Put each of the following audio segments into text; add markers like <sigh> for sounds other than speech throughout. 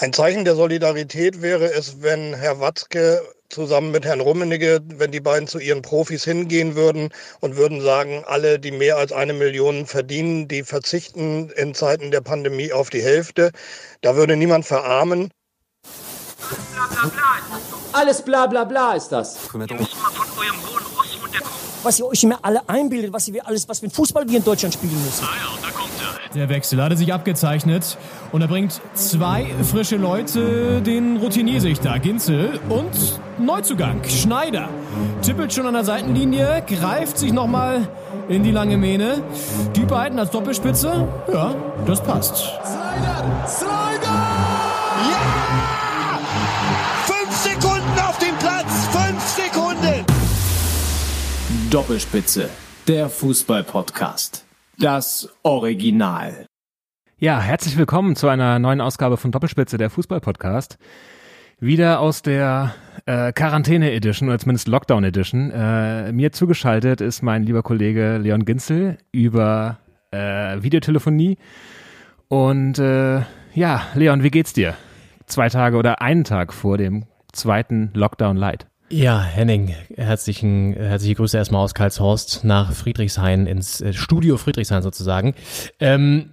Ein Zeichen der Solidarität wäre es, wenn Herr Watzke zusammen mit Herrn Rummenigge, wenn die beiden zu ihren Profis hingehen würden und würden sagen, alle, die mehr als eine Million verdienen, die verzichten in Zeiten der Pandemie auf die Hälfte. Da würde niemand verarmen. Alles bla bla bla ist das. Ihr müsst mal von eurem hohen Ross runterkommen. Was ihr euch immer alle einbildet, was wir alles, was für ein Fußball wir in Deutschland spielen müssen. Ah ja, Der Wechsel hatte sich abgezeichnet und er bringt zwei frische Leute, den Routiniersichter Ginzel und Neuzugang Schneider. Tippelt schon an der Seitenlinie, greift sich nochmal in die lange Mähne. Die beiden als Doppelspitze, ja, das passt. Slider! Slider! Ja! Fünf Sekunden auf dem Platz! Fünf Sekunden! Doppelspitze, der Fußball-Podcast. Das Original. Ja, herzlich willkommen zu einer neuen Ausgabe von Doppelspitze, der Fußball-Podcast. Wieder aus der äh, Quarantäne-Edition oder zumindest Lockdown-Edition. Äh, mir zugeschaltet ist mein lieber Kollege Leon Ginzel über äh, Videotelefonie. Und äh, ja, Leon, wie geht's dir? Zwei Tage oder einen Tag vor dem zweiten Lockdown Light. Ja, Henning, herzlichen, herzliche Grüße erstmal aus Karlshorst nach Friedrichshain ins äh, Studio Friedrichshain sozusagen. Ähm,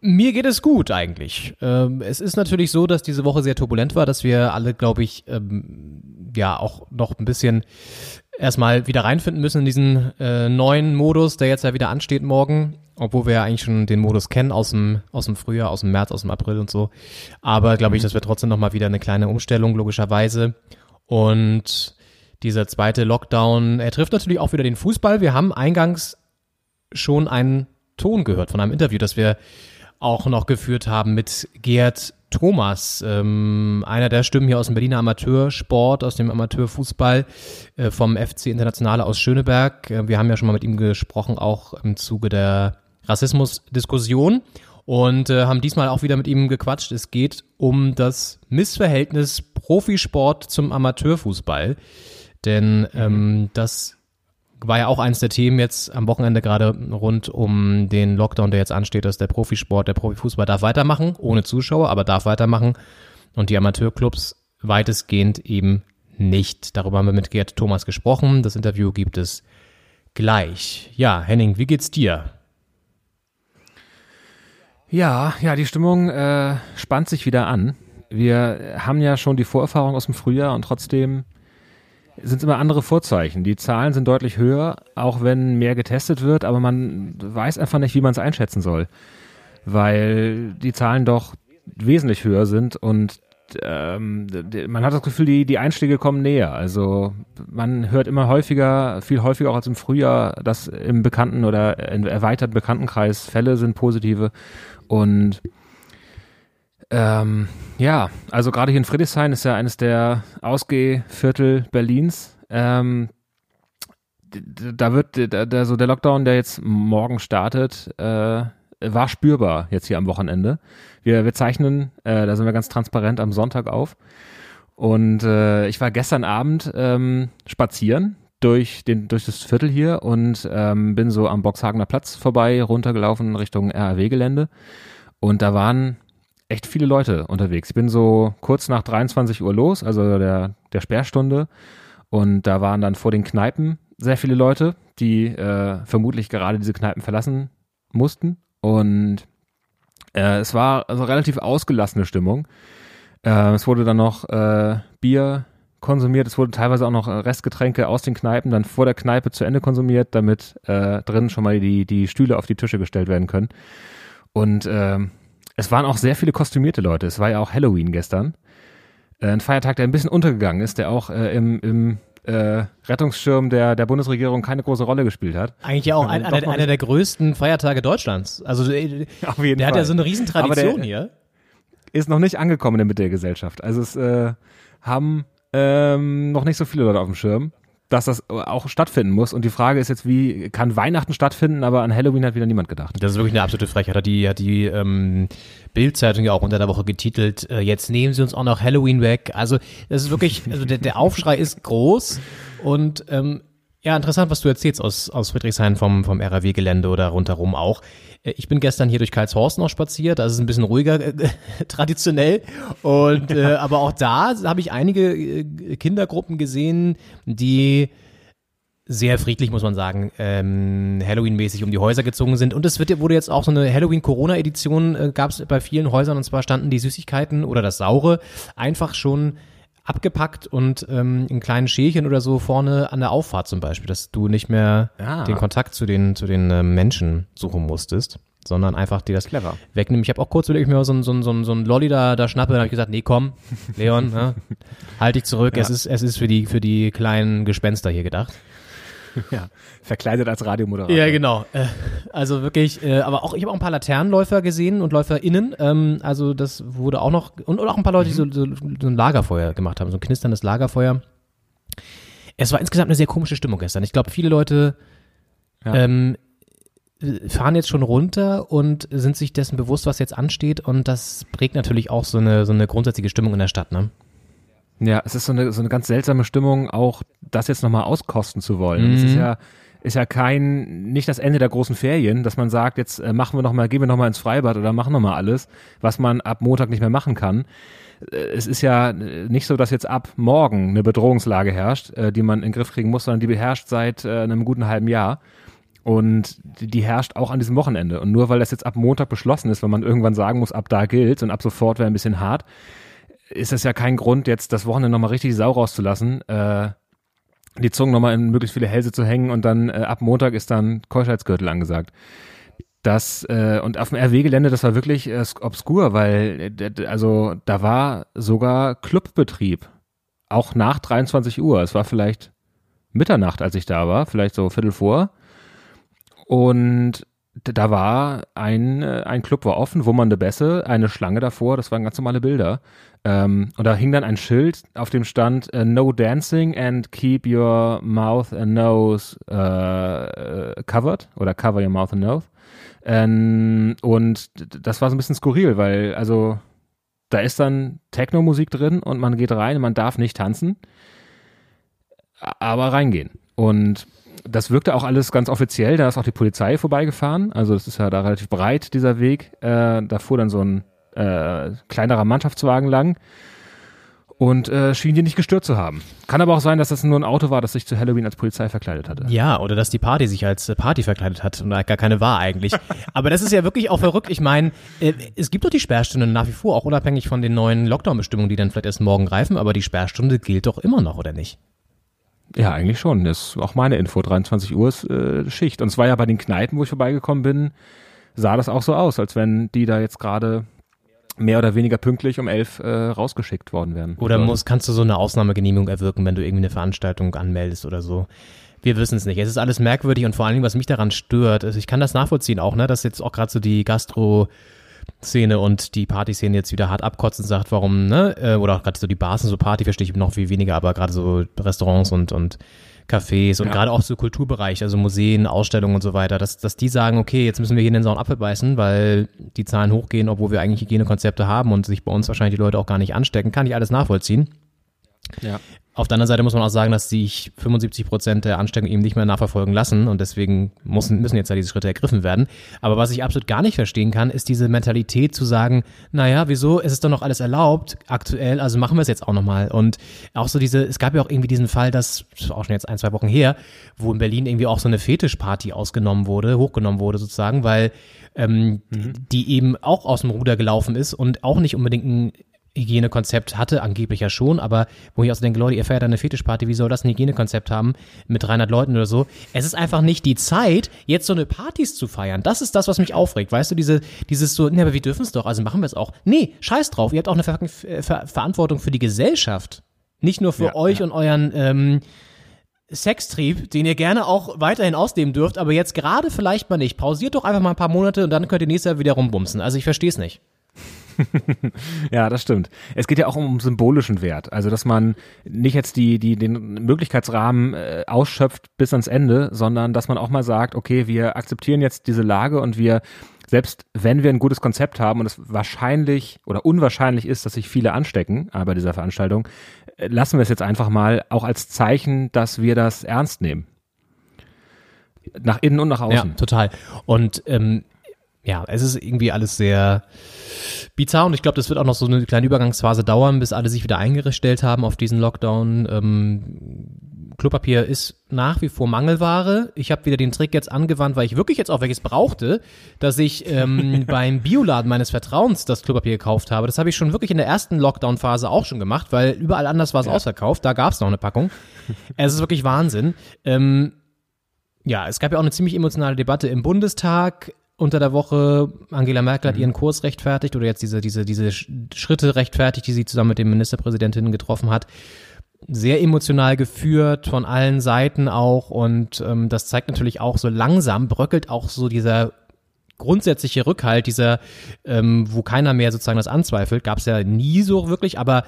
mir geht es gut eigentlich. Ähm, es ist natürlich so, dass diese Woche sehr turbulent war, dass wir alle, glaube ich, ähm, ja auch noch ein bisschen erstmal wieder reinfinden müssen in diesen äh, neuen Modus, der jetzt ja wieder ansteht morgen, obwohl wir ja eigentlich schon den Modus kennen aus dem, aus dem Frühjahr, aus dem März, aus dem April und so. Aber glaube ich, das wird trotzdem nochmal wieder eine kleine Umstellung, logischerweise. Und dieser zweite Lockdown, er trifft natürlich auch wieder den Fußball. Wir haben eingangs schon einen Ton gehört von einem Interview, das wir auch noch geführt haben mit Gerd Thomas, ähm, einer der Stimmen hier aus dem Berliner Amateursport, aus dem Amateurfußball äh, vom FC Internationale aus Schöneberg. Äh, wir haben ja schon mal mit ihm gesprochen, auch im Zuge der Rassismusdiskussion und äh, haben diesmal auch wieder mit ihm gequatscht. Es geht um das Missverhältnis Profisport zum Amateurfußball. Denn ähm, das war ja auch eines der Themen jetzt am Wochenende gerade rund um den Lockdown, der jetzt ansteht, dass der Profisport, der Profifußball darf weitermachen, ohne Zuschauer, aber darf weitermachen und die Amateurclubs weitestgehend eben nicht. Darüber haben wir mit Gerd Thomas gesprochen. Das Interview gibt es gleich. Ja, Henning, wie geht's dir? Ja, ja, die Stimmung äh, spannt sich wieder an. Wir haben ja schon die Vorerfahrung aus dem Frühjahr und trotzdem sind es immer andere Vorzeichen. Die Zahlen sind deutlich höher, auch wenn mehr getestet wird, aber man weiß einfach nicht, wie man es einschätzen soll, weil die Zahlen doch wesentlich höher sind und ähm, man hat das Gefühl, die, die Einschläge kommen näher. Also man hört immer häufiger, viel häufiger auch als im Frühjahr, dass im bekannten oder erweiterten Bekanntenkreis Fälle sind positive und ähm, ja, also gerade hier in Friedrichshain ist ja eines der Ausgehviertel Berlins. Ähm, da wird da, da, so der Lockdown, der jetzt morgen startet, äh, war spürbar jetzt hier am Wochenende. Wir, wir zeichnen, äh, da sind wir ganz transparent am Sonntag auf. Und äh, ich war gestern Abend ähm, spazieren durch, den, durch das Viertel hier und ähm, bin so am Boxhagener Platz vorbei, runtergelaufen Richtung RAW-Gelände. Und da waren echt viele Leute unterwegs. Ich bin so kurz nach 23 Uhr los, also der, der Sperrstunde. Und da waren dann vor den Kneipen sehr viele Leute, die äh, vermutlich gerade diese Kneipen verlassen mussten. Und äh, es war also relativ ausgelassene Stimmung. Äh, es wurde dann noch äh, Bier konsumiert, es wurden teilweise auch noch Restgetränke aus den Kneipen dann vor der Kneipe zu Ende konsumiert, damit äh, drin schon mal die, die Stühle auf die Tische gestellt werden können. Und ähm, es waren auch sehr viele kostümierte Leute. Es war ja auch Halloween gestern. Äh, ein Feiertag, der ein bisschen untergegangen ist, der auch äh, im, im äh, Rettungsschirm der, der Bundesregierung keine große Rolle gespielt hat. Eigentlich ja auch ein, einer, einer der größten Feiertage Deutschlands. Also äh, <laughs> Auf jeden der Fall. hat ja so eine Riesentradition hier. Ist noch nicht angekommen in der Mitte der Gesellschaft. Also es äh, haben ähm, noch nicht so viele Leute auf dem Schirm dass das auch stattfinden muss. Und die Frage ist jetzt, wie kann Weihnachten stattfinden, aber an Halloween hat wieder niemand gedacht. Das ist wirklich eine absolute Frechheit. Hat die, hat die ähm, Bild-Zeitung ja auch unter der Woche getitelt, äh, jetzt nehmen sie uns auch noch Halloween weg. Also das ist wirklich, also der, der Aufschrei ist groß und ähm, Ja, interessant, was du erzählst aus, aus Friedrichshain vom, vom RAW-Gelände oder rundherum auch. Äh, Ich bin gestern hier durch Karlshorst noch spaziert, also es ist ein bisschen ruhiger äh, <laughs> traditionell. Und äh, aber auch da habe ich einige äh, Kindergruppen gesehen, die sehr friedlich, muss man sagen, ähm, Halloween-mäßig um die Häuser gezogen sind. Und es wird, wurde jetzt auch so eine Halloween-Corona-Edition, äh, gab es bei vielen Häusern, und zwar standen die Süßigkeiten oder das Saure einfach schon abgepackt und ähm, in kleinen Schälchen oder so vorne an der Auffahrt zum Beispiel, dass du nicht mehr Ah. den Kontakt zu den, zu den äh, Menschen suchen musstest, sondern einfach dir das Clever. wegnehmen. Ich habe auch kurz überlegt, ob ich mir so ein, so ein, so ein, so ein Lolli da, da schnappe, dann habe ich gesagt, nee, komm, Leon, ne, <laughs> halt dich zurück, es ist, es ist für die, für die kleinen Gespenster hier gedacht. <laughs> Ja, verkleidet als Radiomoderator. Ja, genau. Äh, also wirklich, äh, aber auch, ich habe auch ein paar Laternenläufer gesehen und LäuferInnen. Ähm, also das wurde auch noch, und, und auch ein paar Leute, die so, so, so ein Lagerfeuer gemacht haben, so ein knisterndes Lagerfeuer. Es war insgesamt eine sehr komische Stimmung gestern. Ich glaube, viele Leute Ja. ähm, fahren jetzt schon runter und sind sich dessen bewusst, was jetzt ansteht. Und das prägt natürlich auch so eine, so eine grundsätzliche Stimmung in der Stadt, ne? Ja, es ist so eine, so eine ganz seltsame Stimmung, auch das jetzt nochmal auskosten zu wollen. Und Es ist Mhm. ja, ist ja kein, nicht das Ende der großen Ferien, dass man sagt, jetzt äh, machen wir nochmal, gehen wir nochmal ins Freibad oder machen nochmal alles, was man ab Montag nicht mehr machen kann. Äh, Es ist ja äh, nicht so, dass jetzt ab morgen eine Bedrohungslage herrscht, die man in den Griff kriegen muss, sondern die beherrscht seit einem guten halben Jahr. Und die, die herrscht auch an diesem Wochenende. Und nur weil das jetzt ab Montag beschlossen ist, wenn man irgendwann sagen muss, ab da gilt und ab sofort wäre ein bisschen hart, ist das ja kein Grund, jetzt das Wochenende nochmal richtig Sau rauszulassen, äh, die Zungen nochmal in möglichst viele Hälse zu hängen und dann äh, ab Montag ist dann Keuschheitsgürtel angesagt. Das, äh, und auf dem RW-Gelände, das war wirklich äh, obskur, weil, äh, also da war sogar Clubbetrieb. Auch nach 23 Uhr. Es war vielleicht Mitternacht, als ich da war, vielleicht so Viertel vor. Und da war ein, äh, ein Club war offen, eine Bässe, eine Schlange davor, das waren ganz normale Bilder. Ähm, und da hing dann ein Schild, auf dem stand äh, No dancing and keep your mouth and nose äh, covered oder cover your mouth and nose. Ähm, und das war so ein bisschen skurril, weil also da ist dann Techno-Musik drin und man geht rein und man darf nicht tanzen, aber reingehen. Und das wirkte auch alles ganz offiziell, da ist auch die Polizei vorbeigefahren, also das ist ja da relativ breit, dieser Weg. Äh, da fuhr dann so ein äh, kleinerer Mannschaftswagen lang und äh, schien die nicht gestört zu haben. Kann aber auch sein, dass das nur ein Auto war, das sich zu Halloween als Polizei verkleidet hatte. Ja, oder dass die Party sich als äh, Party verkleidet hat und da gar keine war eigentlich. <laughs> Aber das ist ja wirklich auch verrückt. Ich meine, äh, es gibt doch die Sperrstunde nach wie vor, auch unabhängig von den neuen Lockdown-Bestimmungen, die dann vielleicht erst morgen greifen, aber die Sperrstunde gilt doch immer noch, oder nicht? Ja, eigentlich schon. Das ist auch meine Info. 23 Uhr ist äh, Schicht. Und es war ja bei den Kneipen, wo ich vorbeigekommen bin, sah das auch so aus, als wenn die da jetzt gerade mehr oder weniger pünktlich um elf äh, rausgeschickt worden wären. Oder muss, kannst du so eine Ausnahmegenehmigung erwirken, wenn du irgendwie eine Veranstaltung anmeldest oder so? Wir wissen es nicht. Es ist alles merkwürdig und vor allen Dingen, was mich daran stört, ist, ich kann das nachvollziehen auch, ne, dass jetzt auch gerade so die Gastro-Szene und die Partyszene jetzt wieder hart abkotzen sagt, warum, ne, äh, oder auch gerade so die Bars sind so Party, verstehe ich noch viel weniger, aber gerade so Restaurants und, und Cafés und Ja. gerade auch so Kulturbereich, also Museen, Ausstellungen und so weiter, dass, dass die sagen, okay, jetzt müssen wir hier in den sauren Apfel beißen, weil die Zahlen hochgehen, obwohl wir eigentlich Hygienekonzepte haben und sich bei uns wahrscheinlich die Leute auch gar nicht anstecken, kann ich alles nachvollziehen. Ja. Auf der anderen Seite muss man auch sagen, dass sich 75 Prozent der Ansteckung eben nicht mehr nachverfolgen lassen und deswegen müssen, müssen jetzt ja diese Schritte ergriffen werden. Aber was ich absolut gar nicht verstehen kann, ist diese Mentalität zu sagen, naja, wieso, es ist doch noch alles erlaubt aktuell, also machen wir es jetzt auch nochmal. Und auch so diese, es gab ja auch irgendwie diesen Fall, das ist auch schon jetzt ein, zwei Wochen her, wo in Berlin irgendwie auch so eine Fetischparty ausgenommen wurde, hochgenommen wurde sozusagen, weil ähm, die eben auch aus dem Ruder gelaufen ist und auch nicht unbedingt ein Hygienekonzept hatte, angeblich ja schon, aber wo ich auch so denke, Leute, ihr feiert eine Fetischparty, wie soll das ein Hygienekonzept haben mit 300 Leuten oder so? Es ist einfach nicht die Zeit, jetzt so eine Partys zu feiern. Das ist das, was mich aufregt. Weißt du, diese, dieses so, ne, aber wir dürfen es doch, also machen wir es auch. Nee, scheiß drauf, ihr habt auch eine Ver Ver Verantwortung für die Gesellschaft. Nicht nur für Ja, euch ja. und euren ähm, Sextrieb, den ihr gerne auch weiterhin ausleben dürft, aber jetzt gerade vielleicht mal nicht. Pausiert doch einfach mal ein paar Monate und dann könnt ihr nächstes Jahr wieder rumbumsen. Also ich verstehe es nicht. <laughs> Ja, das stimmt. Es geht ja auch um symbolischen Wert. Also, dass man nicht jetzt die, die, den Möglichkeitsrahmen äh, ausschöpft bis ans Ende, sondern dass man auch mal sagt, okay, wir akzeptieren jetzt diese Lage und wir, selbst wenn wir ein gutes Konzept haben und es wahrscheinlich oder unwahrscheinlich ist, dass sich viele anstecken äh, bei dieser Veranstaltung, äh, lassen wir es jetzt einfach mal auch als Zeichen, dass wir das ernst nehmen. nach innen und nach außen. Ja, total. Und ähm, ja, es ist irgendwie alles sehr bizarr und ich glaube, das wird auch noch so eine kleine Übergangsphase dauern, bis alle sich wieder eingestellt haben auf diesen Lockdown. Ähm, Klopapier ist nach wie vor Mangelware. Ich habe wieder den Trick jetzt angewandt, weil ich wirklich jetzt auch welches brauchte, dass ich ähm, <laughs> beim Bioladen meines Vertrauens das Klopapier gekauft habe. Das habe ich schon wirklich in der ersten Lockdown-Phase auch schon gemacht, weil überall anders war es ausverkauft. Da gab es noch eine Packung. es ist wirklich Wahnsinn. Ähm, ja, es gab ja auch eine ziemlich emotionale Debatte im Bundestag unter der Woche. Angela Merkel hat ihren Kurs rechtfertigt oder jetzt diese, diese, diese Schritte rechtfertigt, die sie zusammen mit den Ministerpräsidentinnen getroffen hat. Sehr emotional geführt von allen Seiten auch und ähm, das zeigt natürlich auch so langsam bröckelt auch so dieser grundsätzliche Rückhalt, dieser, ähm, wo keiner mehr sozusagen das anzweifelt, gab es ja nie so wirklich, aber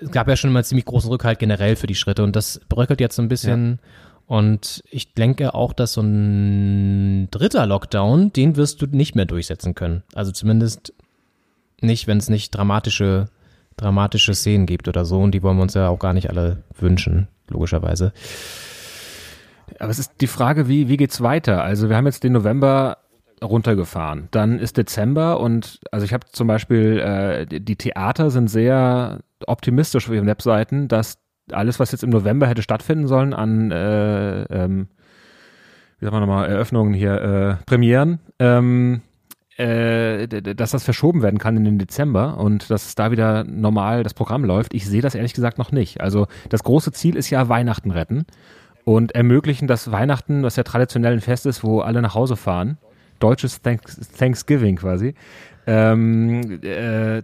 es gab ja schon immer ziemlich großen Rückhalt generell für die Schritte und das bröckelt jetzt so ein bisschen. Ja. Und ich denke auch, dass so ein dritter Lockdown, den wirst du nicht mehr durchsetzen können. Also zumindest nicht, wenn es nicht dramatische, dramatische Szenen gibt oder so. Und die wollen wir uns ja auch gar nicht alle wünschen, logischerweise. Aber es ist die Frage, wie, wie geht's weiter? Also wir haben jetzt den November runtergefahren. Dann ist Dezember und also ich habe zum Beispiel, äh, die Theater sind sehr optimistisch auf ihren Webseiten, dass alles, was jetzt im November hätte stattfinden sollen an, äh, ähm, wie sagen wir nochmal, Eröffnungen hier, äh, Premieren, ähm, äh, dass das verschoben werden kann in den Dezember und dass da wieder normal das Programm läuft. Ich sehe das ehrlich gesagt noch nicht. Also das große Ziel ist ja Weihnachten retten und ermöglichen, dass Weihnachten, was ja traditionell ein Fest ist, wo alle nach Hause fahren, deutsches Thanksgiving quasi, ähm, äh,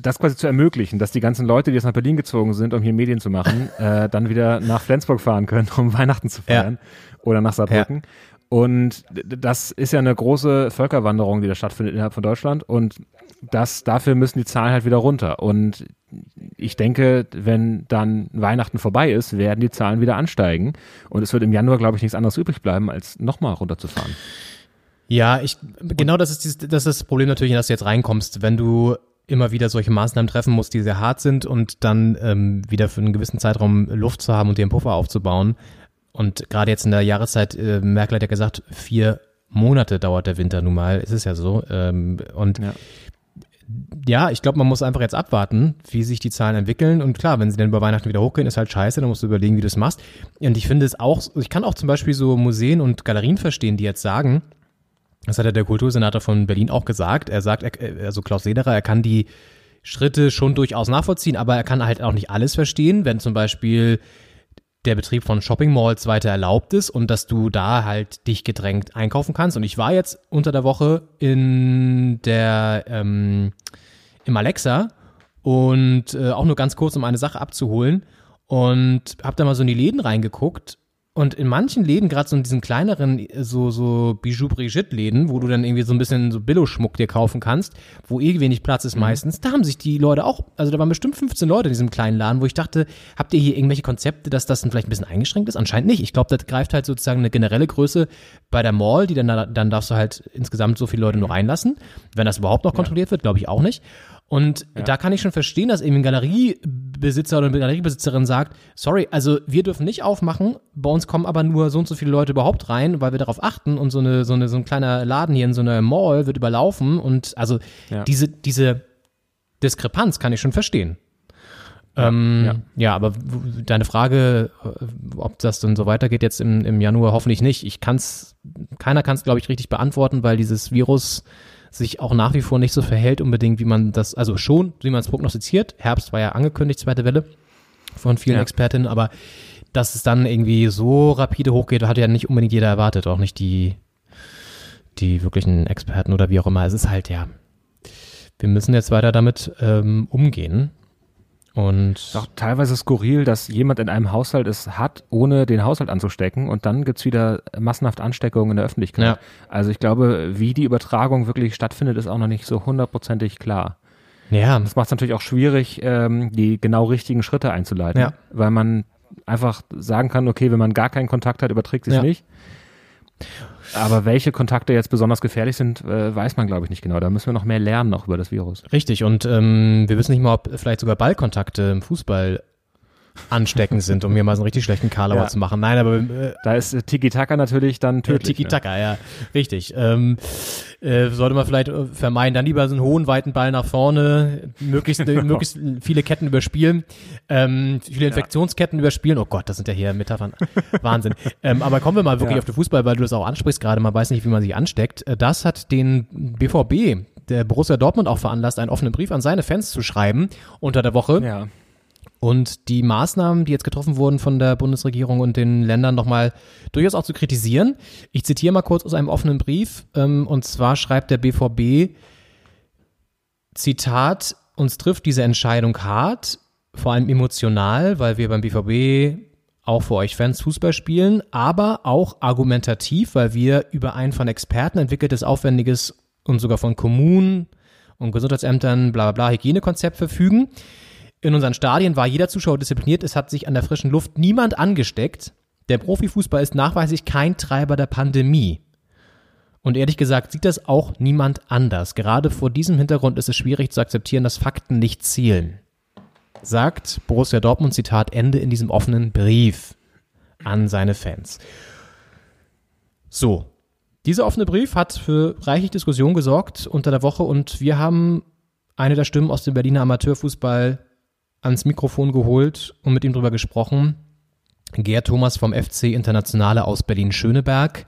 das quasi zu ermöglichen, dass die ganzen Leute, die jetzt nach Berlin gezogen sind, um hier Medien zu machen, <laughs> äh, dann wieder nach Flensburg fahren können, um <laughs> Weihnachten zu feiern ja. oder nach Saarbrücken. Ja. Und das ist ja eine große Völkerwanderung, die da stattfindet innerhalb von Deutschland. Und das, dafür müssen die Zahlen halt wieder runter. Und ich denke, wenn dann Weihnachten vorbei ist, werden die Zahlen wieder ansteigen. Und es wird im Januar, glaube ich, nichts anderes übrig bleiben, als nochmal runterzufahren. Ja, ich, genau das ist, dieses, das ist das Problem natürlich, in das du jetzt reinkommst. Wenn du immer wieder solche Maßnahmen treffen muss, die sehr hart sind und dann ähm, wieder für einen gewissen Zeitraum Luft zu haben und einen Puffer aufzubauen. Und gerade jetzt in der Jahreszeit, äh, Merkel hat ja gesagt, vier Monate dauert der Winter nun mal, ist es ja so. Ähm, und ja. ja ich glaube, man muss einfach jetzt abwarten, wie sich die Zahlen entwickeln. Und klar, wenn sie dann über Weihnachten wieder hochgehen, ist halt scheiße, dann musst du überlegen, wie du es machst. Und ich finde es auch, ich kann auch zum Beispiel so Museen und Galerien verstehen, die jetzt sagen, das hat ja der Kultursenator von Berlin auch gesagt. Er sagt, er, also Klaus Sederer, er kann die Schritte schon durchaus nachvollziehen, aber er kann halt auch nicht alles verstehen, wenn zum Beispiel der Betrieb von Shopping Malls weiter erlaubt ist und dass du da halt dich gedrängt einkaufen kannst. Und ich war jetzt unter der Woche in der ähm, im Alexa und äh, auch nur ganz kurz, um eine Sache abzuholen und hab da mal so in die Läden reingeguckt und in manchen Läden, gerade so in diesen kleineren, so, so Bijou-Brigitte-Läden, wo du dann irgendwie so ein bisschen so Billo-Schmuck dir kaufen kannst, wo eh wenig Platz ist mhm. meistens, da haben sich die Leute auch, also da waren bestimmt 15 Leute in diesem kleinen Laden, wo ich dachte, habt ihr hier irgendwelche Konzepte, dass das dann vielleicht ein bisschen eingeschränkt ist? Anscheinend nicht. Ich glaube, das greift halt sozusagen eine generelle Größe bei der Mall, die dann, dann darfst du halt insgesamt so viele Leute nur reinlassen. Wenn das überhaupt noch kontrolliert ja. wird, glaube ich auch nicht. Und ja. da kann ich schon verstehen, dass eben ein Galeriebesitzer oder eine Galeriebesitzerin sagt, sorry, also wir dürfen nicht aufmachen, bei uns kommen aber nur so und so viele Leute überhaupt rein, weil wir darauf achten und so eine, so eine, so ein kleiner Laden hier in so einer Mall wird überlaufen und also ja. diese, diese Diskrepanz kann ich schon verstehen. Ja, ähm, ja. ja, aber deine Frage, äh, ob das dann so weitergeht jetzt im, im Januar, hoffentlich nicht. Ich kann's, keiner kann es, glaube ich, richtig beantworten, weil dieses Virus sich auch nach wie vor nicht so verhält unbedingt, wie man das, also schon, wie man es prognostiziert. Herbst war ja angekündigt, zweite Welle von vielen ja. Expertinnen, aber dass es dann irgendwie so rapide hochgeht, hat ja nicht unbedingt jeder erwartet, auch nicht die, die wirklichen Experten oder wie auch immer. Es ist halt ja, wir müssen jetzt weiter damit ähm, umgehen. Und ist auch teilweise skurril, dass jemand in einem Haushalt es hat, ohne den Haushalt anzustecken und dann gibt's wieder massenhaft Ansteckungen in der Öffentlichkeit. Ja. Also ich glaube, wie die Übertragung wirklich stattfindet, ist auch noch nicht so hundertprozentig klar. Ja. Das macht es natürlich auch schwierig, ähm, die genau richtigen Schritte einzuleiten, ja. weil man einfach sagen kann, okay, wenn man gar keinen Kontakt hat, überträgt es ja. nicht. Aber welche Kontakte jetzt besonders gefährlich sind, äh, weiß man, glaube ich, nicht genau. Da müssen wir noch mehr lernen, noch über das Virus. Richtig. Und ähm, wir wissen nicht mal, ob vielleicht sogar Ballkontakte im Fußball ansteckend sind, um mir mal so einen richtig schlechten Karlauer Ja. zu machen. Nein, aber äh, Da ist äh, Tiki-Taka natürlich dann tödlich. Tiki-Taka, ja, richtig. Ähm, äh, sollte man vielleicht äh, vermeiden, dann lieber so einen hohen, weiten Ball nach vorne, möglichst, äh, <laughs> möglichst viele Ketten überspielen, ähm, viele Infektionsketten überspielen. Oh Gott, das sind ja hier Metaphern. <laughs> Wahnsinn. Ähm, aber kommen wir mal wirklich Ja. auf den Fußball, weil du das auch ansprichst gerade, man weiß nicht, wie man sich ansteckt. Äh, Das hat den BVB, der Borussia Dortmund auch veranlasst, einen offenen Brief an seine Fans zu schreiben unter der Woche. Ne? Ja. Und die Maßnahmen, die jetzt getroffen wurden von der Bundesregierung und den Ländern nochmal durchaus auch zu kritisieren. Ich zitiere mal kurz aus einem offenen Brief. Ähm, und zwar schreibt der BVB, Zitat, uns trifft diese Entscheidung hart, vor allem emotional, weil wir beim BVB auch für euch Fans Fußball spielen, aber auch argumentativ, weil wir über ein von Experten entwickeltes, aufwendiges und sogar von Kommunen und Gesundheitsämtern, bla bla bla, Hygienekonzept verfügen. In unseren Stadien war jeder Zuschauer diszipliniert, es hat sich an der frischen Luft niemand angesteckt. Der Profifußball ist nachweislich kein Treiber der Pandemie. Und ehrlich gesagt sieht das auch niemand anders. Gerade vor diesem Hintergrund ist es schwierig zu akzeptieren, dass Fakten nicht zählen. Sagt Borussia Dortmund, Zitat Ende in diesem offenen Brief an seine Fans. So, dieser offene Brief hat für reichlich Diskussion gesorgt unter der Woche und wir haben eine der Stimmen aus dem Berliner Amateurfußball ans Mikrofon geholt und mit ihm drüber gesprochen. Gerd Thomas vom FC Internationale aus Berlin-Schöneberg,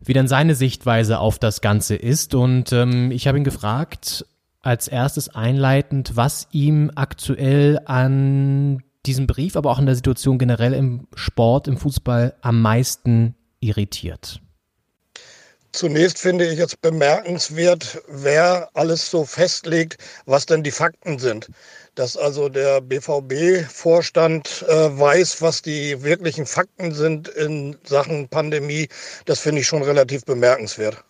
wie denn seine Sichtweise auf das Ganze ist. Und ähm, ich habe ihn gefragt, als erstes einleitend, was ihm aktuell an diesem Brief, aber auch an der Situation generell im Sport, im Fußball am meisten irritiert. Zunächst finde ich es bemerkenswert, wer alles so festlegt, was denn die Fakten sind. Dass also der BVB-Vorstand äh, weiß, was die wirklichen Fakten sind in Sachen Pandemie, das finde ich schon relativ bemerkenswert.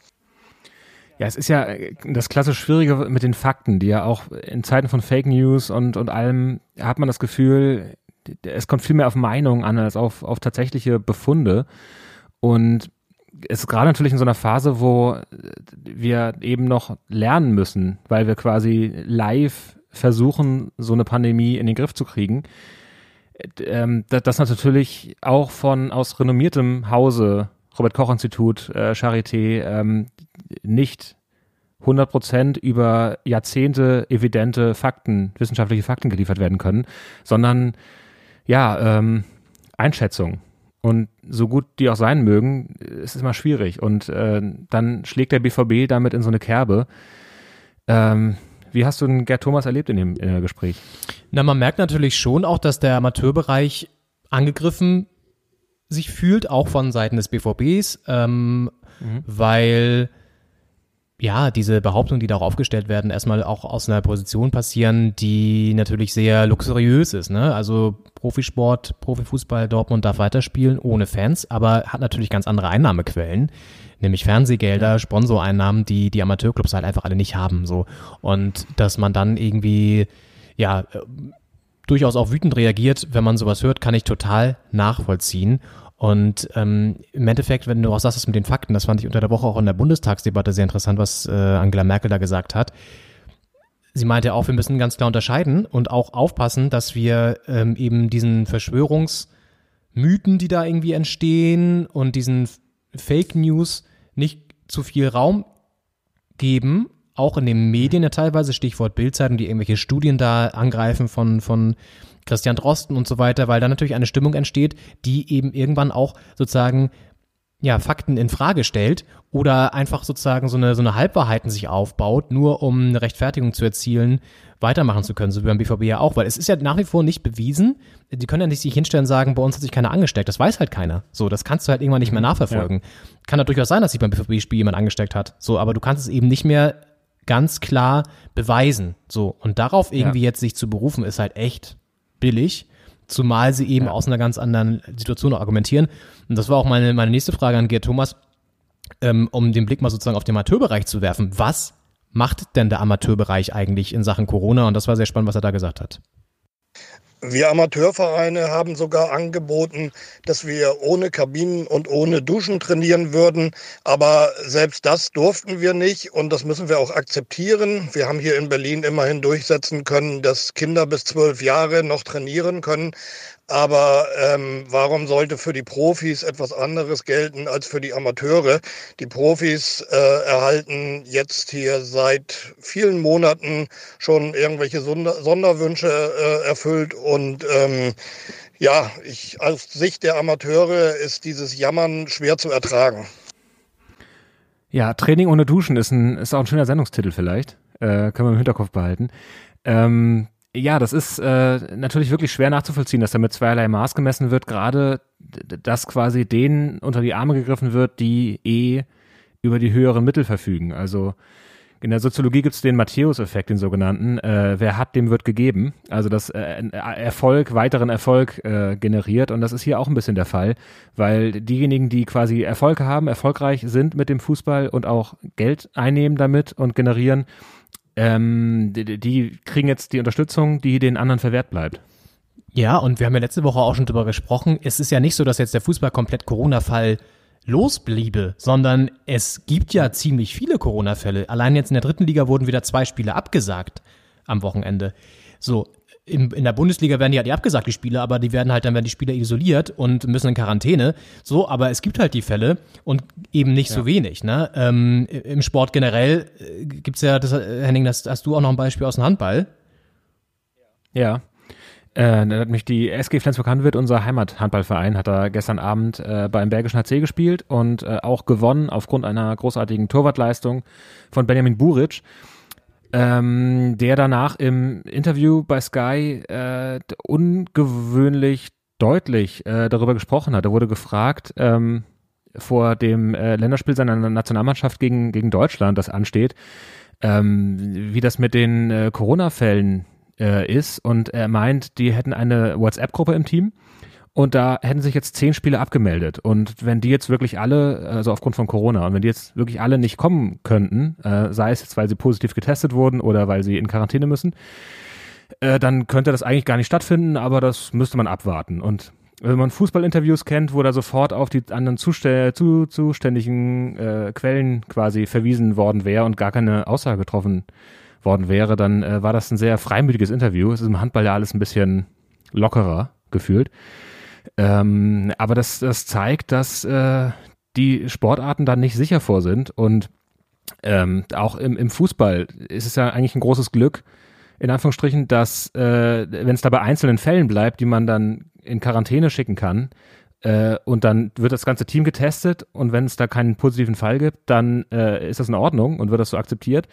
Ja, es ist ja äh, das klassisch Schwierige mit den Fakten, die ja auch in Zeiten von Fake News und, und allem hat man das Gefühl, es kommt viel mehr auf Meinungen an als auf, auf tatsächliche Befunde. Und ist gerade natürlich in so einer Phase, wo wir eben noch lernen müssen, weil wir quasi live versuchen, so eine Pandemie in den Griff zu kriegen. Ähm, das, natürlich auch von aus renommiertem Hause, Robert Koch Institut, äh, Charité, ähm, nicht 100% über Jahrzehnte evidente Fakten, wissenschaftliche Fakten geliefert werden können, sondern ja, ähm, Einschätzungen. Und so gut die auch sein mögen, es ist immer schwierig. Und äh, dann schlägt der BVB damit in so eine Kerbe. Ähm, wie hast du den Gerd Thomas erlebt in dem äh, Gespräch? Na, man merkt natürlich schon auch, dass der Amateurbereich angegriffen sich fühlt, auch von Seiten des BVBs, ähm, weil ja, diese Behauptungen, die da auch aufgestellt werden, erstmal auch aus einer Position passieren, die natürlich sehr luxuriös ist. Ne? Also Profisport, Profifußball, Dortmund darf weiterspielen ohne Fans, aber hat natürlich ganz andere Einnahmequellen, nämlich Fernsehgelder, Sponsoreinnahmen, die die Amateurclubs halt einfach alle nicht haben. So und dass man dann irgendwie ja äh, durchaus auch wütend reagiert, wenn man sowas hört, kann ich total nachvollziehen. Und ähm, im Endeffekt, wenn du auch sagst, das mit den Fakten, das fand ich unter der Woche auch in der Bundestagsdebatte sehr interessant, was äh, Angela Merkel da gesagt hat. Sie meinte auch, wir müssen ganz klar unterscheiden und auch aufpassen, dass wir ähm, eben diesen Verschwörungsmythen, die da irgendwie entstehen und diesen Fake News nicht zu viel Raum geben, auch in den Medien ja teilweise, Stichwort Bildzeitung, die irgendwelche Studien da angreifen von, von Christian Drosten und so weiter, weil da natürlich eine Stimmung entsteht, die eben irgendwann auch sozusagen ja, Fakten in Frage stellt oder einfach sozusagen so eine, so eine Halbwahrheiten sich aufbaut, nur um eine Rechtfertigung zu erzielen, weitermachen zu können, so wie beim BVB ja auch, weil es ist ja nach wie vor nicht bewiesen, die können ja nicht sich hinstellen und sagen, bei uns hat sich keiner angesteckt, das weiß halt keiner. So, das kannst du halt irgendwann nicht mehr nachverfolgen. Kann ja durchaus sein, dass sich beim BVB-Spiel jemand angesteckt hat, so, aber du kannst es eben nicht mehr ganz klar beweisen, so, und darauf irgendwie jetzt sich zu berufen, ist halt echt billig, zumal sie eben aus einer ganz anderen Situation argumentieren. Und das war auch meine, meine nächste Frage an Gerd Thomas, ähm, um den Blick mal sozusagen auf den Amateurbereich zu werfen. Was macht denn der Amateurbereich eigentlich in Sachen Corona? Und das war sehr spannend, was er da gesagt hat. Wir Amateurvereine haben sogar angeboten, dass wir ohne Kabinen und ohne Duschen trainieren würden. Aber selbst das durften wir nicht und das müssen wir auch akzeptieren. Wir haben hier in Berlin immerhin durchsetzen können, dass Kinder bis zwölf Jahre noch trainieren können. Aber ähm, warum sollte für die Profis etwas anderes gelten als für die Amateure? Die Profis äh, erhalten jetzt hier seit vielen Monaten schon irgendwelche Sonder Sonderwünsche äh, erfüllt und ähm, ja, ich, aus Sicht der Amateure ist dieses Jammern schwer zu ertragen. Ja, Training ohne Duschen ist, ein, ist auch ein schöner Sendungstitel vielleicht. Äh, können wir im Hinterkopf behalten. Ähm, ja, das ist äh, natürlich wirklich schwer nachzuvollziehen, dass da mit zweierlei Maß gemessen wird, gerade dass quasi denen unter die Arme gegriffen wird, die eh über die höheren Mittel verfügen. Also in der Soziologie gibt es den Matthäus-Effekt, den sogenannten. Äh, wer hat, dem wird gegeben. Also dass äh, Erfolg weiteren Erfolg äh, generiert. Und das ist hier auch ein bisschen der Fall, weil diejenigen, die quasi Erfolg haben, erfolgreich sind mit dem Fußball und auch Geld einnehmen damit und generieren, ähm, die, die kriegen jetzt die Unterstützung, die den anderen verwehrt bleibt. Ja, und wir haben ja letzte Woche auch schon drüber gesprochen. Es ist ja nicht so, dass jetzt der Fußball komplett Corona-Fall losbliebe, sondern es gibt ja ziemlich viele Corona-Fälle. Allein jetzt in der dritten Liga wurden wieder zwei Spiele abgesagt am Wochenende. So, in, in der Bundesliga werden die halt abgesagt, die Spiele, aber die werden halt dann werden die Spieler isoliert und müssen in Quarantäne. So, aber es gibt halt die Fälle und eben nicht ja. so wenig. Ne? Ähm, Im Sport generell äh, gibt's ja, das, Henning, das hast du auch noch ein Beispiel aus dem Handball. Ja. Äh, da hat mich die SG Flensburg-Handewitt, unser Heimathandballverein, hat da gestern Abend äh, beim Bergischen HC gespielt und äh, auch gewonnen aufgrund einer großartigen Torwartleistung von Benjamin Buric ähm, der danach im Interview bei Sky äh, ungewöhnlich deutlich äh, darüber gesprochen hat. Er wurde gefragt ähm, vor dem äh, Länderspiel seiner Nationalmannschaft gegen, gegen Deutschland, das ansteht, ähm, wie das mit den äh, Corona-Fällen äh, ist. Und er meint, die hätten eine WhatsApp-Gruppe im Team und da hätten sich jetzt zehn Spieler abgemeldet. Und wenn die jetzt wirklich alle, also aufgrund von Corona, und wenn die jetzt wirklich alle nicht kommen könnten, äh, sei es jetzt, weil sie positiv getestet wurden oder weil sie in Quarantäne müssen, äh, dann könnte das eigentlich gar nicht stattfinden, aber das müsste man abwarten. Und wenn man Fußballinterviews kennt, wo da sofort auf die anderen Zustell zu, zuständigen äh, Quellen quasi verwiesen worden wäre und gar keine Aussage getroffen worden wäre, dann äh, war das ein sehr freimütiges Interview. Es ist im Handball ja alles ein bisschen lockerer gefühlt. Ähm, aber das, das zeigt, dass äh, die Sportarten dann nicht sicher vor sind. Und ähm, auch im, im Fußball ist es ja eigentlich ein großes Glück, in Anführungsstrichen, dass, äh, wenn es da bei einzelnen Fällen bleibt, die man dann in Quarantäne schicken kann, äh, und dann wird das ganze Team getestet und wenn es da keinen positiven Fall gibt, dann äh, ist das in Ordnung und wird das so akzeptiert.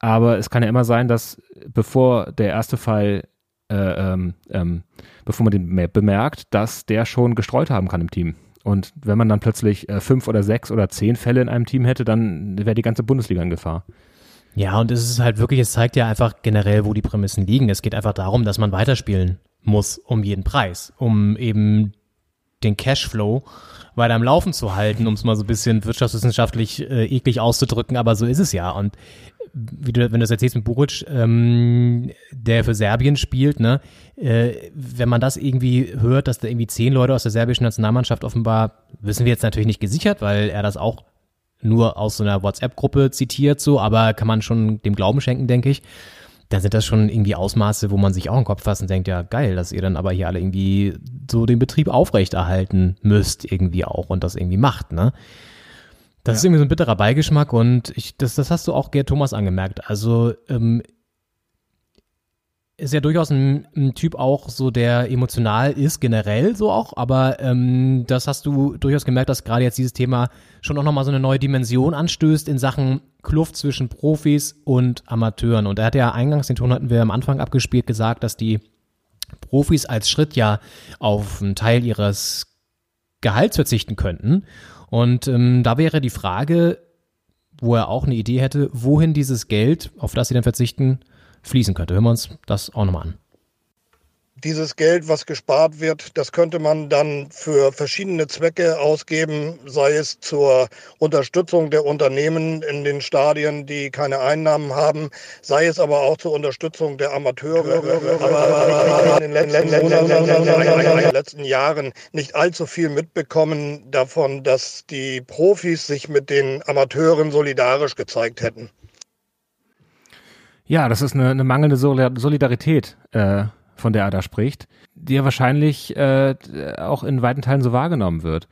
Aber es kann ja immer sein, dass bevor der erste Fall äh, ähm, ähm, bevor man den bemerkt, dass der schon gestreut haben kann im Team. Und wenn man dann plötzlich äh, fünf oder sechs oder zehn Fälle in einem Team hätte, dann wäre die ganze Bundesliga in Gefahr. Ja, und es ist halt wirklich, es zeigt ja einfach generell, wo die Prämissen liegen. Es geht einfach darum, dass man weiterspielen muss um jeden Preis, um eben den Cashflow weiter am Laufen zu halten, um es mal so ein bisschen wirtschaftswissenschaftlich äh, eklig auszudrücken, aber so ist es ja. Und wie du, wenn du das erzählst mit Buric, ähm, der für Serbien spielt, ne, äh, wenn man das irgendwie hört, dass da irgendwie zehn Leute aus der serbischen Nationalmannschaft offenbar, wissen wir jetzt natürlich nicht gesichert, weil er das auch nur aus so einer WhatsApp-Gruppe zitiert, so, aber kann man schon dem Glauben schenken, denke ich. Dann sind das schon irgendwie Ausmaße, wo man sich auch den Kopf fasst und denkt, ja, geil, dass ihr dann aber hier alle irgendwie so den Betrieb aufrechterhalten müsst, irgendwie auch und das irgendwie macht, ne? Das ja. ist irgendwie so ein bitterer Beigeschmack und ich, das, das hast du auch Gerd Thomas angemerkt. Also ähm, ist ja durchaus ein, ein, Typ auch so, der emotional ist, generell so auch, aber ähm, das hast du durchaus gemerkt, dass gerade jetzt dieses Thema schon auch nochmal so eine neue Dimension anstößt in Sachen Kluft zwischen Profis und Amateuren. Und er hat ja eingangs, den Ton hatten wir am Anfang abgespielt, gesagt, dass die Profis als Schritt ja auf einen Teil ihres Gehalts verzichten könnten. Und ähm, da wäre die Frage, wo er auch eine Idee hätte, wohin dieses Geld, auf das sie dann verzichten, fließen könnte. Hören wir uns das auch nochmal an. Dieses Geld, was gespart wird, das könnte man dann für verschiedene Zwecke ausgeben, sei es zur Unterstützung der Unternehmen in den Stadien, die keine Einnahmen haben, sei es aber auch zur Unterstützung der Amateure. Aber in den letzten Jahren nicht allzu viel mitbekommen davon, dass die Profis sich mit den Amateuren solidarisch gezeigt hätten. Ja, das ist eine, eine mangelnde Solidarität. Äh von der er da spricht, die ja wahrscheinlich äh, auch in weiten Teilen so wahrgenommen wird.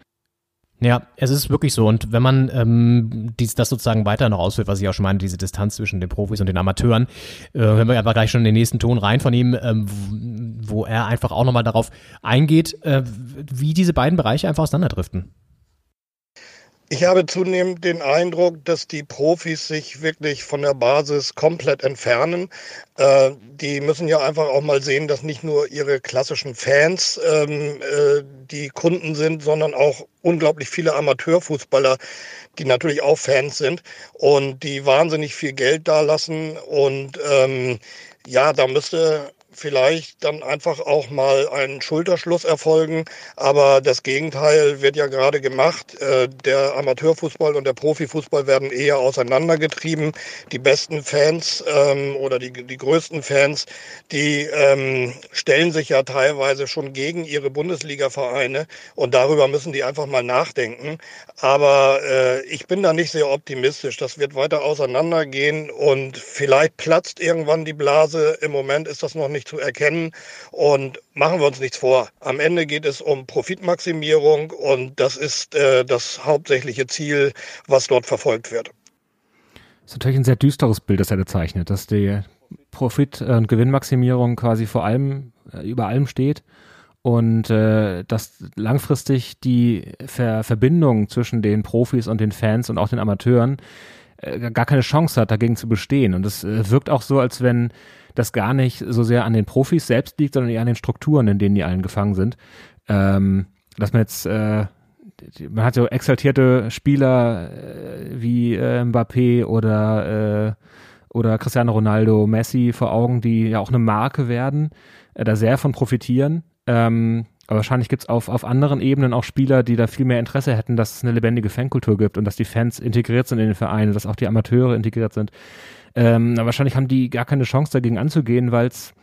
Ja, es ist wirklich so. Und wenn man ähm, dies, das sozusagen weiter noch ausführt, was ich auch schon meine, diese Distanz zwischen den Profis und den Amateuren, äh, hören wir einfach gleich schon in den nächsten Ton rein von ihm, ähm, wo er einfach auch nochmal darauf eingeht, äh, wie diese beiden Bereiche einfach auseinanderdriften. Ich habe zunehmend den Eindruck, dass die Profis sich wirklich von der Basis komplett entfernen. Äh, die müssen ja einfach auch mal sehen, dass nicht nur ihre klassischen Fans ähm, äh, die Kunden sind, sondern auch unglaublich viele Amateurfußballer, die natürlich auch Fans sind und die wahnsinnig viel Geld da lassen. Und ähm, ja, da müsste vielleicht dann einfach auch mal ein Schulterschluss erfolgen. Aber das Gegenteil wird ja gerade gemacht. Äh, der Amateurfußball und der Profifußball werden eher auseinandergetrieben. Die besten Fans ähm, oder die, die größten Fans, die ähm, stellen sich ja teilweise schon gegen ihre Bundesliga-Vereine und darüber müssen die einfach mal nachdenken. Aber äh, ich bin da nicht sehr optimistisch. Das wird weiter auseinandergehen und vielleicht platzt irgendwann die Blase. Im Moment ist das noch nicht zu erkennen. Und machen wir uns nichts vor. Am Ende geht es um Profitmaximierung und das ist äh, das hauptsächliche Ziel, was dort verfolgt wird. Das ist natürlich ein sehr düsteres Bild, das er da zeichnet, dass die Profit- und Gewinnmaximierung quasi vor allem äh, über allem steht und äh, dass langfristig die Ver Verbindung zwischen den Profis und den Fans und auch den Amateuren äh, gar keine Chance hat, dagegen zu bestehen. Und es äh, wirkt auch so, als wenn das gar nicht so sehr an den Profis selbst liegt, sondern eher an den Strukturen, in denen die allen gefangen sind. Ähm, dass man jetzt, äh, man hat so exaltierte Spieler äh, wie äh, Mbappé oder, äh, oder Cristiano Ronaldo, Messi vor Augen, die ja auch eine Marke werden, äh, da sehr von profitieren. Ähm, aber wahrscheinlich gibt's auf, auf anderen Ebenen auch Spieler, die da viel mehr Interesse hätten, dass es eine lebendige Fankultur gibt und dass die Fans integriert sind in den Vereinen, dass auch die Amateure integriert sind. Ähm, wahrscheinlich haben die gar keine Chance dagegen anzugehen, weil es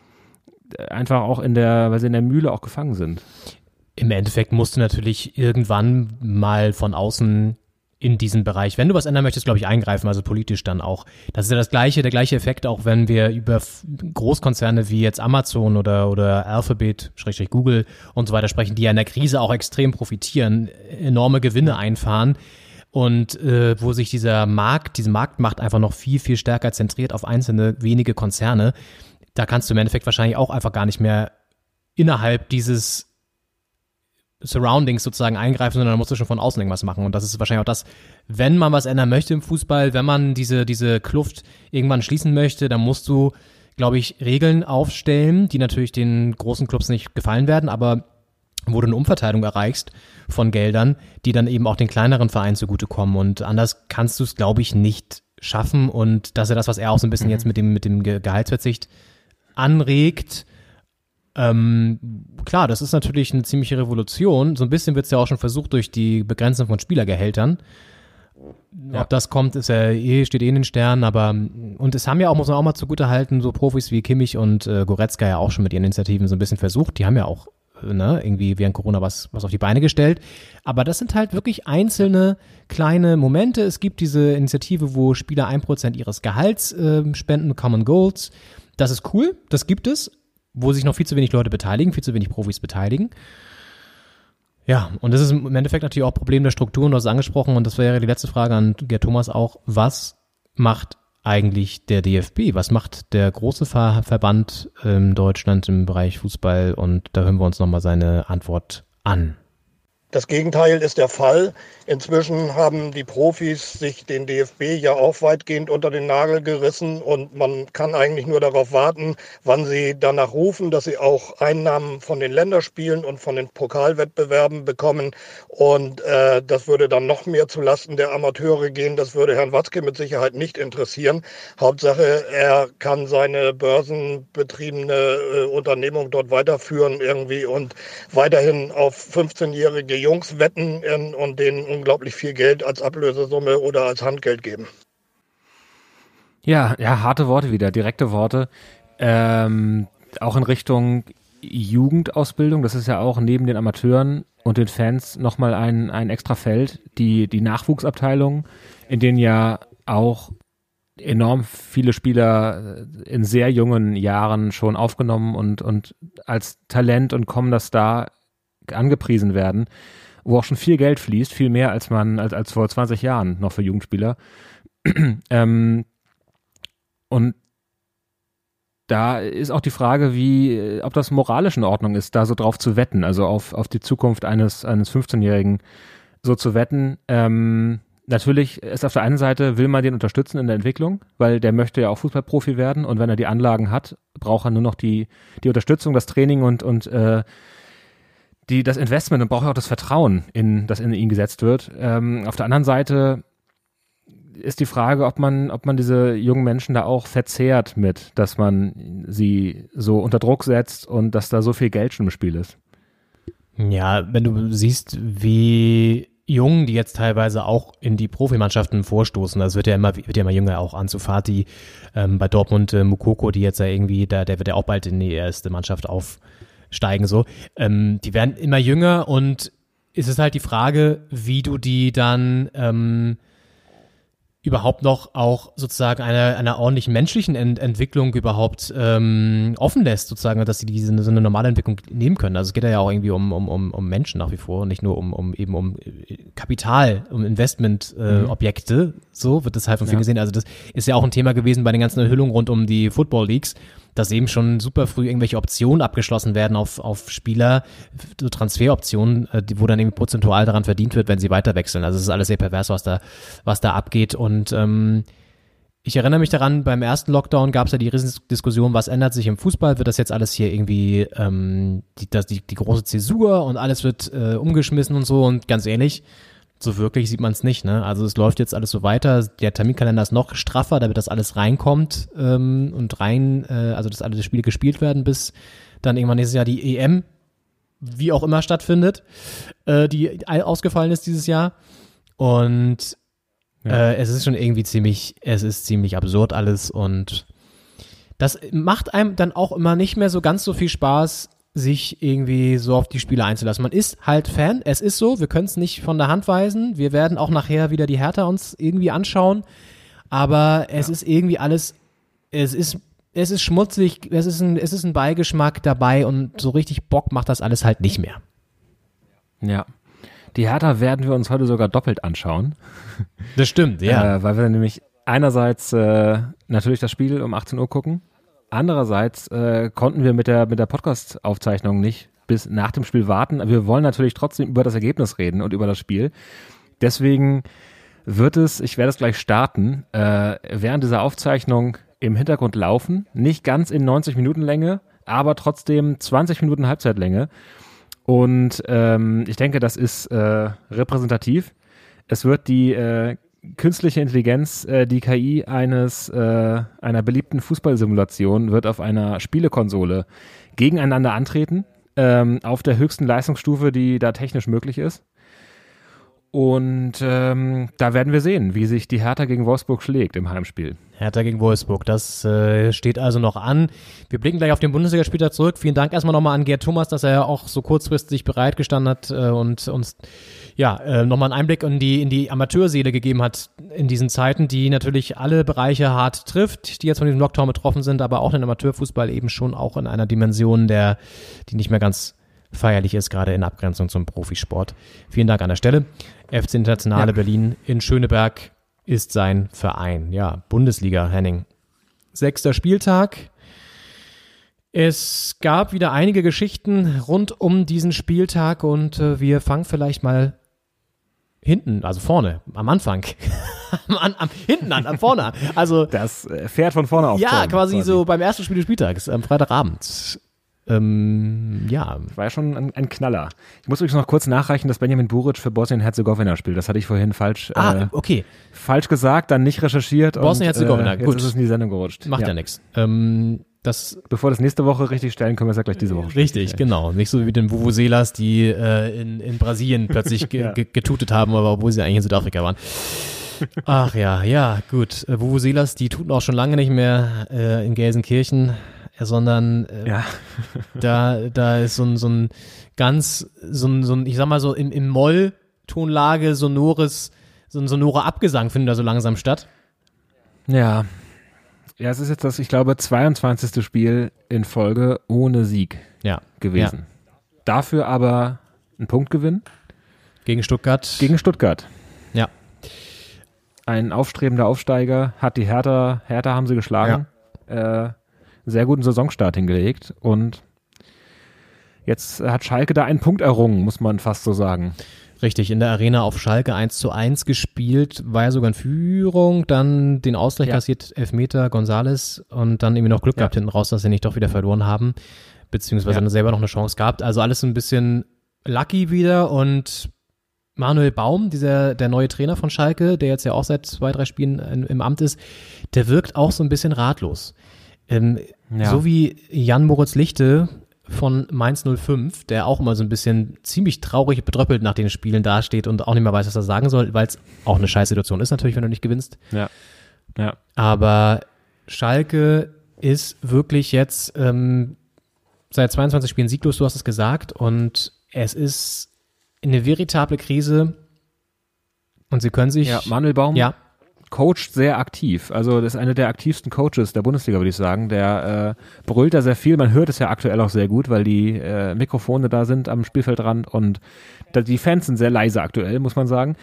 einfach auch in der, weil sie in der Mühle auch gefangen sind. Im Endeffekt musst du natürlich irgendwann mal von außen in diesem Bereich, wenn du was ändern möchtest, glaube ich, eingreifen, also politisch dann auch. Das ist ja das gleiche, der gleiche Effekt, auch wenn wir über Großkonzerne wie jetzt Amazon oder, oder Alphabet, Schrägstrich Google und so weiter sprechen, die ja in der Krise auch extrem profitieren, enorme Gewinne einfahren und äh, wo sich dieser Markt, diese Marktmacht einfach noch viel, viel stärker zentriert auf einzelne wenige Konzerne, da kannst du im Endeffekt wahrscheinlich auch einfach gar nicht mehr innerhalb dieses Surroundings sozusagen eingreifen, sondern da musst du schon von außen irgendwas machen. Und das ist wahrscheinlich auch das, wenn man was ändern möchte im Fußball, wenn man diese, diese Kluft irgendwann schließen möchte, dann musst du, glaube ich, Regeln aufstellen, die natürlich den großen Clubs nicht gefallen werden, aber wo du eine Umverteilung erreichst von Geldern, die dann eben auch den kleineren Vereinen zugutekommen. Und anders kannst du es, glaube ich, nicht schaffen. Und das ist ja das, was er auch so ein bisschen mhm. jetzt mit dem, mit dem Gehaltsverzicht anregt. Ähm, klar, das ist natürlich eine ziemliche Revolution. So ein bisschen wird es ja auch schon versucht durch die Begrenzung von Spielergehältern. Ja. Ob das kommt, ist ja eh, steht eh in den Sternen, aber und es haben ja auch, muss man auch mal zugute halten, so Profis wie Kimmich und äh, Goretzka ja auch schon mit ihren Initiativen so ein bisschen versucht. Die haben ja auch ne, irgendwie während Corona was, was auf die Beine gestellt. Aber das sind halt wirklich einzelne kleine Momente. Es gibt diese Initiative, wo Spieler ein Prozent ihres Gehalts äh, spenden, Common Goals. Das ist cool, das gibt es, wo sich noch viel zu wenig Leute beteiligen, viel zu wenig Profis beteiligen. Ja, und das ist im Endeffekt natürlich auch Problem der Strukturen, du hast es angesprochen, und das wäre die letzte Frage an Gerd Thomas auch. Was macht eigentlich der DFB? Was macht der große Ver Verband in Deutschland im Bereich Fußball? Und da hören wir uns nochmal seine Antwort an. Das Gegenteil ist der Fall. Inzwischen haben die Profis sich den DFB ja auch weitgehend unter den Nagel gerissen und man kann eigentlich nur darauf warten, wann sie danach rufen, dass sie auch Einnahmen von den Länderspielen und von den Pokalwettbewerben bekommen. Und äh, das würde dann noch mehr zulasten der Amateure gehen. Das würde Herrn Watzke mit Sicherheit nicht interessieren. Hauptsache, er kann seine börsenbetriebene äh, Unternehmung dort weiterführen irgendwie und weiterhin auf 15-jährige Jungs wetten äh, und denen unglaublich viel Geld als Ablösesumme oder als Handgeld geben. Ja, ja, harte Worte wieder, direkte Worte. Ähm, auch in Richtung Jugendausbildung, das ist ja auch neben den Amateuren und den Fans nochmal ein, ein extra Feld, die, die Nachwuchsabteilung, in denen ja auch enorm viele Spieler in sehr jungen Jahren schon aufgenommen und, und als Talent und kommender Star angepriesen werden wo auch schon viel Geld fließt, viel mehr als man, als, als vor 20 Jahren noch für Jugendspieler. <clears throat> ähm, und da ist auch die Frage, wie, ob das moralisch in Ordnung ist, da so drauf zu wetten, also auf, auf die Zukunft eines, eines 15-Jährigen so zu wetten. Ähm, natürlich ist auf der einen Seite, will man den unterstützen in der Entwicklung, weil der möchte ja auch Fußballprofi werden und wenn er die Anlagen hat, braucht er nur noch die, die Unterstützung, das Training und, und äh, die, das Investment und braucht auch das Vertrauen, in, das in ihn gesetzt wird. Ähm, auf der anderen Seite ist die Frage, ob man, ob man diese jungen Menschen da auch verzehrt mit, dass man sie so unter Druck setzt und dass da so viel Geld schon im Spiel ist. Ja, wenn du siehst, wie Jungen, die jetzt teilweise auch in die Profimannschaften vorstoßen, das wird ja immer, wird ja immer jünger, auch Ansu Fati ähm, bei Dortmund, äh, Mukoko, die jetzt ja irgendwie, da, der wird ja auch bald in die erste Mannschaft auf, steigen so. Ähm, die werden immer jünger und es ist halt die Frage, wie du die dann ähm, überhaupt noch auch sozusagen einer, einer ordentlichen menschlichen Ent Entwicklung überhaupt ähm, offen lässt, sozusagen, dass sie diese so eine normale Entwicklung nehmen können. Also es geht ja auch irgendwie um, um, um, um Menschen nach wie vor und nicht nur um, um eben um äh, Kapital, um Investmentobjekte. Äh, mhm. So wird das halt von vielen ja. gesehen. Also das ist ja auch ein Thema gewesen bei den ganzen Enthüllungen rund um die Football Leagues dass eben schon super früh irgendwelche Optionen abgeschlossen werden auf, auf Spieler, so Transferoptionen, äh, wo dann eben prozentual daran verdient wird, wenn sie weiter wechseln. Also es ist alles sehr pervers, was da, was da abgeht. Und ähm, ich erinnere mich daran, beim ersten Lockdown gab es ja die Riesendiskussion, was ändert sich im Fußball? Wird das jetzt alles hier irgendwie ähm, die, das, die, die große Zäsur und alles wird äh, umgeschmissen und so? Und ganz ehrlich, so wirklich sieht man es nicht. Ne? Also es läuft jetzt alles so weiter. Der Terminkalender ist noch straffer, damit das alles reinkommt ähm, und rein, äh, also dass alle Spiele gespielt werden, bis dann irgendwann nächstes Jahr die EM, wie auch immer stattfindet, äh, die ausgefallen ist dieses Jahr. Und ja. äh, es ist schon irgendwie ziemlich, es ist ziemlich absurd alles und das macht einem dann auch immer nicht mehr so ganz so viel Spaß, sich irgendwie so auf die Spiele einzulassen. Man ist halt Fan, es ist so, wir können es nicht von der Hand weisen. Wir werden auch nachher wieder die Hertha uns irgendwie anschauen, aber es ja. ist irgendwie alles, es ist, es ist schmutzig, es ist, ein, es ist ein Beigeschmack dabei und so richtig Bock macht das alles halt nicht mehr. Ja. Die Hertha werden wir uns heute sogar doppelt anschauen. Das stimmt, ja. Äh, weil wir nämlich einerseits äh, natürlich das Spiel um 18 Uhr gucken Andererseits äh, konnten wir mit der, mit der Podcast-Aufzeichnung nicht bis nach dem Spiel warten. Wir wollen natürlich trotzdem über das Ergebnis reden und über das Spiel. Deswegen wird es, ich werde es gleich starten, äh, während dieser Aufzeichnung im Hintergrund laufen. Nicht ganz in 90 Minuten Länge, aber trotzdem 20 Minuten Halbzeitlänge. Und ähm, ich denke, das ist äh, repräsentativ. Es wird die äh, künstliche Intelligenz, äh, die KI eines äh, einer beliebten Fußballsimulation wird auf einer Spielekonsole gegeneinander antreten, ähm, auf der höchsten Leistungsstufe, die da technisch möglich ist. Und ähm, da werden wir sehen, wie sich die Hertha gegen Wolfsburg schlägt im Heimspiel. Hertha gegen Wolfsburg, das äh, steht also noch an. Wir blicken gleich auf den Bundesligaspieltag zurück. Vielen Dank erstmal nochmal an Gerd Thomas, dass er auch so kurzfristig bereitgestanden hat äh, und uns ja äh, nochmal einen Einblick in die, in die Amateurseele gegeben hat in diesen Zeiten, die natürlich alle Bereiche hart trifft, die jetzt von diesem Lockdown betroffen sind, aber auch den Amateurfußball eben schon auch in einer Dimension, der, die nicht mehr ganz feierlich ist, gerade in Abgrenzung zum Profisport. Vielen Dank an der Stelle. FC Internationale ja. Berlin in Schöneberg ist sein Verein. Ja, Bundesliga, Henning. Sechster Spieltag. Es gab wieder einige Geschichten rund um diesen Spieltag und äh, wir fangen vielleicht mal hinten, also vorne, am Anfang, <laughs> am, am, hinten an, am vorne. Also Das äh, Pferd von vorne auf. ja, quasi, so beim ersten Spiel des Spieltags, am Freitagabend. Ähm, ja, War ja schon ein, ein Knaller. Ich muss übrigens noch kurz nachreichen, dass Benjamin Buric für Bosnien-Herzegowina spielt. Das hatte ich vorhin falsch, ah, äh, okay, falsch gesagt, dann nicht recherchiert. Bosnien-Herzegowina, äh, jetzt gut. ist es in die Sendung gerutscht. macht ja, nix. Ähm, das Bevor das nächste Woche richtig stellen, können wir es ja gleich diese Woche Richtig, stellen. genau. Nicht so wie den Vuvuzelas, die äh, in, in Brasilien plötzlich <laughs> ge ge getutet haben, aber obwohl sie eigentlich in Südafrika waren. Ach ja, ja, gut. Äh, Vuvuzelas, die tuten auch schon lange nicht mehr äh, in Gelsenkirchen, äh, sondern äh, Ja. <laughs> da, da ist so ein, so ein ganz, so ein, so ein, ich sag mal so im, im Moll-Tonlage sonores, so ein sonorer Abgesang findet da so langsam statt. Ja. Ja, es ist jetzt das, ich glaube, 22. Spiel in Folge ohne Sieg Ja. gewesen. Dafür aber ein Punktgewinn Gegen Stuttgart. gegen Stuttgart. ja. Ein aufstrebender Aufsteiger hat die Hertha, Hertha haben sie geschlagen, äh, sehr guten Saisonstart hingelegt und jetzt hat Schalke da einen Punkt errungen, muss man fast so sagen. Richtig, in der Arena auf Schalke 1 zu 1 gespielt, war ja sogar in Führung, dann den Ausgleich Ja. kassiert Elfmeter Gonzales und dann irgendwie noch Glück Ja. gehabt hinten raus, dass sie nicht doch wieder verloren haben, beziehungsweise Ja. dann selber noch eine Chance gehabt. Also alles so ein bisschen lucky wieder und Manuel Baum, dieser, der neue Trainer von Schalke, der jetzt ja auch seit zwei, drei Spielen in, im Amt ist, der wirkt auch so ein bisschen ratlos. Ähm, Ja. So wie Jan Moritz Lichte von Mainz 05, der auch immer so ein bisschen ziemlich traurig bedröppelt nach den Spielen dasteht und auch nicht mehr weiß, was er sagen soll, weil es auch eine Scheißsituation ist natürlich, wenn du nicht gewinnst. Ja. Ja. Aber Schalke ist wirklich jetzt ähm, seit 22 Spielen sieglos, du hast es gesagt, und es ist eine veritable Krise. Und sie können sich. Ja, Manuel Baum Ja, coacht sehr aktiv. Also das ist einer der aktivsten Coaches der Bundesliga, würde ich sagen. Der äh, brüllt da sehr viel. Man hört es ja aktuell auch sehr gut, weil die äh, Mikrofone da sind am Spielfeldrand und da, die Fans sind sehr leise aktuell, muss man sagen.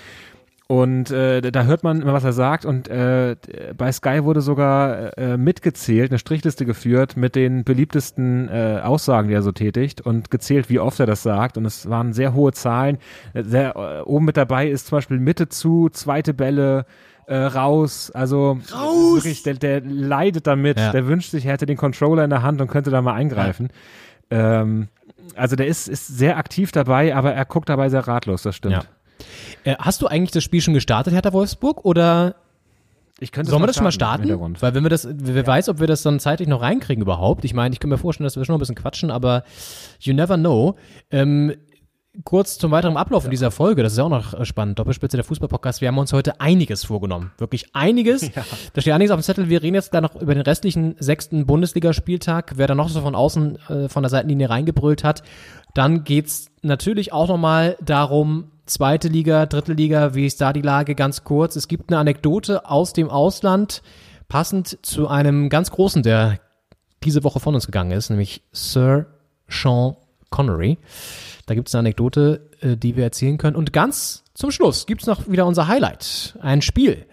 Und äh, da hört man immer, was er sagt. Und äh, bei Sky wurde sogar äh, mitgezählt, eine Strichliste geführt mit den beliebtesten äh, Aussagen, die er so tätigt und gezählt, wie oft er das sagt. Und es waren sehr hohe Zahlen. Äh, Sehr, äh, oben mit dabei ist zum Beispiel Mitte zu, zweite Bälle, äh, raus. Also raus! Wirklich, der, der leidet damit. Ja. Der wünscht sich, er hätte den Controller in der Hand und könnte da mal eingreifen. Ähm, also der ist, ist sehr aktiv dabei, aber er guckt dabei sehr ratlos, das stimmt. Ja. Äh, hast du eigentlich das Spiel schon gestartet, Hertha Wolfsburg? Oder Ich könnte sollen wir das schon mal starten? Weil wenn wir das, wer weiß, ob wir das dann zeitlich noch reinkriegen überhaupt. Ich meine, ich kann mir vorstellen, dass wir schon noch ein bisschen quatschen, aber you never know. Ähm, kurz zum weiteren Ablauf in dieser Folge, das ist ja auch noch äh, spannend. Doppelspitze der Fußball-Podcast. Wir haben uns heute einiges vorgenommen. Wirklich einiges. <laughs> Da steht einiges auf dem Zettel. Wir reden jetzt gleich noch über den restlichen sechsten Bundesligaspieltag. Wer da noch so von außen äh, von der Seitenlinie reingebrüllt hat. Dann geht's natürlich auch nochmal darum, zweite Liga, dritte Liga, wie ist da die Lage? Ganz kurz. Es gibt eine Anekdote aus dem Ausland, passend zu einem ganz großen, der diese Woche von uns gegangen ist, nämlich Sir Sean Connery. Da gibt es eine Anekdote, äh, die wir erzählen können. Und ganz zum Schluss gibt es noch wieder unser Highlight, ein Spiel.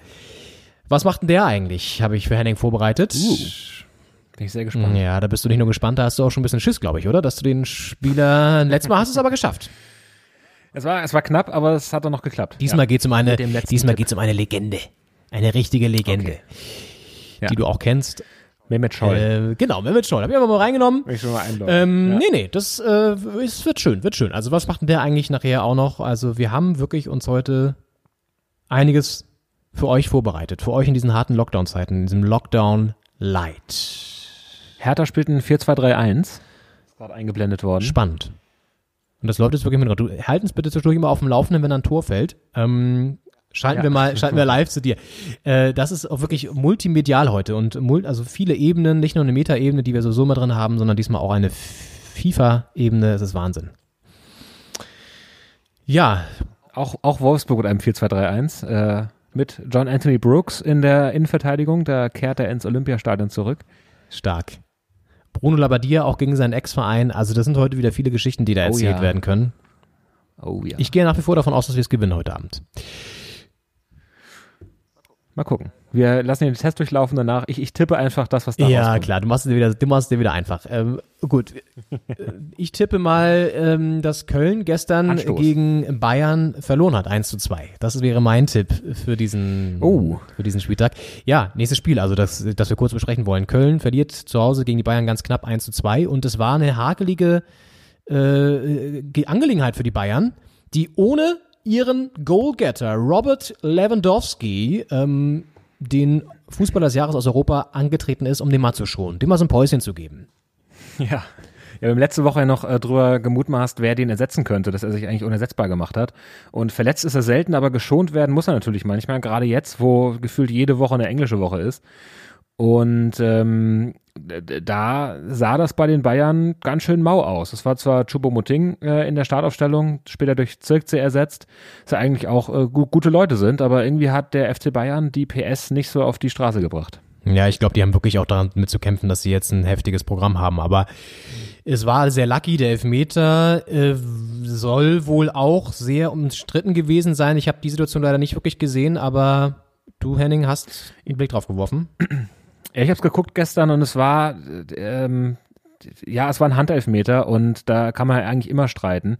Was macht denn der eigentlich? Habe ich für Henning vorbereitet. Bin ich sehr gespannt. Ja, da bist du nicht nur gespannt, da hast du auch schon ein bisschen Schiss, glaube ich, oder? Dass du den Spieler, <laughs> letztes Mal hast du es aber geschafft. Es war, es war knapp, aber es hat dann noch geklappt. Diesmal um eine, dem letzten diesmal Tipp. geht's um eine Legende. Eine richtige Legende. Okay. Ja. Die du auch kennst. Mehmet Scholl. Äh, genau, Mehmet Scholl. Hab ich aber mal reingenommen. Will ich schon mal einloggen. Ähm, ja. Nee, nee, das äh, es wird schön, wird schön. Also was macht denn der eigentlich nachher auch noch? Also wir haben wirklich uns heute einiges für euch vorbereitet. Für euch in diesen harten Lockdown-Zeiten, in diesem Lockdown Light. Hertha spielt ein 4-2-3-1. Ist gerade eingeblendet worden. Spannend. Und das läuft jetzt wirklich mit. Du halt uns bitte zwischendurch immer auf dem Laufenden, wenn ein Tor fällt. Ähm, schalten Ja. wir mal, <laughs> schalten wir live zu dir. Äh, das ist auch wirklich multimedial heute und mul also viele Ebenen, nicht nur eine Meta-Ebene, die wir sowieso mal drin haben, sondern diesmal auch eine FIFA-Ebene. Es ist Wahnsinn. Ja, Auch, auch Wolfsburg mit einem 4-2-3-1. Äh, mit John Anthony Brooks in der Innenverteidigung. Da kehrt er ins Olympiastadion zurück. stark. Bruno Labbadia auch gegen seinen Ex-Verein. Also das sind heute wieder viele Geschichten, die da Oh erzählt ja. werden können. Oh ja. Ich gehe nach wie vor davon aus, dass wir es gewinnen heute Abend. Mal gucken. Wir lassen den Test durchlaufen danach. Ich, ich tippe einfach das, was da Ja, rauskommt. klar, du machst es dir wieder, du machst es dir wieder einfach. Ähm, gut, <laughs> ich tippe mal, ähm, dass Köln gestern Anstoß. gegen Bayern verloren hat, 1 zu 2. Das wäre mein Tipp für diesen, Oh. für diesen Spieltag. Ja, nächstes Spiel, also das, das wir kurz besprechen wollen. Köln verliert zu Hause gegen die Bayern ganz knapp 1 zu 2 und es war eine hakelige äh, Ge- Angelegenheit für die Bayern, die ohne ihren Goalgetter Robert Lewandowski ähm, den Fußballer des Jahres aus Europa angetreten ist, um den mal zu schonen, dem mal so ein Päuschen zu geben. Ja. Ja, wir haben letzte Woche ja noch äh, drüber gemutmaßt, wer den ersetzen könnte, dass er sich eigentlich unersetzbar gemacht hat. Und verletzt ist er selten, aber geschont werden muss er natürlich manchmal, gerade jetzt, wo gefühlt jede Woche eine englische Woche ist. Und ähm, da sah das bei den Bayern ganz schön mau aus. Es war zwar Choupo-Moting äh, in der Startaufstellung, später durch Zirkze ersetzt, dass ja eigentlich auch äh, gu gute Leute sind, aber irgendwie hat der FC Bayern die PS nicht so auf die Straße gebracht. Ja, ich glaube, die haben wirklich auch daran mitzukämpfen, dass sie jetzt ein heftiges Programm haben. Aber es war sehr lucky. Der Elfmeter äh, soll wohl auch sehr umstritten gewesen sein. Ich habe die Situation leider nicht wirklich gesehen, aber du, Henning, hast einen Blick drauf geworfen. Ja, ich habe es geguckt gestern und es war, äh, ähm, ja, es war ein Handelfmeter und da kann man eigentlich immer streiten.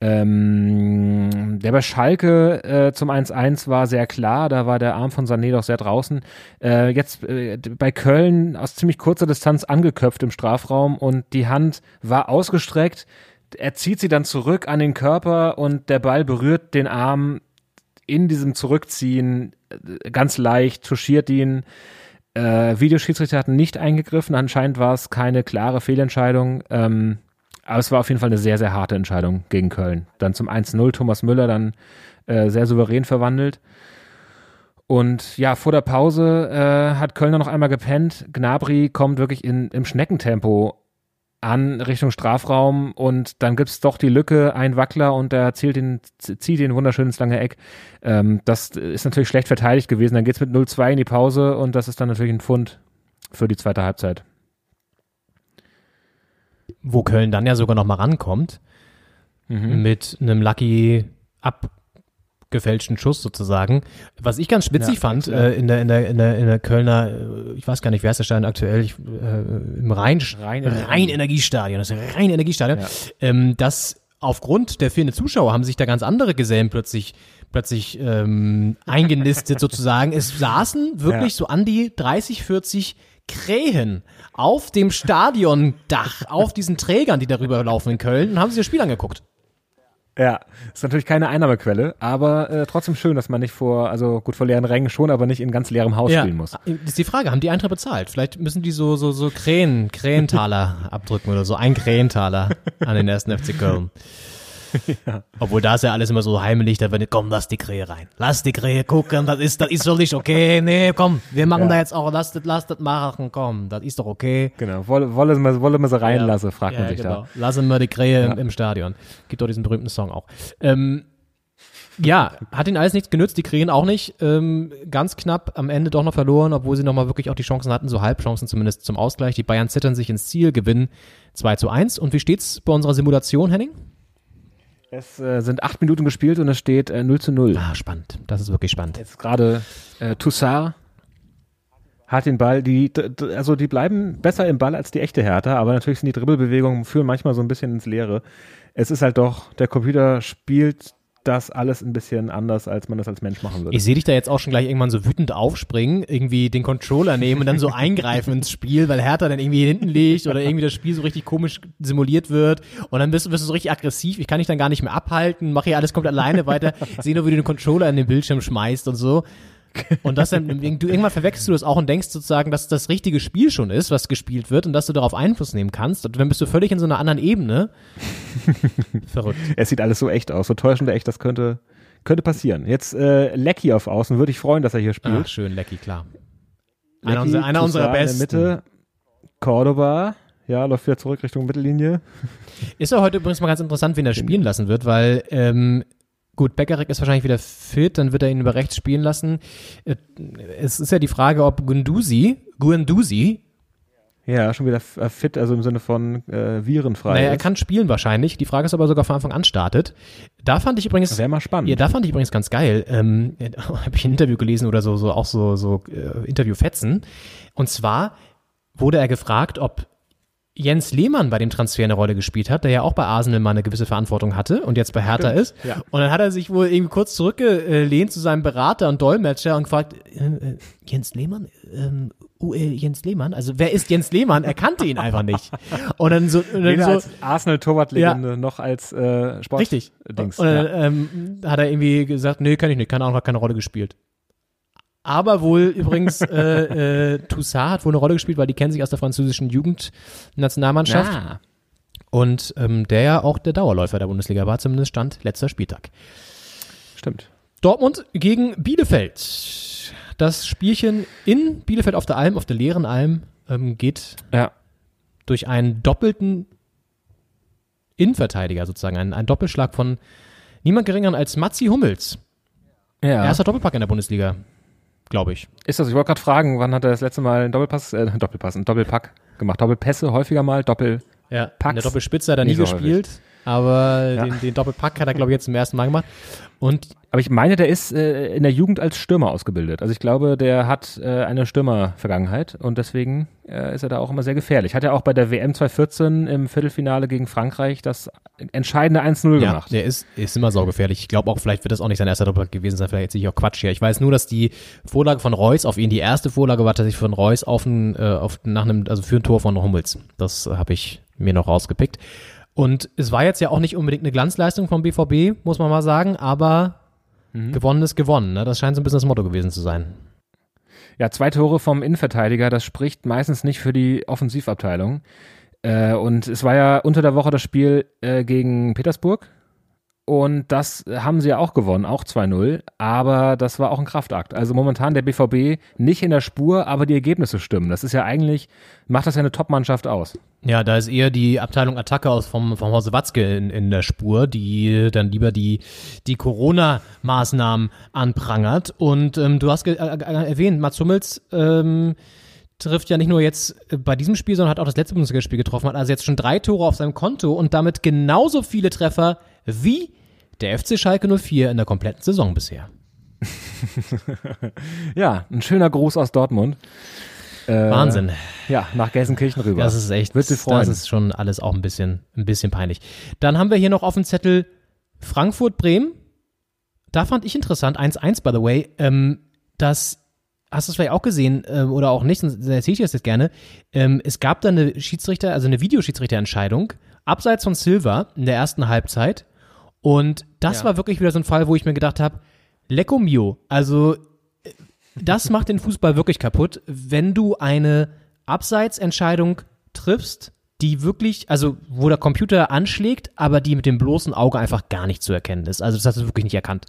Ähm, der bei Schalke äh, zum 1-1 war sehr klar, da war der Arm von Sané doch sehr draußen. Äh, jetzt äh, bei Köln aus ziemlich kurzer Distanz angeköpft im Strafraum und die Hand war ausgestreckt. Er zieht sie dann zurück an den Körper und der Ball berührt den Arm in diesem Zurückziehen äh, ganz leicht, touchiert ihn. Äh, Videoschiedsrichter hatten nicht eingegriffen. Anscheinend war es keine klare Fehlentscheidung. Ähm, aber es war auf jeden Fall eine sehr, sehr harte Entscheidung gegen Köln. Dann zum 1-0 Thomas Müller dann äh, sehr souverän verwandelt. Und ja, vor der Pause äh, hat Köln noch einmal gepennt. Gnabry kommt wirklich in, im Schneckentempo an Richtung Strafraum und dann gibt's doch die Lücke, ein Wackler und der zielt den, zieht den wunderschön ins lange Eck. Ähm, das ist natürlich schlecht verteidigt gewesen. Dann geht's mit 0-2 in die Pause und das ist dann natürlich ein Pfund für die zweite Halbzeit. Wo Köln dann ja sogar noch mal rankommt mit einem lucky abgefälschten Schuss sozusagen. Was ich ganz spitzig Ja, fand äh, in, der, in, der, in, der, in der Kölner, äh, ich weiß gar nicht, wer ist der Stadion aktuell, ich, äh, im Rhein, Rhein- Rhein-Energiestadion, das Rhein-Energiestadion, Ja. ähm, dass aufgrund der fehlenden Zuschauer haben sich da ganz andere Gesellen plötzlich plötzlich ähm, eingenistet sozusagen. Es saßen <laughs> wirklich Ja. so an die 30, 40 Krähen auf dem Stadiondach, auf diesen Trägern, die darüber laufen in Köln und haben sich das Spiel angeguckt. Ja, ist natürlich keine Einnahmequelle, aber äh, trotzdem schön, dass man nicht vor, also gut vor leeren Rängen schon, aber nicht in ganz leerem Haus spielen muss. Das ist die Frage, haben die Eintritt bezahlt? Vielleicht müssen die so, so, so Krähen, Krähentaler <laughs> abdrücken oder so. Ein Krähentaler an den ersten FC Köln. <laughs> Obwohl da ist ja alles immer so heimlich, da wird, komm, lass die Krähe rein. Lass die Krähe gucken, das ist, das ist doch nicht okay. Nee, komm, wir machen Ja. da jetzt auch, lass das, lass das machen, komm, das ist doch okay. Genau, wolle, wolle, man, wolle man sie reinlassen, fragt ja, man sich genau. Lassen wir die Krähe im, Ja. im Stadion. Gibt doch diesen berühmten Song auch. Ähm, ja, hat ihnen alles nichts genützt, die Krähen auch nicht. Ähm, ganz knapp am Ende doch noch verloren, obwohl sie nochmal wirklich auch die Chancen hatten, so Halbchancen zumindest zum Ausgleich. Die Bayern zittern sich ins Ziel, gewinnen 2 zu 1. Und wie steht's bei unserer Simulation, Henning? Es äh, sind acht Minuten gespielt und es steht äh, 0 zu 0. Ah, spannend. Das ist wirklich spannend. Jetzt gerade äh, Toussaint hat den Ball, die, also die bleiben besser im Ball als die echte Hertha, aber natürlich sind die Dribbelbewegungen führen manchmal so ein bisschen ins Leere. Es ist halt doch, der Computer spielt das alles ein bisschen anders, als man das als Mensch machen würde. Ich sehe dich da jetzt auch schon gleich irgendwann so wütend aufspringen, irgendwie den Controller nehmen und dann so <laughs> eingreifen ins Spiel, weil Hertha dann irgendwie hinten liegt oder irgendwie das Spiel so richtig komisch simuliert wird und dann bist, du- wirst du so richtig aggressiv. Ich kann dich dann gar nicht mehr abhalten, mache hier alles kommt alleine weiter, sehe nur, wie du den Controller in den Bildschirm schmeißt und so. <laughs> Und das dann, du, irgendwann verwechselst du das auch und denkst sozusagen, dass das richtige Spiel schon ist, was gespielt wird und dass du darauf Einfluss nehmen kannst. Und dann bist du völlig in so einer anderen Ebene. <laughs> Verrückt. Es sieht alles so echt aus, so täuschend echt, das könnte, könnte passieren. Jetzt äh, Lecky auf Außen, würde ich freuen, dass er hier spielt. Ach, schön, Lecky, klar. Einer, Lecky, unserer, einer unserer besten. In der Mitte, Cordoba, ja, läuft wieder zurück Richtung Mittellinie. Ist ja heute übrigens mal ganz interessant, wen er spielen lassen wird, weil ähm, gut, Beckerek ist wahrscheinlich wieder fit, dann wird er ihn über rechts spielen lassen. Äh, Es ist ja die Frage, ob Gunduzi, Guendouzi, Ja, schon wieder äh, fit, also im Sinne von äh, virenfrei. Naja, er ist. kann spielen wahrscheinlich. Die Frage ist aber sogar von Anfang an startet. Da fand ich übrigens. Wäre mal spannend. Ja, da fand ich übrigens ganz geil. Ähm, <laughs> Habe ich ein Interview gelesen oder so, so auch so, so äh, Interviewfetzen. Und zwar wurde er gefragt, ob Jens Lehmann bei dem Transfer eine Rolle gespielt hat, der ja auch bei Arsenal mal eine gewisse Verantwortung hatte und jetzt bei Hertha ist. ja. Und dann hat er sich wohl irgendwie kurz zurückgelehnt zu seinem Berater und Dolmetscher und gefragt, äh, äh, Jens Lehmann, ähm, äh, Jens Lehmann, also wer ist Jens Lehmann? Er kannte ihn einfach nicht. Und dann so, und dann so als Arsenal-Torwartlegende noch als äh, Sport Richtig. Dings. Und dann ja. ähm, hat er irgendwie gesagt, nee, kann ich nicht, keine Ahnung, hat keine Rolle gespielt. Aber wohl übrigens, äh, äh, Toussaint hat wohl eine Rolle gespielt, weil die kennen sich aus der französischen Jugendnationalmannschaft. Ah. Und ähm, der ja auch der Dauerläufer der Bundesliga war, zumindest stand letzter Spieltag. Stimmt. Dortmund gegen Bielefeld. Das Spielchen in Bielefeld auf der Alm, auf der leeren Alm, ähm, geht Ja. durch einen doppelten Innenverteidiger sozusagen, einen, einen Doppelschlag von niemand geringeren als Matzi Hummels. Ja. Erster Doppelpack in der Bundesliga, glaube ich. Ist das, ich wollte gerade fragen, wann hat er das letzte Mal einen Doppelpass, äh, Doppelpass, einen Doppelpack gemacht? Doppelpässe häufiger mal, Doppel. Ja, in der Doppelspitze hat er nie so gespielt, aber Ja. den, den Doppelpack hat er, glaube ich, jetzt zum ersten Mal gemacht. Und Aber ich meine, der ist äh, in der Jugend als Stürmer ausgebildet. Also ich glaube, der hat äh, eine Stürmervergangenheit und deswegen äh, ist er da auch immer sehr gefährlich. Hat er auch bei der WM 2014 im Viertelfinale gegen Frankreich das entscheidende 1-0 ja, gemacht. der ist, ist immer saugefährlich. Ich glaube auch, vielleicht wird das auch nicht sein erster Doppelpack gewesen sein, vielleicht sehe ich auch Quatsch hier. Ich weiß nur, dass die Vorlage von Reus auf ihn, die erste Vorlage war tatsächlich von Reus auf ein, äh, auf, nach einem, also für ein Tor von Hummels. Das habe ich mir noch rausgepickt. Und es war jetzt ja auch nicht unbedingt eine Glanzleistung vom BVB, muss man mal sagen, aber gewonnen ist gewonnen. Ne? Das scheint so ein bisschen das Motto gewesen zu sein. Ja, zwei Tore vom Innenverteidiger, das spricht meistens nicht für die Offensivabteilung. Äh, und es war ja unter der Woche das Spiel äh, gegen Petersburg. Und das haben sie ja auch gewonnen, auch 2-0. Aber das war auch ein Kraftakt. Also momentan der BVB nicht in der Spur, aber die Ergebnisse stimmen. Das ist ja eigentlich, macht das ja eine Top-Mannschaft aus. Ja, da ist eher die Abteilung Attacke aus vom, vom Hause Watzke in, in der Spur, die dann lieber die, die Corona-Maßnahmen anprangert. Und ähm, du hast ge- äh, äh, erwähnt, Mats Hummels ähm, trifft ja nicht nur jetzt äh, bei diesem Spiel, sondern hat auch das letzte Bundesligaspiel getroffen, hat also jetzt schon drei Tore auf seinem Konto und damit genauso viele Treffer wie der FC Schalke 04 in der kompletten Saison bisher. <laughs> Ja, ein schöner Gruß aus Dortmund. Äh, Wahnsinn. Ja, nach Gelsenkirchen rüber. Das ist echt, Wird freuen. das ist schon alles auch ein bisschen, ein bisschen peinlich. Dann haben wir hier noch auf dem Zettel Frankfurt-Bremen. Da fand ich interessant, 1-1 by the way, ähm, dass, hast du es vielleicht auch gesehen äh, oder auch nicht, sonst erzähle ich das jetzt gerne. Ähm, es gab da eine Schiedsrichter, also eine Videoschiedsrichterentscheidung, abseits von Silva in der ersten Halbzeit. Und das Ja. war wirklich wieder so ein Fall, wo ich mir gedacht habe, Lecco mio, also das macht den Fußball wirklich kaputt, wenn du eine Abseitsentscheidung triffst, die wirklich, also wo der Computer anschlägt, aber die mit dem bloßen Auge einfach gar nicht zu erkennen ist. Also das hast du wirklich nicht erkannt.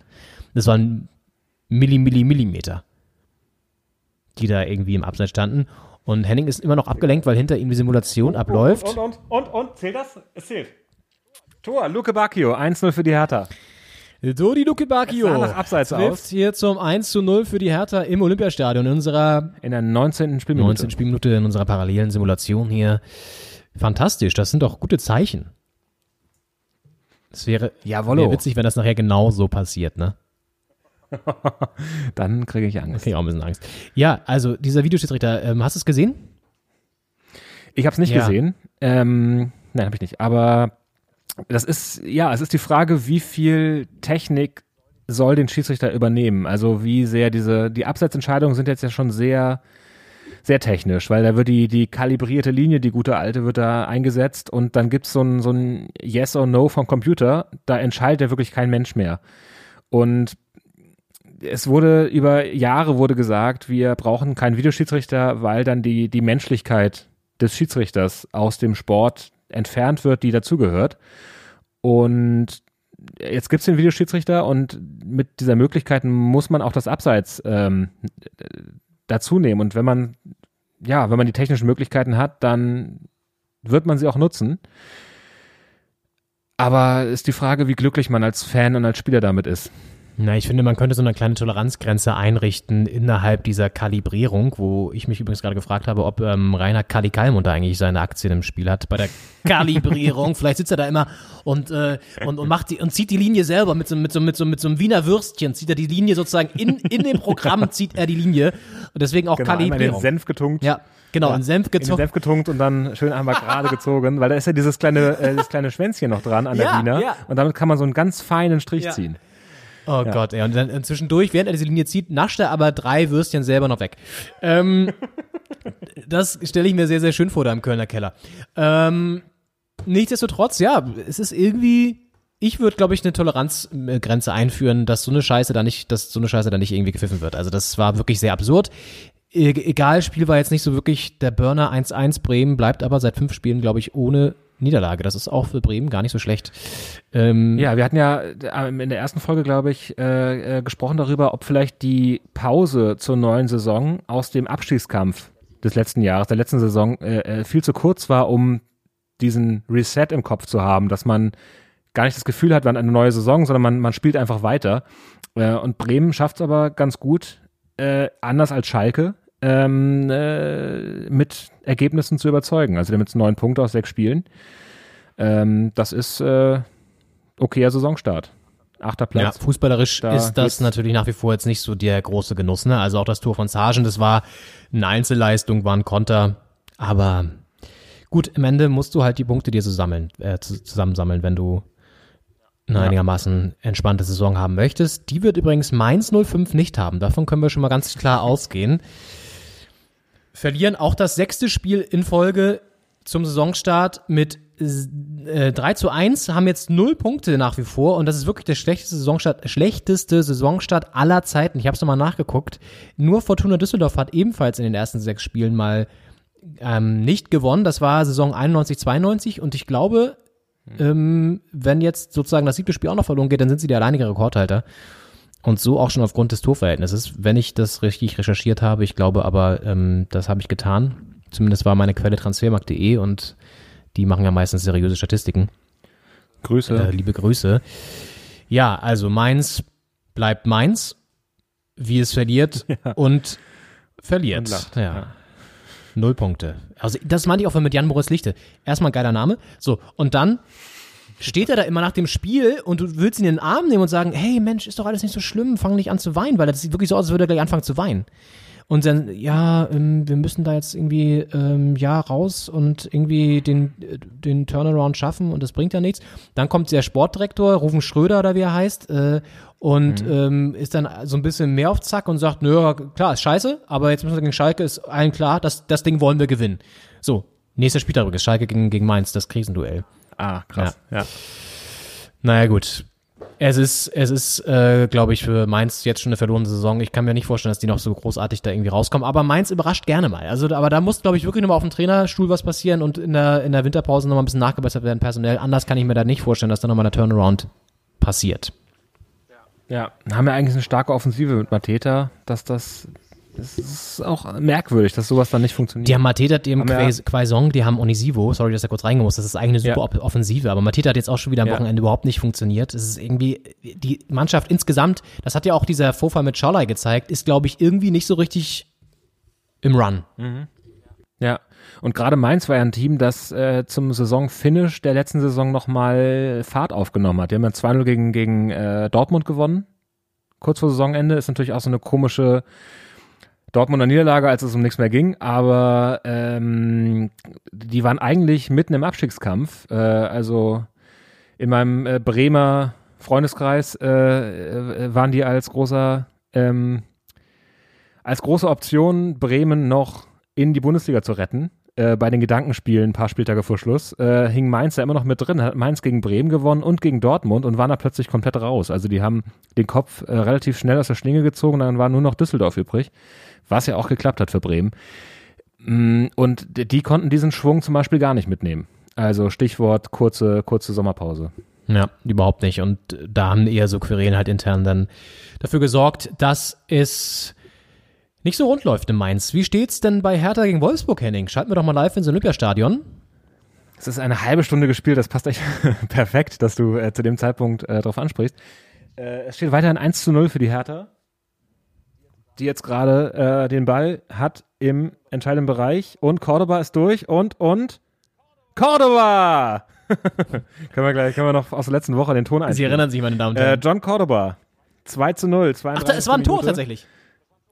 Das waren Milli, Milli, Millimeter, die da irgendwie im Abseits standen. Und Henning ist immer noch abgelenkt, weil hinter ihm die Simulation abläuft. Und, und, und, und, zählt das? Es zählt. Tor, Luke Bacchio, 1-0 für die Hertha. Dodi Luke Bacchio nach Abseits trifft aus. hier zum 1 zu 0 für die Hertha im Olympiastadion in unserer In der 19. Spielminute. 19 Spielminute in unserer parallelen Simulation hier. Fantastisch, das sind doch gute Zeichen. Es wäre, Jawollo. wäre witzig, wenn das nachher genau so passiert, ne? <laughs> Dann kriege ich Angst. Ich auch ein bisschen Angst. Ja, also dieser Videoschiedsrichter, ähm, hast du es gesehen? Ich habe es nicht Ja. gesehen. Ähm, nein, habe ich nicht. Aber das ist, ja, es ist die Frage, wie viel Technik soll den Schiedsrichter übernehmen? Also wie sehr diese, die Abseitsentscheidungen sind jetzt ja schon sehr, sehr technisch, weil da wird die, die kalibrierte Linie, die gute alte, wird da eingesetzt und dann gibt's so ein, so ein Yes or No vom Computer, da entscheidet ja wirklich kein Mensch mehr. Und es wurde über Jahre wurde gesagt, wir brauchen keinen Videoschiedsrichter, weil dann die, die Menschlichkeit des Schiedsrichters aus dem Sport entfernt wird, die dazugehört. Und jetzt gibt es den Videoschiedsrichter und mit dieser Möglichkeit muss man auch das Abseits ähm, dazu nehmen. Und wenn man, ja, wenn man die technischen Möglichkeiten hat, dann wird man sie auch nutzen. Aber ist die Frage, wie glücklich man als Fan und als Spieler damit ist. Na, ich finde, man könnte so eine kleine Toleranzgrenze einrichten innerhalb dieser Kalibrierung, wo ich mich übrigens gerade gefragt habe, ob ähm, Rainer Kali Kalmund da eigentlich seine Aktien im Spiel hat bei der Kalibrierung. <laughs> Vielleicht sitzt er da immer und, äh, und, und macht die und zieht die Linie selber mit so, mit so, mit so, mit so einem Wiener Würstchen, zieht er die Linie sozusagen in, in dem Programm <laughs> zieht er die Linie. Und deswegen auch Genau, einmal in den Kalibrierung. Senf getunkt. Ja, genau, Ja, in Senf In den gezogen. Senf getunkt und dann schön einmal gerade <laughs> gezogen, weil da ist ja dieses kleine, äh, das kleine Schwänzchen noch dran an der Ja, Wiener. ja. Und damit kann man so einen ganz feinen Strich Ja. ziehen. Oh Gott, ey. Und dann äh, zwischendurch, während er diese Linie zieht, nascht er aber drei Würstchen selber noch weg. Ähm, <laughs> das stelle ich mir sehr, sehr schön vor da im Kölner Keller. Ähm, nichtsdestotrotz, ja, es ist irgendwie. Ich würde, glaube ich, eine Toleranzgrenze einführen, dass so eine Scheiße da nicht, dass so eine Scheiße da nicht irgendwie gepfiffen wird. Also das war wirklich sehr absurd. E egal, Spiel war jetzt nicht so wirklich der Burner 1-1. Bremen bleibt aber seit fünf Spielen, glaube ich, ohne Niederlage. Das ist auch für Bremen gar nicht so schlecht. Ähm, Ja, wir hatten ja äh, in der ersten Folge, glaube ich, äh, äh, gesprochen darüber, ob vielleicht die Pause zur neuen Saison aus dem Abstiegskampf des letzten Jahres, der letzten Saison, äh, äh, viel zu kurz war, um diesen Reset im Kopf zu haben, dass man gar nicht das Gefühl hat, man hat eine neue Saison, sondern man, man spielt einfach weiter. Äh, und Bremen schafft es aber ganz gut, anders als Schalke, ähm, äh, mit Ergebnissen zu überzeugen. Also damit neun Punkte aus sechs Spielen. Ähm, das ist äh, okayer Saisonstart. Achter Ja, Platz. fußballerisch Da ist das natürlich nach wie vor jetzt nicht so der große Genuss. Ne? Also auch das Tor von Sargent, das war eine Einzelleistung, war ein Konter. Aber gut, am Ende musst du halt die Punkte dir zusammen, äh, zu- zusammensammeln, wenn du eine einigermaßen entspannte Saison haben möchtest. Die wird übrigens Mainz 05 nicht haben. Davon können wir schon mal ganz klar ausgehen. Verlieren auch das sechste Spiel in Folge zum Saisonstart mit äh, 3 zu 1, haben jetzt null Punkte nach wie vor und das ist wirklich der schlechteste Saisonstart, schlechteste Saisonstart aller Zeiten. Ich habe es nochmal nachgeguckt. Nur Fortuna Düsseldorf hat ebenfalls in den ersten sechs Spielen mal ähm, nicht gewonnen. Das war Saison 91, 92 und ich glaube, ähm, wenn jetzt sozusagen das siebte Spiel auch noch verloren geht, dann sind sie der alleinige Rekordhalter. Und so auch schon aufgrund des Torverhältnisses, wenn ich das richtig recherchiert habe. Ich glaube aber, ähm, das habe ich getan. Zumindest war meine Quelle transfermarkt.de und die machen ja meistens seriöse Statistiken. Grüße. Äh, liebe Grüße. Ja, also Mainz bleibt Mainz, wie es verliert <laughs> und verliert. Und ja. ja. Null Punkte. Also das meinte ich auch mit Jan Boris Lichte. Erstmal geiler Name. So, und dann steht er da immer nach dem Spiel und du willst ihn in den Arm nehmen und sagen, hey Mensch, ist doch alles nicht so schlimm, fang nicht an zu weinen, weil das sieht wirklich so aus, als würde er gleich anfangen zu weinen. Und dann, ja, ähm, wir müssen da jetzt irgendwie, ähm, ja, raus und irgendwie den, äh, den Turnaround schaffen und das bringt ja nichts. Dann kommt der Sportdirektor, Rufen Schröder oder wie er heißt, äh, und ähm, ist dann so ein bisschen mehr auf Zack und sagt, nö, klar, ist scheiße, aber jetzt müssen wir gegen Schalke, ist allen klar, das, das Ding wollen wir gewinnen. So, nächster Spieltag übrigens, Schalke gegen, gegen Mainz, das Krisenduell. Ah, krass. Ja. Naja, gut. Es ist, es ist, äh, glaube ich, für Mainz jetzt schon eine verlorene Saison. Ich kann mir nicht vorstellen, dass die noch so großartig da irgendwie rauskommen. Aber Mainz überrascht gerne mal. Also, aber da muss, glaube ich, wirklich nochmal auf dem Trainerstuhl was passieren und in der, in der Winterpause nochmal ein bisschen nachgebessert werden, personell. Anders kann ich mir da nicht vorstellen, dass da nochmal eine Turnaround passiert. Ja, haben wir eigentlich eine starke Offensive mit Mateta, dass das, das ist auch merkwürdig, dass sowas dann nicht funktioniert. Die haben Mateta, die haben Quaison, die haben Onisivo. Sorry, dass er kurz reingemusst. Das ist eigentlich eine super Ja. Offensive. Aber Mateta hat jetzt auch schon wieder am Ja. Wochenende überhaupt nicht funktioniert. Es ist irgendwie, die Mannschaft insgesamt, das hat ja auch dieser Vorfall mit Scholai gezeigt, ist, glaube ich, irgendwie nicht so richtig im Run. Ja, und gerade Mainz war ja ein Team, das äh, zum Saisonfinish der letzten Saison nochmal Fahrt aufgenommen hat. Die haben ja 2-0 gegen, gegen äh, Dortmund gewonnen. Kurz vor Saisonende ist natürlich auch so eine komische Dortmunder Niederlage, als es um nichts mehr ging, aber ähm, die waren eigentlich mitten im Abstiegskampf. Äh, also in meinem äh, Bremer Freundeskreis äh, äh, waren die als großer ähm, als große Option Bremen noch in die Bundesliga zu retten. Äh, bei den Gedankenspielen ein paar Spieltage vor Schluss äh, hing Mainz da immer noch mit drin, hat Mainz gegen Bremen gewonnen und gegen Dortmund und waren da plötzlich komplett raus. Also die haben den Kopf relativ schnell aus der Schlinge gezogen, dann war nur noch Düsseldorf übrig, was ja auch geklappt hat für Bremen. Mm, Und die, die konnten diesen Schwung zum Beispiel gar nicht mitnehmen. Also Stichwort kurze, kurze Sommerpause. Ja, überhaupt nicht. Und da haben eher so Querelen halt intern dann dafür gesorgt, dass es nicht so rund läuft in Mainz. Wie steht's denn bei Hertha gegen Wolfsburg, Henning? Schalten wir doch mal live ins Olympiastadion. Es ist eine halbe Stunde gespielt, das passt echt <laughs> perfekt, dass du äh, zu dem Zeitpunkt äh, darauf ansprichst. Äh, es steht weiterhin 1 zu 0 für die Hertha, die jetzt gerade äh, den Ball hat im entscheidenden Bereich und Cordoba ist durch und und Cordoba! <laughs> können wir gleich, können wir noch aus der letzten Woche den Ton Sie einspielen. erinnern sich, meine Damen und Äh, Herren. John Cordoba. 2 zu 0. Ach, 32. da, es war ein Tor Minute. tatsächlich.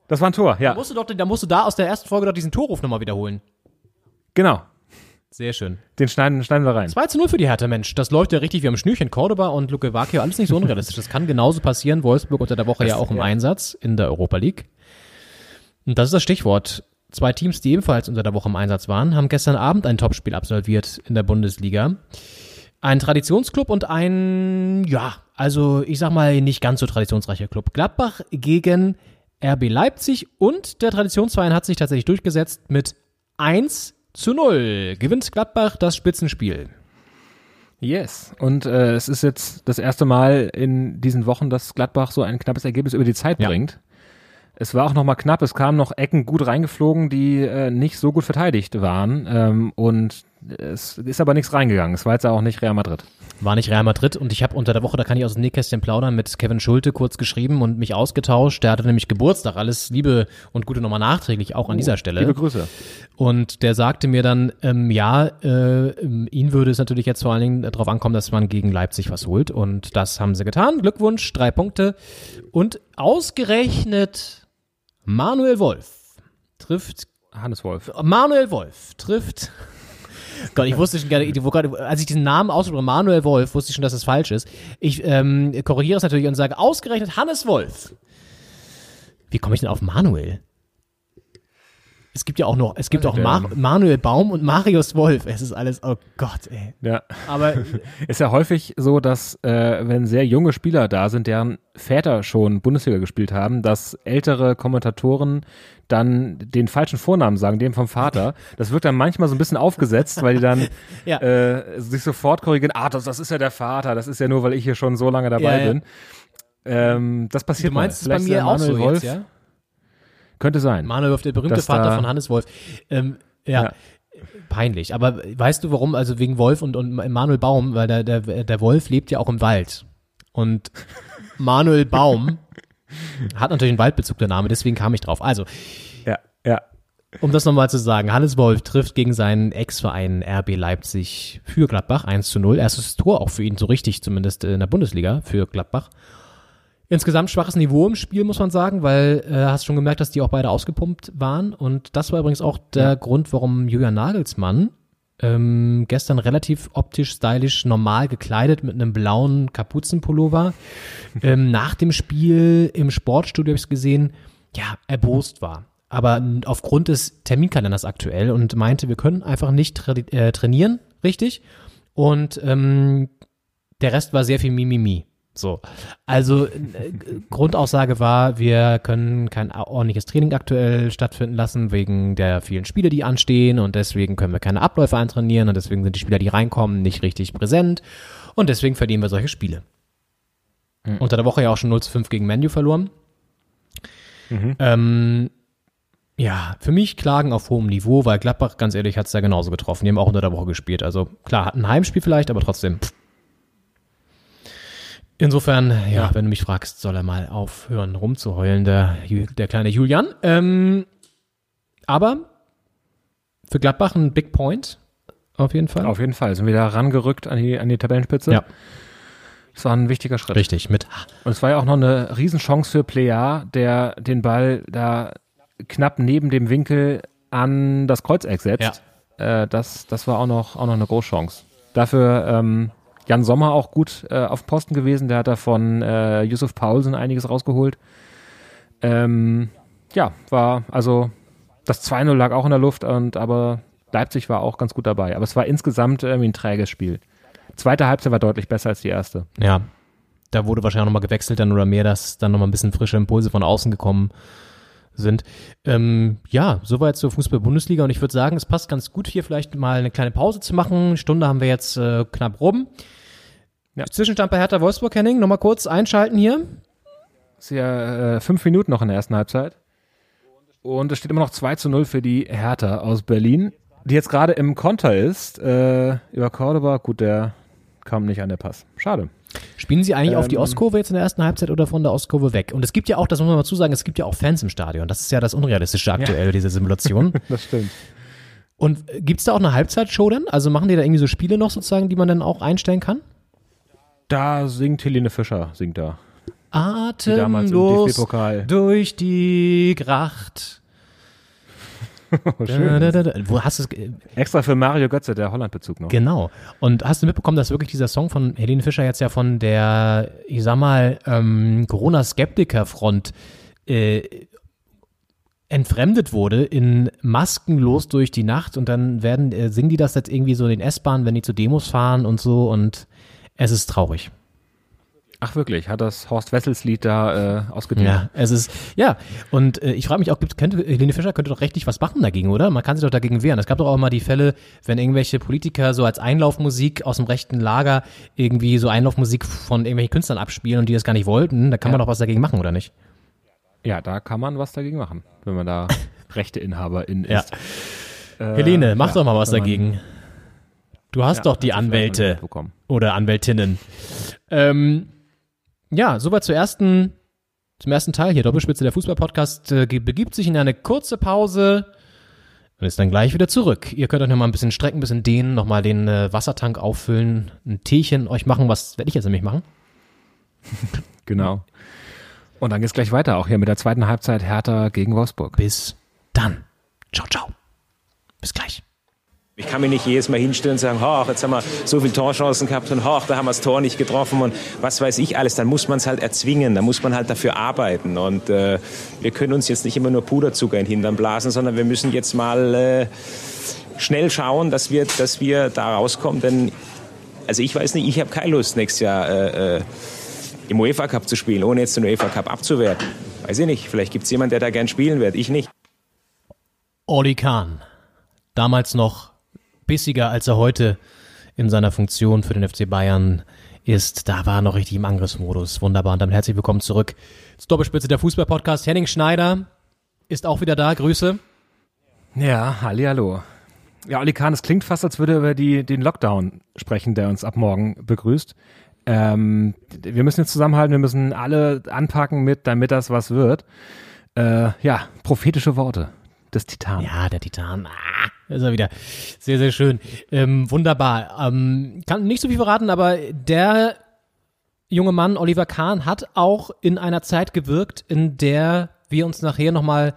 Das war ein Tor, ja. Da musst, du doch, da musst du da aus der ersten Folge doch diesen Torruf nochmal wiederholen. Genau. Sehr schön. Den schneiden, schneiden wir rein. 2 zu 0 für die Hertha, Mensch. Das läuft ja richtig wie am Schnürchen. Cordoba und Luke Vakio, alles nicht so unrealistisch. Das kann genauso passieren. Wolfsburg unter der Woche ja auch im ja. Einsatz in der Europa League. Und das ist das Stichwort. Zwei Teams, die ebenfalls unter der Woche im Einsatz waren, haben gestern Abend ein Topspiel absolviert in der Bundesliga. Ein Traditionsclub und ein, ja, also ich sag mal nicht ganz so traditionsreicher Club. Gladbach gegen RB Leipzig und der Traditionsverein hat sich tatsächlich durchgesetzt mit 1 zu 0. Gewinnt Gladbach das Spitzenspiel. Yes. Und äh, es ist jetzt das erste Mal in diesen Wochen, dass Gladbach so ein knappes Ergebnis über die Zeit Ja. bringt. Es war auch noch mal knapp. Es kamen noch Ecken gut reingeflogen, die äh, nicht so gut verteidigt waren. Ähm, und es ist aber nichts reingegangen. Es war jetzt auch nicht Real Madrid. War nicht Real Madrid und ich habe unter der Woche, da kann ich aus dem Nähkästchen plaudern, mit Kevin Schulte kurz geschrieben und mich ausgetauscht. Der hatte nämlich Geburtstag. Alles Liebe und Gute nochmal nachträglich auch an dieser Stelle. Liebe Grüße. Und der sagte mir dann, ähm, ja, äh, ihn würde es natürlich jetzt vor allen Dingen darauf ankommen, dass man gegen Leipzig was holt. Und das haben sie getan. Glückwunsch, drei Punkte. Und ausgerechnet Manuel Wolf trifft Hannes Wolf. Manuel Wolf trifft. Gott, ich wusste schon gerne, als ich diesen Namen aussprach, Manuel Wolf, wusste ich schon, dass es falsch ist. Ich ähm, korrigiere es natürlich und sage ausgerechnet Hannes Wolf. Wie komme ich denn auf Manuel? Es gibt ja auch noch, es gibt auch der- Mar Manuel Baum und Marius Wolf. Es ist alles, oh Gott, ey. Ja. Aber <laughs> Ist ja häufig so, dass äh, wenn sehr junge Spieler da sind, deren Väter schon Bundesliga gespielt haben, dass ältere Kommentatoren dann den falschen Vornamen sagen, dem vom Vater. Das wirkt dann manchmal so ein bisschen aufgesetzt, weil die dann <laughs> Ja. äh, sich sofort korrigieren, ah, das, das ist ja der Vater, das ist ja nur, weil ich hier schon so lange dabei Ja, bin. Ähm, das passiert du meinst mal. bei Vielleicht ist mir auch so Manuel jetzt, ja? Könnte sein. Manuel Wolf, der berühmte Dass Vater von Hannes Wolf. Ähm, ja. Ja. Peinlich. Aber weißt du warum? Also wegen Wolf und, und Manuel Baum, weil der, der, der Wolf lebt ja auch im Wald. Und Manuel Baum <laughs> hat natürlich einen Waldbezug, der Name, deswegen kam ich drauf. Also, Ja, ja. um das nochmal zu sagen, Hannes Wolf trifft gegen seinen Ex-Verein RB Leipzig für Gladbach 1 zu 0. Erstes Tor auch für ihn, so richtig zumindest in der Bundesliga für Gladbach. Insgesamt schwaches Niveau im Spiel, muss man sagen, weil äh, hast schon gemerkt, dass die auch beide ausgepumpt waren. Und das war übrigens auch der Grund, warum Julian Nagelsmann ähm, gestern relativ optisch, stylisch, normal gekleidet mit einem blauen Kapuzenpullover <laughs> ähm, nach dem Spiel im Sportstudio habe ich gesehen, ja, erbost war. Aber aufgrund des Terminkalenders aktuell und meinte, wir können einfach nicht tra äh, trainieren, richtig. Und ähm, der Rest war sehr viel Mimimi. So. Also äh, Grundaussage war, wir können kein ordentliches Training aktuell stattfinden lassen, wegen der vielen Spiele, die anstehen und deswegen können wir keine Abläufe eintrainieren und deswegen sind die Spieler, die reinkommen, nicht richtig präsent und deswegen verlieren wir solche Spiele. Unter der Woche ja auch schon 0 zu 5 gegen Menu verloren. Ähm, ja, für mich Klagen auf hohem Niveau, weil Gladbach, ganz ehrlich, hat es da genauso getroffen. Die haben auch unter der Woche gespielt. Also klar, hat ein Heimspiel vielleicht, aber trotzdem. pff. Insofern, ja, wenn du mich fragst, soll er mal aufhören rumzuheulen, der, der kleine Julian. Ähm, aber für Gladbach ein Big Point, auf jeden Fall. Auf jeden Fall. Sind wir da rangerückt an die, an die Tabellenspitze? Ja. Das war ein wichtiger Schritt. Richtig, mit Und es war ja auch noch eine Riesenchance für Plea, der den Ball da knapp neben dem Winkel an das Kreuzeck setzt. Äh, das, das war auch noch, auch noch eine Großchance. Dafür ähm, Jan Sommer auch gut äh, auf Posten gewesen. Der hat da von äh, Yusuf Paulsen einiges rausgeholt. Ähm, ja, war also das 2-0 lag auch in der Luft, und aber Leipzig war auch ganz gut dabei. Aber es war insgesamt irgendwie ein träges Spiel. Zweite Halbzeit war deutlich besser als die erste. Ja, da wurde wahrscheinlich nochmal gewechselt dann oder mehr, dass dann nochmal ein bisschen frische Impulse von außen gekommen sind. Ähm, ja, soweit zur Fußball-Bundesliga und ich würde sagen, es passt ganz gut hier vielleicht mal eine kleine Pause zu machen. Eine Stunde haben wir jetzt äh, knapp rum. Ja. Zwischenstand bei Hertha Wolfsburg, Henning, nochmal kurz einschalten hier. ist ja äh, fünf Minuten noch in der ersten Halbzeit. Und es steht immer noch 2 zu 0 für die Hertha aus Berlin, die jetzt gerade im Konter ist. Äh, über Cordoba, gut, der kam nicht an der Pass. Schade. Spielen Sie eigentlich auf die Ähm, Ostkurve jetzt in der ersten Halbzeit oder von der Ostkurve weg? Und es gibt ja auch, das muss man mal zusagen, es gibt ja auch Fans im Stadion. Das ist ja das Unrealistische aktuell, diese Simulation. <laughs> Das stimmt. Und gibt es da auch eine Halbzeitshow denn? Also machen die da irgendwie so Spiele noch sozusagen, die man dann auch einstellen kann? Da singt Helene Fischer, singt da. Atemlos DFB-Pokal. durch die Gracht. <laughs> Da, da, da, da. Wo hast es? Extra für Mario Götze, der Holland-Bezug noch. Genau. Und hast du mitbekommen, dass wirklich dieser Song von Helene Fischer jetzt ja von der, ich sag mal, ähm, Corona-Skeptiker-Front äh, entfremdet wurde in Maskenlos durch die Nacht und dann werden, äh, singen die das jetzt irgendwie so in den S-Bahnen, wenn die zu Demos fahren und so und es ist traurig. Ach wirklich, hat das Horst Wessels Lied da äh, ausgedient? Ja, es ist, ja, und äh, ich frage mich auch, gibt, könnte, Helene Fischer könnte doch rechtlich was machen dagegen, oder? Man kann sich doch dagegen wehren. Es gab doch auch mal die Fälle, wenn irgendwelche Politiker so als Einlaufmusik aus dem rechten Lager irgendwie so Einlaufmusik von irgendwelchen Künstlern abspielen und die das gar nicht wollten, da kann man Ja. doch was dagegen machen, oder nicht? Ja, da kann man was dagegen machen, wenn man da <laughs> Rechteinhaberin Ja. ist. Äh, Helene, mach ja, doch mal was man- dagegen. Du hast Ja, doch die Anwälte oder Anwältinnen. Ähm, ja, soweit zur ersten, zum ersten Teil hier. Doppelspitze der Fußball-Podcast äh, begibt sich in eine kurze Pause und ist dann gleich wieder zurück. Ihr könnt euch noch mal ein bisschen strecken, ein bisschen dehnen, noch mal den äh, Wassertank auffüllen, ein Teechen euch machen. Was werde ich jetzt nämlich machen? <laughs> Genau. Und dann geht's gleich weiter, auch hier mit der zweiten Halbzeit Hertha gegen Wolfsburg. Bis dann. Ciao, ciao. Bis gleich. Ich kann mich nicht jedes Mal hinstellen und sagen, ach, jetzt haben wir so viele Torchancen gehabt und ach, da haben wir das Tor nicht getroffen und was weiß ich alles. Dann muss man es halt erzwingen, dann muss man halt dafür arbeiten. Und äh, wir können uns jetzt nicht immer nur Puderzucker in den Hintern blasen, sondern wir müssen jetzt mal äh, schnell schauen, dass wir, dass wir da rauskommen. Denn, also ich weiß nicht, ich habe keine Lust, nächstes Jahr äh, äh, im UEFA Cup zu spielen, ohne jetzt den UEFA Cup abzuwerten. Weiß ich nicht, vielleicht gibt es jemanden, der da gern spielen wird, ich nicht. Oli Kahn. Damals noch bissiger, als er heute in seiner Funktion für den FC Bayern ist. Da war er noch richtig im Angriffsmodus. Wunderbar. Und dann herzlich willkommen zurück zur Doppelspitze der Fußball-Podcast. Henning Schneider ist auch wieder da. Grüße. Ja, hallo. Ja, Oli Kahn, es klingt fast, als würde er über die, den Lockdown sprechen, der uns ab morgen begrüßt. Ähm, wir müssen jetzt zusammenhalten, wir müssen alle anpacken mit, damit das was wird. Äh, ja, prophetische Worte des Titanen. Ja, der Titan. Ah, ist er wieder. Sehr, sehr schön. Ähm, wunderbar. Ähm, kann nicht so viel verraten, aber der junge Mann, Oliver Kahn, hat auch in einer Zeit gewirkt, in der wir uns nachher nochmal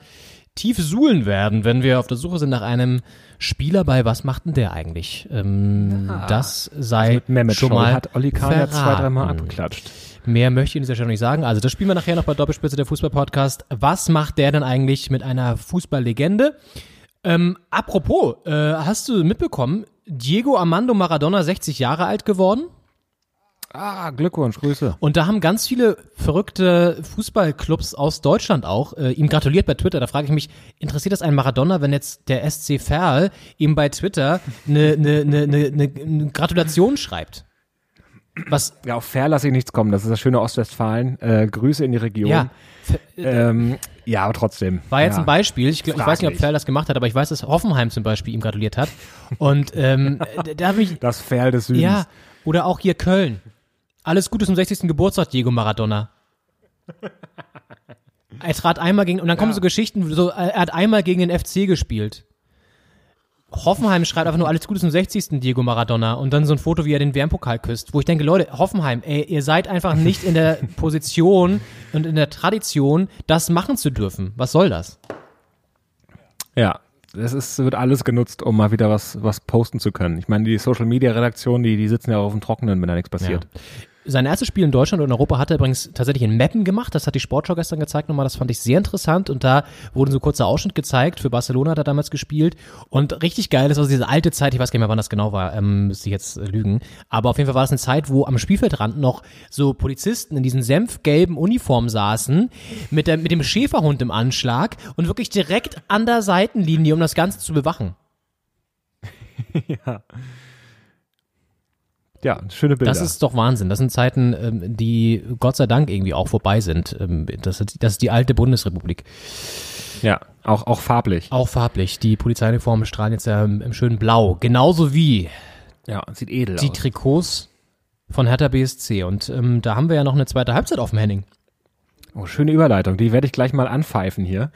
tief suhlen werden, wenn wir auf der Suche sind nach einem Spieler bei Was macht denn der eigentlich? Ähm, das sei Mit Mehmet schon mal hat Oli Kahn ja zwei, dreimal abgeklatscht. Mehr möchte ich Ihnen dieser Stelle nicht sagen. Also das spielen wir nachher noch bei Doppelspitze der Fußball-Podcast. Was macht der denn eigentlich mit einer Fußballlegende? Ähm, apropos, äh, hast du mitbekommen, Diego Armando Maradona 60 Jahre alt geworden? Ah, Glückwunsch, Grüße. Und da haben ganz viele verrückte Fußballclubs aus Deutschland auch äh, ihm gratuliert bei Twitter. Da frage ich mich, interessiert das einen Maradona, wenn jetzt der SC Verl ihm bei Twitter eine, eine, eine, eine, eine Gratulation schreibt? Was, Ja, auf Fair lasse ich nichts kommen. Das ist das schöne Ostwestfalen. Äh, Grüße in die Region. ja, Ähm, ja, aber trotzdem. War jetzt ja. ein Beispiel. Ich, glaub, ich weiß nicht, ob. Ferl das gemacht hat, aber ich weiß, dass Hoffenheim zum Beispiel ihm gratuliert hat. Und ähm, <laughs> da- habe ich. Das Fair des Südens. Ja, oder auch hier Köln. Alles Gute zum 60. Geburtstag, Diego Maradona. Er trat einmal gegen, und dann kommen so Geschichten, so, er hat einmal gegen den FC gespielt. Hoffenheim schreibt einfach nur alles Gute zum 60. Diego Maradona und dann so ein Foto, wie er den WM-Pokal küsst, wo ich denke, Leute, Hoffenheim, ey, ihr seid einfach <laughs> nicht in der Position und in der Tradition, das machen zu dürfen. Was soll das? Ja, es ist, wird alles genutzt, um mal wieder was, was posten zu können. Ich meine, die Social Media Redaktion, die, die sitzen ja auf dem Trockenen, wenn da nichts passiert. Sein erstes Spiel in Deutschland und Europa hat er übrigens tatsächlich in Mappen gemacht. Das hat die Sportschau gestern gezeigt nochmal. Das fand ich sehr interessant. Und da wurde so ein kurzer Ausschnitt gezeigt. Für Barcelona hat er damals gespielt. Und richtig geil, das war so diese alte Zeit. Ich weiß gar nicht mehr, wann das genau war. Ähm, müsste ich jetzt äh, lügen. Aber auf jeden Fall war das eine Zeit, wo am Spielfeldrand noch so Polizisten in diesen senfgelben Uniformen saßen. Mit, der, mit dem Schäferhund im Anschlag. Und wirklich direkt an der Seitenlinie, um das Ganze zu bewachen. <laughs> ja. Ja, schöne Bilder. Das ist doch Wahnsinn. Das sind Zeiten, ähm, die Gott sei Dank irgendwie auch vorbei sind. Ähm, das, ist, das ist die alte Bundesrepublik. ja, auch, auch farblich. Auch farblich. Die Polizeiuniformen strahlen jetzt ja im, schönen Blau. Genauso wie Ja, sieht edel die aus. Trikots von Hertha BSC. Und ähm, da haben wir ja noch eine zweite Halbzeit auf dem Henning. Oh, schöne Überleitung. Die werde ich gleich mal anpfeifen hier.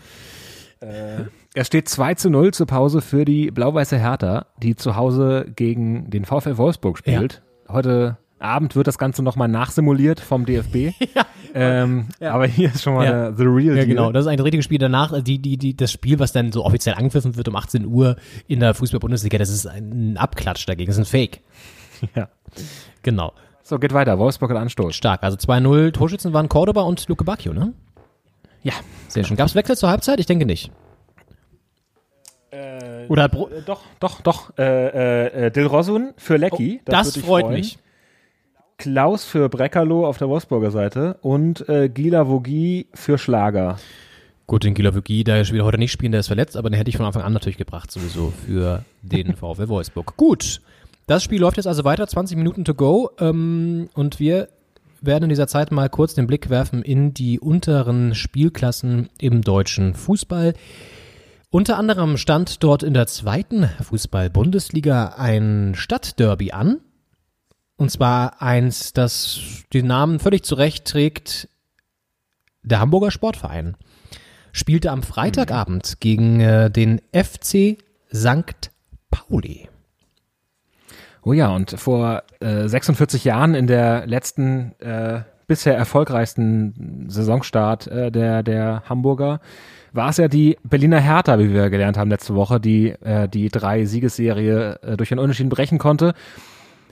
Äh, es steht 2 zu 0 zur Pause für die blau-weiße Hertha, die zu Hause gegen den VfL Wolfsburg spielt. Heute Abend wird das Ganze nochmal nachsimuliert vom DFB. <laughs> ja. Ähm, ja. Aber hier ist schon mal Ja. der, the real Ja, deal. genau. Das ist ein richtiges Spiel danach. äh, Die, die, die, das Spiel, was dann so offiziell angepfiffen wird um 18 Uhr in der Fußball-Bundesliga, das ist ein Abklatsch dagegen. Das ist ein Fake. <laughs> Ja. Genau. So, geht weiter. Wolfsburg hat Anstoß. Stark. Also 2-0. Torschützen waren Cordoba und Luke Bacchio, ne? Ja. Sehr schön. Gab es Wechsel zur Halbzeit? Ich denke nicht. Oder hat Bro Äh, doch, doch, doch. Äh, äh, Dilrosun für Lecky. Oh, das würde dich freut freuen. mich. Klaus für Breckerloh auf der Wolfsburger Seite und äh, Gila Vogie für Schlager. Gut, den Gilavugi, der will heute nicht spielen, der ist verletzt, aber den hätte ich von Anfang an natürlich gebracht, sowieso für den <laughs> VfL Wolfsburg. Gut, das Spiel läuft jetzt also weiter, 20 Minuten to go ähm, und wir werden in dieser Zeit mal kurz den Blick werfen in die unteren Spielklassen im deutschen Fußball. Unter anderem stand dort in der zweiten Fußball-Bundesliga ein Stadtderby an. Und zwar eins, das den Namen völlig zurecht trägt, der Hamburger Sportverein spielte am Freitagabend gegen äh, den FC St. Pauli. Oh ja, und vor äh, 46 Jahren in der letzten, äh, bisher erfolgreichsten Saisonstart äh, der, der Hamburger war es ja die Berliner Hertha, wie wir gelernt haben letzte Woche, die äh, die drei Siegesserie äh, durch einen Unentschieden brechen konnte.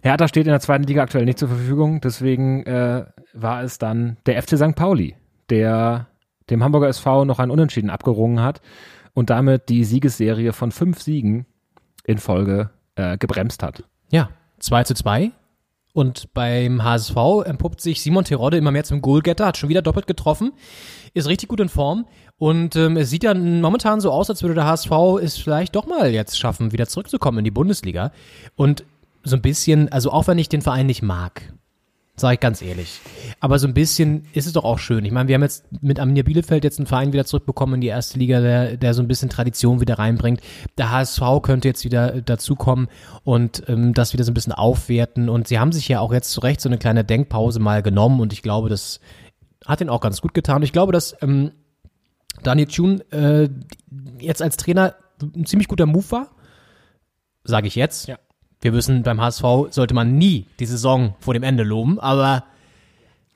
Hertha steht in der zweiten Liga aktuell nicht zur Verfügung, deswegen äh, war es dann der FC St. Pauli, der dem Hamburger SV noch ein Unentschieden abgerungen hat und damit die Siegesserie von fünf Siegen in Folge äh, gebremst hat. Ja, 2 zu 2. Und beim HSV empuppt sich Simon Terodde immer mehr zum Goalgetter, hat schon wieder doppelt getroffen, ist richtig gut in Form und ähm, es sieht dann momentan so aus, als würde der HSV es vielleicht doch mal jetzt schaffen, wieder zurückzukommen in die Bundesliga. Und so ein bisschen, also auch wenn ich den Verein nicht mag, sage ich ganz ehrlich, aber so ein bisschen ist es doch auch schön. Ich meine, wir haben jetzt mit Arminia Bielefeld jetzt einen Verein wieder zurückbekommen in die erste Liga, der, der so ein bisschen Tradition wieder reinbringt. Der HSV könnte jetzt wieder dazukommen und ähm, das wieder so ein bisschen aufwerten. Und sie haben sich ja auch jetzt zu Recht so eine kleine Denkpause mal genommen und ich glaube, das hat ihnen auch ganz gut getan. Ich glaube, dass ähm, Daniel Thune äh, jetzt als Trainer ein ziemlich guter Move war. Sage ich jetzt. Ja. Wir wissen, beim HSV sollte man nie die Saison vor dem Ende loben, aber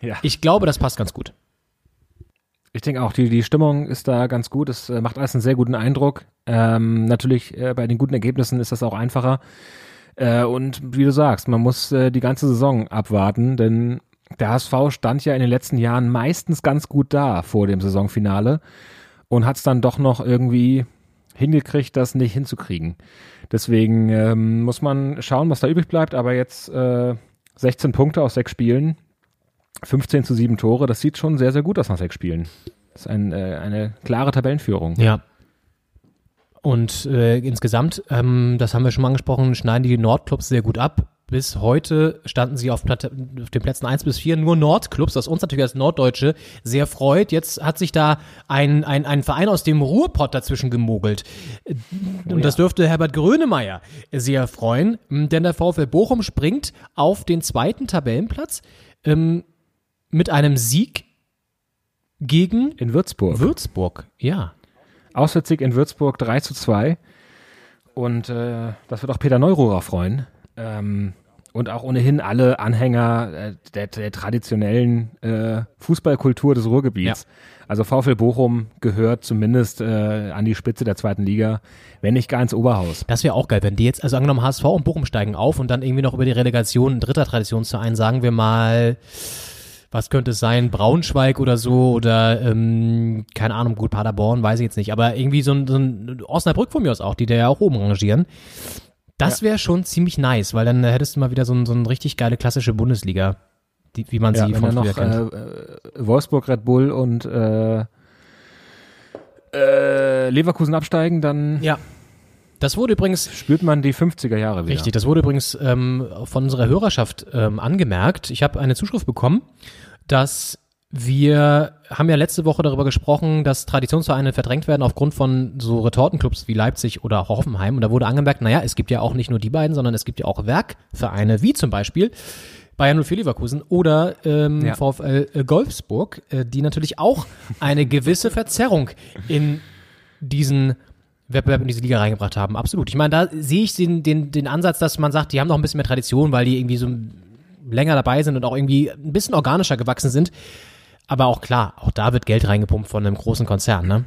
Ja. ich glaube, das passt ganz gut. Ich denke auch, die, die Stimmung ist da ganz gut. Es äh, macht alles einen sehr guten Eindruck. Ähm, natürlich äh, bei den guten Ergebnissen ist das auch einfacher. Äh, und wie du sagst, man muss äh, die ganze Saison abwarten, denn der HSV stand ja in den letzten Jahren meistens ganz gut da vor dem Saisonfinale und hat es dann doch noch irgendwie hingekriegt, das nicht hinzukriegen. Deswegen ähm, muss man schauen, was da übrig bleibt. Aber jetzt äh, 16 Punkte aus sechs Spielen, 15 zu 7 Tore, das sieht schon sehr, sehr gut aus nach sechs Spielen. Das ist ein, äh, eine klare Tabellenführung. Ja. Und äh, insgesamt, ähm, das haben wir schon mal angesprochen, schneiden die Nordclubs sehr gut ab. Bis heute standen sie auf, Platt, auf den Plätzen 1 bis 4 nur Nordclubs, was uns natürlich als Norddeutsche sehr freut. Jetzt hat sich da ein, ein, ein Verein aus dem Ruhrpott dazwischen gemogelt. Und das dürfte Herbert Grönemeyer sehr freuen, denn der VfL Bochum springt auf den zweiten Tabellenplatz ähm, mit einem Sieg gegen In Würzburg. Würzburg. Ja. Auswärtssieg in Würzburg 3 zu 2. Und äh, das wird auch Peter Neururer freuen. Ähm, und auch ohnehin alle Anhänger äh, der, der traditionellen äh, Fußballkultur des Ruhrgebiets. Also VfL Bochum gehört zumindest äh, an die Spitze der zweiten Liga, wenn nicht gar ins Oberhaus. Das wäre auch geil, wenn die jetzt, also angenommen HSV und Bochum steigen auf und dann irgendwie noch über die Relegation ein dritter Traditionsverein, sagen wir mal, was könnte es sein, Braunschweig oder so oder ähm, keine Ahnung, gut, Paderborn, weiß ich jetzt nicht, aber irgendwie so ein, so ein Osnabrück von mir aus auch, die da ja auch oben rangieren. Das wäre schon ziemlich nice, weil dann hättest du mal wieder so, ein, so eine richtig geile klassische Bundesliga, die, wie man Ja, sie von früher noch kennt. äh, äh, Wolfsburg, Red Bull und äh, äh, Leverkusen absteigen, dann ja. Das wurde übrigens spürt man die 50er Jahre wieder. Richtig, das wurde übrigens ähm, von unserer Hörerschaft ähm, angemerkt. Ich habe eine Zuschrift bekommen, dass wir haben ja letzte Woche darüber gesprochen, dass Traditionsvereine verdrängt werden aufgrund von so Retortenclubs wie Leipzig oder auch Hoffenheim. Und da wurde angemerkt, naja, es gibt ja auch nicht nur die beiden, sondern es gibt ja auch Werkvereine, wie zum Beispiel Bayern 04 Leverkusen oder ähm, Ja. VfL äh, Golfsburg, äh, die natürlich auch eine gewisse Verzerrung in diesen Wettbewerb in diese Liga reingebracht haben. Absolut. Ich meine, da sehe ich den, den, den Ansatz, dass man sagt, die haben noch ein bisschen mehr Tradition, weil die irgendwie so länger dabei sind und auch irgendwie ein bisschen organischer gewachsen sind. Aber auch klar, auch da wird Geld reingepumpt von einem großen Konzern, ne?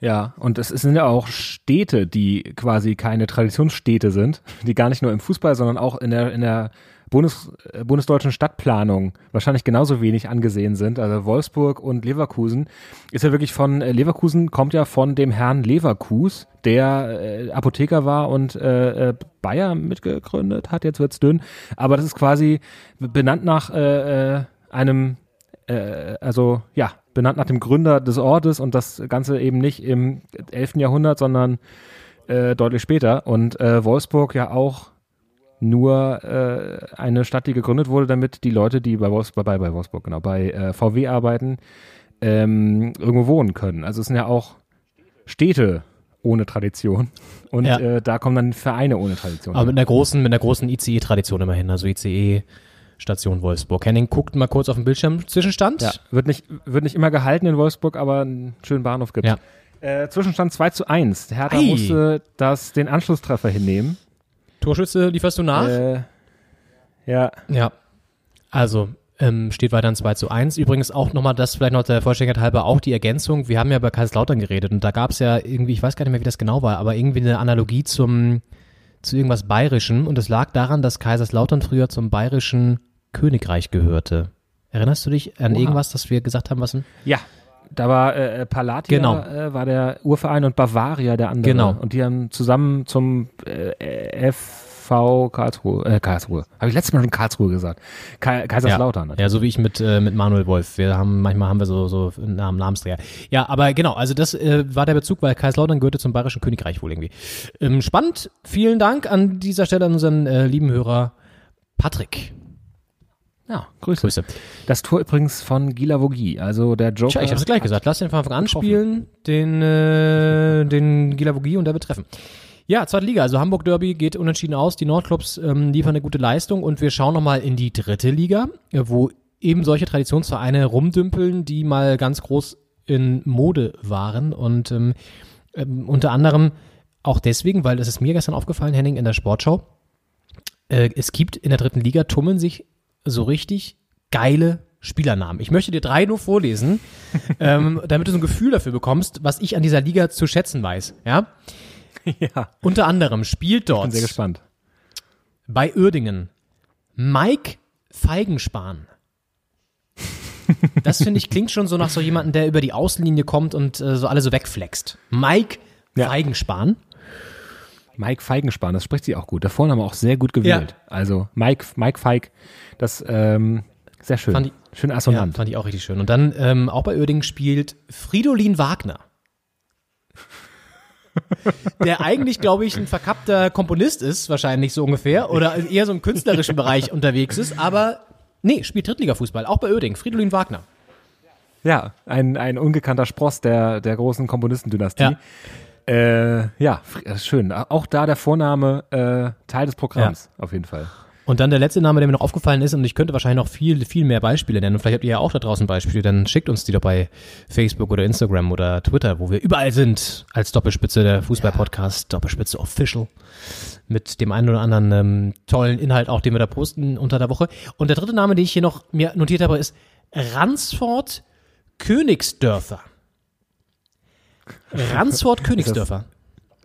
Ja, und es sind ja auch Städte, die quasi keine Traditionsstädte sind, die gar nicht nur im Fußball, sondern auch in der, in der Bundes, äh, bundesdeutschen Stadtplanung wahrscheinlich genauso wenig angesehen sind. Also Wolfsburg und Leverkusen ist ja wirklich von, äh, Leverkusen kommt ja von dem Herrn Leverkus, der äh, Apotheker war und äh, äh, Bayer mitgegründet hat, jetzt wird's dünn. Aber das ist quasi benannt nach äh, äh, einem äh, also ja, benannt nach dem Gründer des Ortes und das Ganze eben nicht im 11. Jahrhundert, sondern äh, deutlich später. Und äh, Wolfsburg ja auch nur äh, eine Stadt, die gegründet wurde, damit die Leute, die bei Wolfsburg, bei, bei Wolfsburg, genau, bei äh, VW arbeiten, ähm, irgendwo wohnen können. Also es sind ja auch Städte ohne Tradition. Und Ja. äh, da kommen dann Vereine ohne Tradition. Aber mit einer großen, mit einer großen ICE-Tradition immerhin, also ICE-Station Wolfsburg. Henning guckt mal kurz auf den Bildschirm. Zwischenstand? Ja, wird nicht, wird nicht immer gehalten in Wolfsburg, aber einen schönen Bahnhof gibt. Ja. Äh, Zwischenstand 2 zu 1. Hertha Ei. musste das, den Anschlusstreffer hinnehmen. Torschütze lieferst du nach? Äh, ja, Ja. Also, ähm, steht weiterhin 2 zu 1. Übrigens auch nochmal das, vielleicht noch der Vollständigkeit halber, auch die Ergänzung. Wir haben ja bei Kaiserslautern geredet und da gab es ja irgendwie, ich weiß gar nicht mehr, wie das genau war, aber irgendwie eine Analogie zum, zu irgendwas Bayerischem und es lag daran, dass Kaiserslautern früher zum bayerischen Königreich gehörte. Erinnerst du dich an Oha. irgendwas, das wir gesagt haben, was ein ja. Da war äh, Palatia Genau. äh, war der Urverein und Bavaria der andere. Genau. Und die haben zusammen zum äh, FV Karlsruhe, äh, Karlsruhe. Habe ich letztes Mal schon Karlsruhe gesagt. Ka Kaiserslautern. Ja, so wie ich mit, äh, mit Manuel Wolf. Wir haben, manchmal haben wir so, so Namen, Namensträger. Ja, aber genau, also das äh, war der Bezug, weil Kaiserslautern gehörte zum Bayerischen Königreich wohl irgendwie. Ähm, spannend. Vielen Dank an dieser Stelle an unseren äh, lieben Hörer Patrick. Ja, Grüße. Grüße. Das Tor übrigens von Gila Vogie, also der Joker. Tja, ich hab's gleich gesagt. Lass den von Anfang an spielen, den, äh, den Gilavogie und der wird treffen. Ja, zweite Liga, also Hamburg Derby geht unentschieden aus. Die Nordclubs ähm, liefern eine gute Leistung und wir schauen nochmal in die dritte Liga, äh, wo eben solche Traditionsvereine rumdümpeln, die mal ganz groß in Mode waren und ähm, ähm, unter anderem auch deswegen, weil das ist mir gestern aufgefallen, Henning, in der Sportschau, äh, es gibt in der dritten Liga tummeln sich so richtig geile Spielernamen. Ich möchte dir drei nur vorlesen, <laughs> ähm, damit du so ein Gefühl dafür bekommst, was ich an dieser Liga zu schätzen weiß. Ja? Ja, Unter anderem spielt bin dort sehr gespannt. bei Uerdingen Mike Feigenspahn. Das finde ich klingt schon so nach so jemandem, der über die Außenlinie kommt und äh, so alle so wegflext. Mike Ja. Feigenspahn. Mike Feigenspan, das spricht sie auch gut. Der Vorname auch sehr gut gewählt. Also Mike, Mike Feig, das ähm, sehr schön. Fand ich- schön Ja, assonant. fand ich auch richtig schön. Und dann ähm, auch bei Uerdingen spielt Fridolin Wagner. Der eigentlich, glaube ich, ein verkappter Komponist ist, wahrscheinlich so ungefähr, oder eher so im künstlerischen Bereich <laughs> unterwegs ist, aber nee, spielt Drittligafußball, auch bei Uerdingen, Fridolin Wagner. Ja, ein, ein ungekannter Spross der, der großen Komponistendynastie. Ja. Äh, ja, äh, schön. Auch da der Vorname äh, Teil des Programms, auf jeden Fall. Und dann der letzte Name, der mir noch aufgefallen ist, und ich könnte wahrscheinlich noch viel, viel mehr Beispiele nennen. Und vielleicht habt ihr ja auch da draußen Beispiele, dann schickt uns die doch bei Facebook oder Instagram oder Twitter, wo wir überall sind, als Doppelspitze der Fußball-Podcast, Doppelspitze Official. Mit dem einen oder anderen ähm, tollen Inhalt auch, den wir da posten unter der Woche. Und der dritte Name, den ich hier noch mir notiert habe, ist Ransford Königsdörfer. Ransford Königsdörfer.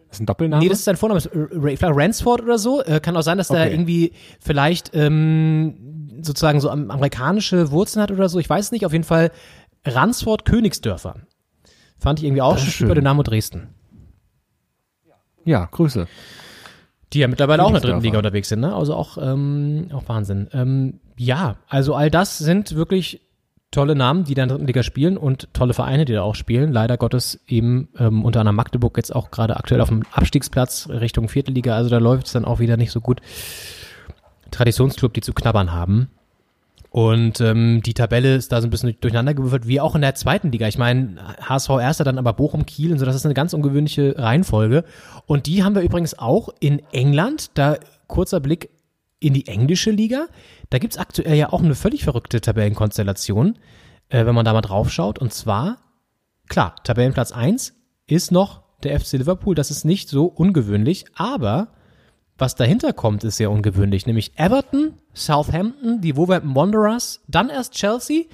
Das ist ein Doppelname? Nee, das ist sein Vorname. Ist vielleicht Ransford oder so. Äh, kann auch sein, dass der Okay. irgendwie vielleicht ähm, sozusagen so am, amerikanische Wurzeln hat oder so. Ich weiß es nicht. Auf jeden Fall Ransford Königsdörfer. Fand ich irgendwie auch ist schon schön. Dynamo Dresden. ja, Grüße. Die ja mittlerweile auch in der dritten. Liga unterwegs sind, ne? Also auch, ähm, auch Wahnsinn. Ähm, ja, also all das sind wirklich tolle Namen, die da in der dritten Liga spielen und tolle Vereine, die da auch spielen. Leider Gottes eben ähm, unter anderem Magdeburg jetzt auch gerade aktuell auf dem Abstiegsplatz Richtung vierte Liga. Also da läuft es dann auch wieder nicht so gut. Traditionsclub, die zu knabbern haben. Und ähm, die Tabelle ist da so ein bisschen durcheinander gewürfelt, wie auch in der zweiten Liga. Ich meine, HSV Erster, dann aber Bochum, Kiel und so, das ist eine ganz ungewöhnliche Reihenfolge. Und die haben wir übrigens auch in England. Da kurzer Blick in die englische Liga. Da gibt's aktuell ja auch eine völlig verrückte Tabellenkonstellation, äh, wenn man da mal drauf schaut. Und zwar, klar, Tabellenplatz 1 ist noch der FC Liverpool. Das ist nicht so ungewöhnlich, aber was dahinter kommt, ist sehr ungewöhnlich, nämlich Everton, Southampton, die Wolverhampton Wanderers, dann erst Chelsea,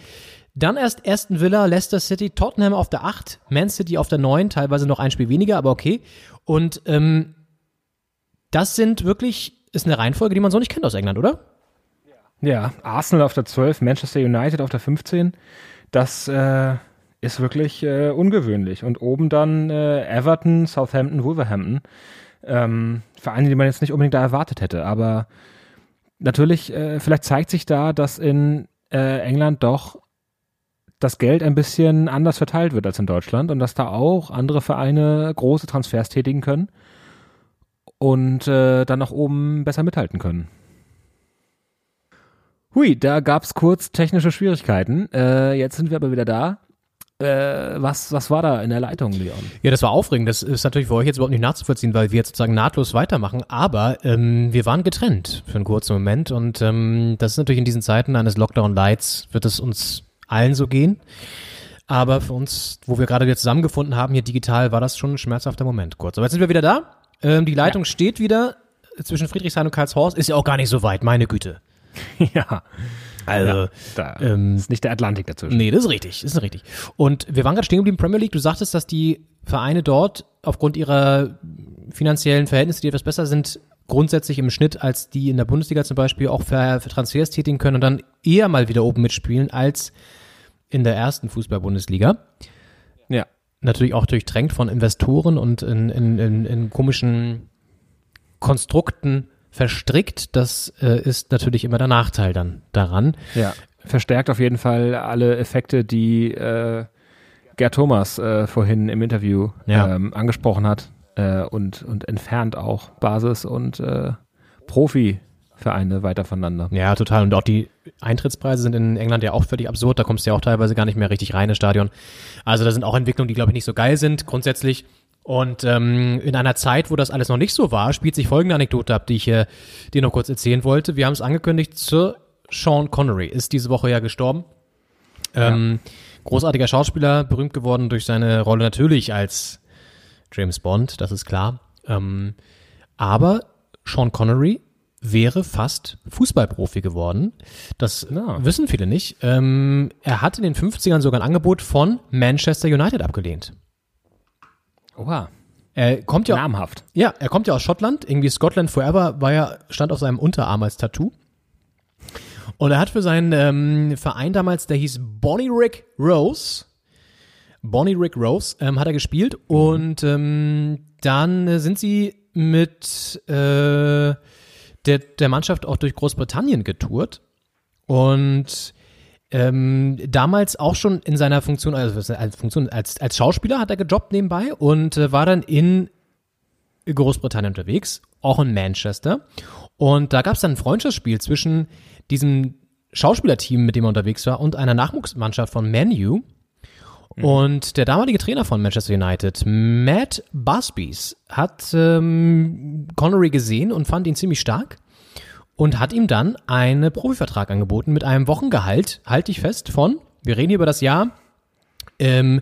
dann erst Aston Villa, Leicester City, Tottenham auf der 8, Man City auf der 9, teilweise noch ein Spiel weniger, aber okay. Und ähm, das sind wirklich, ist eine Reihenfolge, die man so nicht kennt aus England, oder? Ja, Arsenal auf der 12, Manchester United auf der 15. Das äh, ist wirklich äh, ungewöhnlich. Und oben dann äh, Everton, Southampton, Wolverhampton. Ähm, Vereine, die man jetzt nicht unbedingt da erwartet hätte. Aber natürlich, äh, vielleicht zeigt sich da, dass in äh, England doch das Geld ein bisschen anders verteilt wird als in Deutschland und dass da auch andere Vereine große Transfers tätigen können und äh, dann nach oben besser mithalten können. Hui, da gab's kurz technische Schwierigkeiten. Äh, jetzt sind wir aber wieder da. Äh, was, was war da in der Leitung, Leon? Ja, das war aufregend. Das ist natürlich für euch jetzt überhaupt nicht nachzuvollziehen, weil wir jetzt sozusagen nahtlos weitermachen. Aber ähm, wir waren getrennt für einen kurzen Moment. Und ähm, das ist natürlich in diesen Zeiten eines Lockdown-Lights, wird es uns allen so gehen. Aber für uns, wo wir gerade wieder zusammengefunden haben, hier digital, war das schon ein schmerzhafter Moment kurz. Aber jetzt sind wir wieder da. Ähm, die Leitung ja. steht wieder zwischen Friedrichshain und Karlshorst. Ist ja auch gar nicht so weit, meine Güte. <laughs> ja. Also, ja, da ähm, ist nicht der Atlantik dazwischen. Nee, das ist richtig, das ist richtig. Und wir waren gerade stehen geblieben, Premier League. Du sagtest, dass die Vereine dort aufgrund ihrer finanziellen Verhältnisse, die etwas besser sind, grundsätzlich im Schnitt als die in der Bundesliga zum Beispiel auch für, für Transfers tätigen können und dann eher mal wieder oben mitspielen als in der ersten Fußball-Bundesliga. Ja. Natürlich auch durchdrängt von Investoren und in, in, in, in komischen Konstrukten verstrickt. Das äh, ist natürlich immer der Nachteil dann daran. Ja, verstärkt auf jeden Fall alle Effekte, die äh, Gerd Thomas äh, vorhin im Interview ja. ähm, angesprochen hat äh, und, und entfernt auch Basis und äh, Profi-Vereine weiter voneinander. Ja, total. Und auch die Eintrittspreise sind in England ja auch völlig absurd. Da kommst du ja auch teilweise gar nicht mehr richtig rein ins Stadion. Also da sind auch Entwicklungen, die, glaube ich, nicht so geil sind. Grundsätzlich und ähm, in einer Zeit, wo das alles noch nicht so war, spielt sich folgende Anekdote ab, die ich äh, dir noch kurz erzählen wollte. Wir haben es angekündigt, Sir Sean Connery ist diese Woche ja gestorben. Ähm, ja. Großartiger Schauspieler, berühmt geworden durch seine Rolle natürlich als James Bond, das ist klar. Ähm, aber Sean Connery wäre fast Fußballprofi geworden. Das ja. wissen viele nicht. Ähm, er hat in den 50ern sogar ein Angebot von Manchester United abgelehnt. Oha. Er kommt ja namhaft. Ja, er kommt ja aus Schottland. Irgendwie Scotland Forever war ja stand auf seinem Unterarm als Tattoo. Und er hat für seinen ähm, Verein damals, der hieß Bonnie Rick Rose, Bonnie Rick Rose, ähm, hat er gespielt. Mhm. Und ähm, dann sind sie mit äh, der, der Mannschaft auch durch Großbritannien getourt. Und ähm, damals auch schon in seiner Funktion, also als Funktion als, als Schauspieler hat er gejobbt nebenbei und äh, war dann in Großbritannien unterwegs, auch in Manchester. Und da gab es dann ein Freundschaftsspiel zwischen diesem Schauspielerteam, mit dem er unterwegs war, und einer Nachwuchsmannschaft von Manu. Mhm. Und der damalige Trainer von Manchester United, Matt Busbys, hat ähm, Connery gesehen und fand ihn ziemlich stark und hat ihm dann einen Profivertrag angeboten mit einem Wochengehalt, halte ich fest, von, wir reden hier über das Jahr ähm,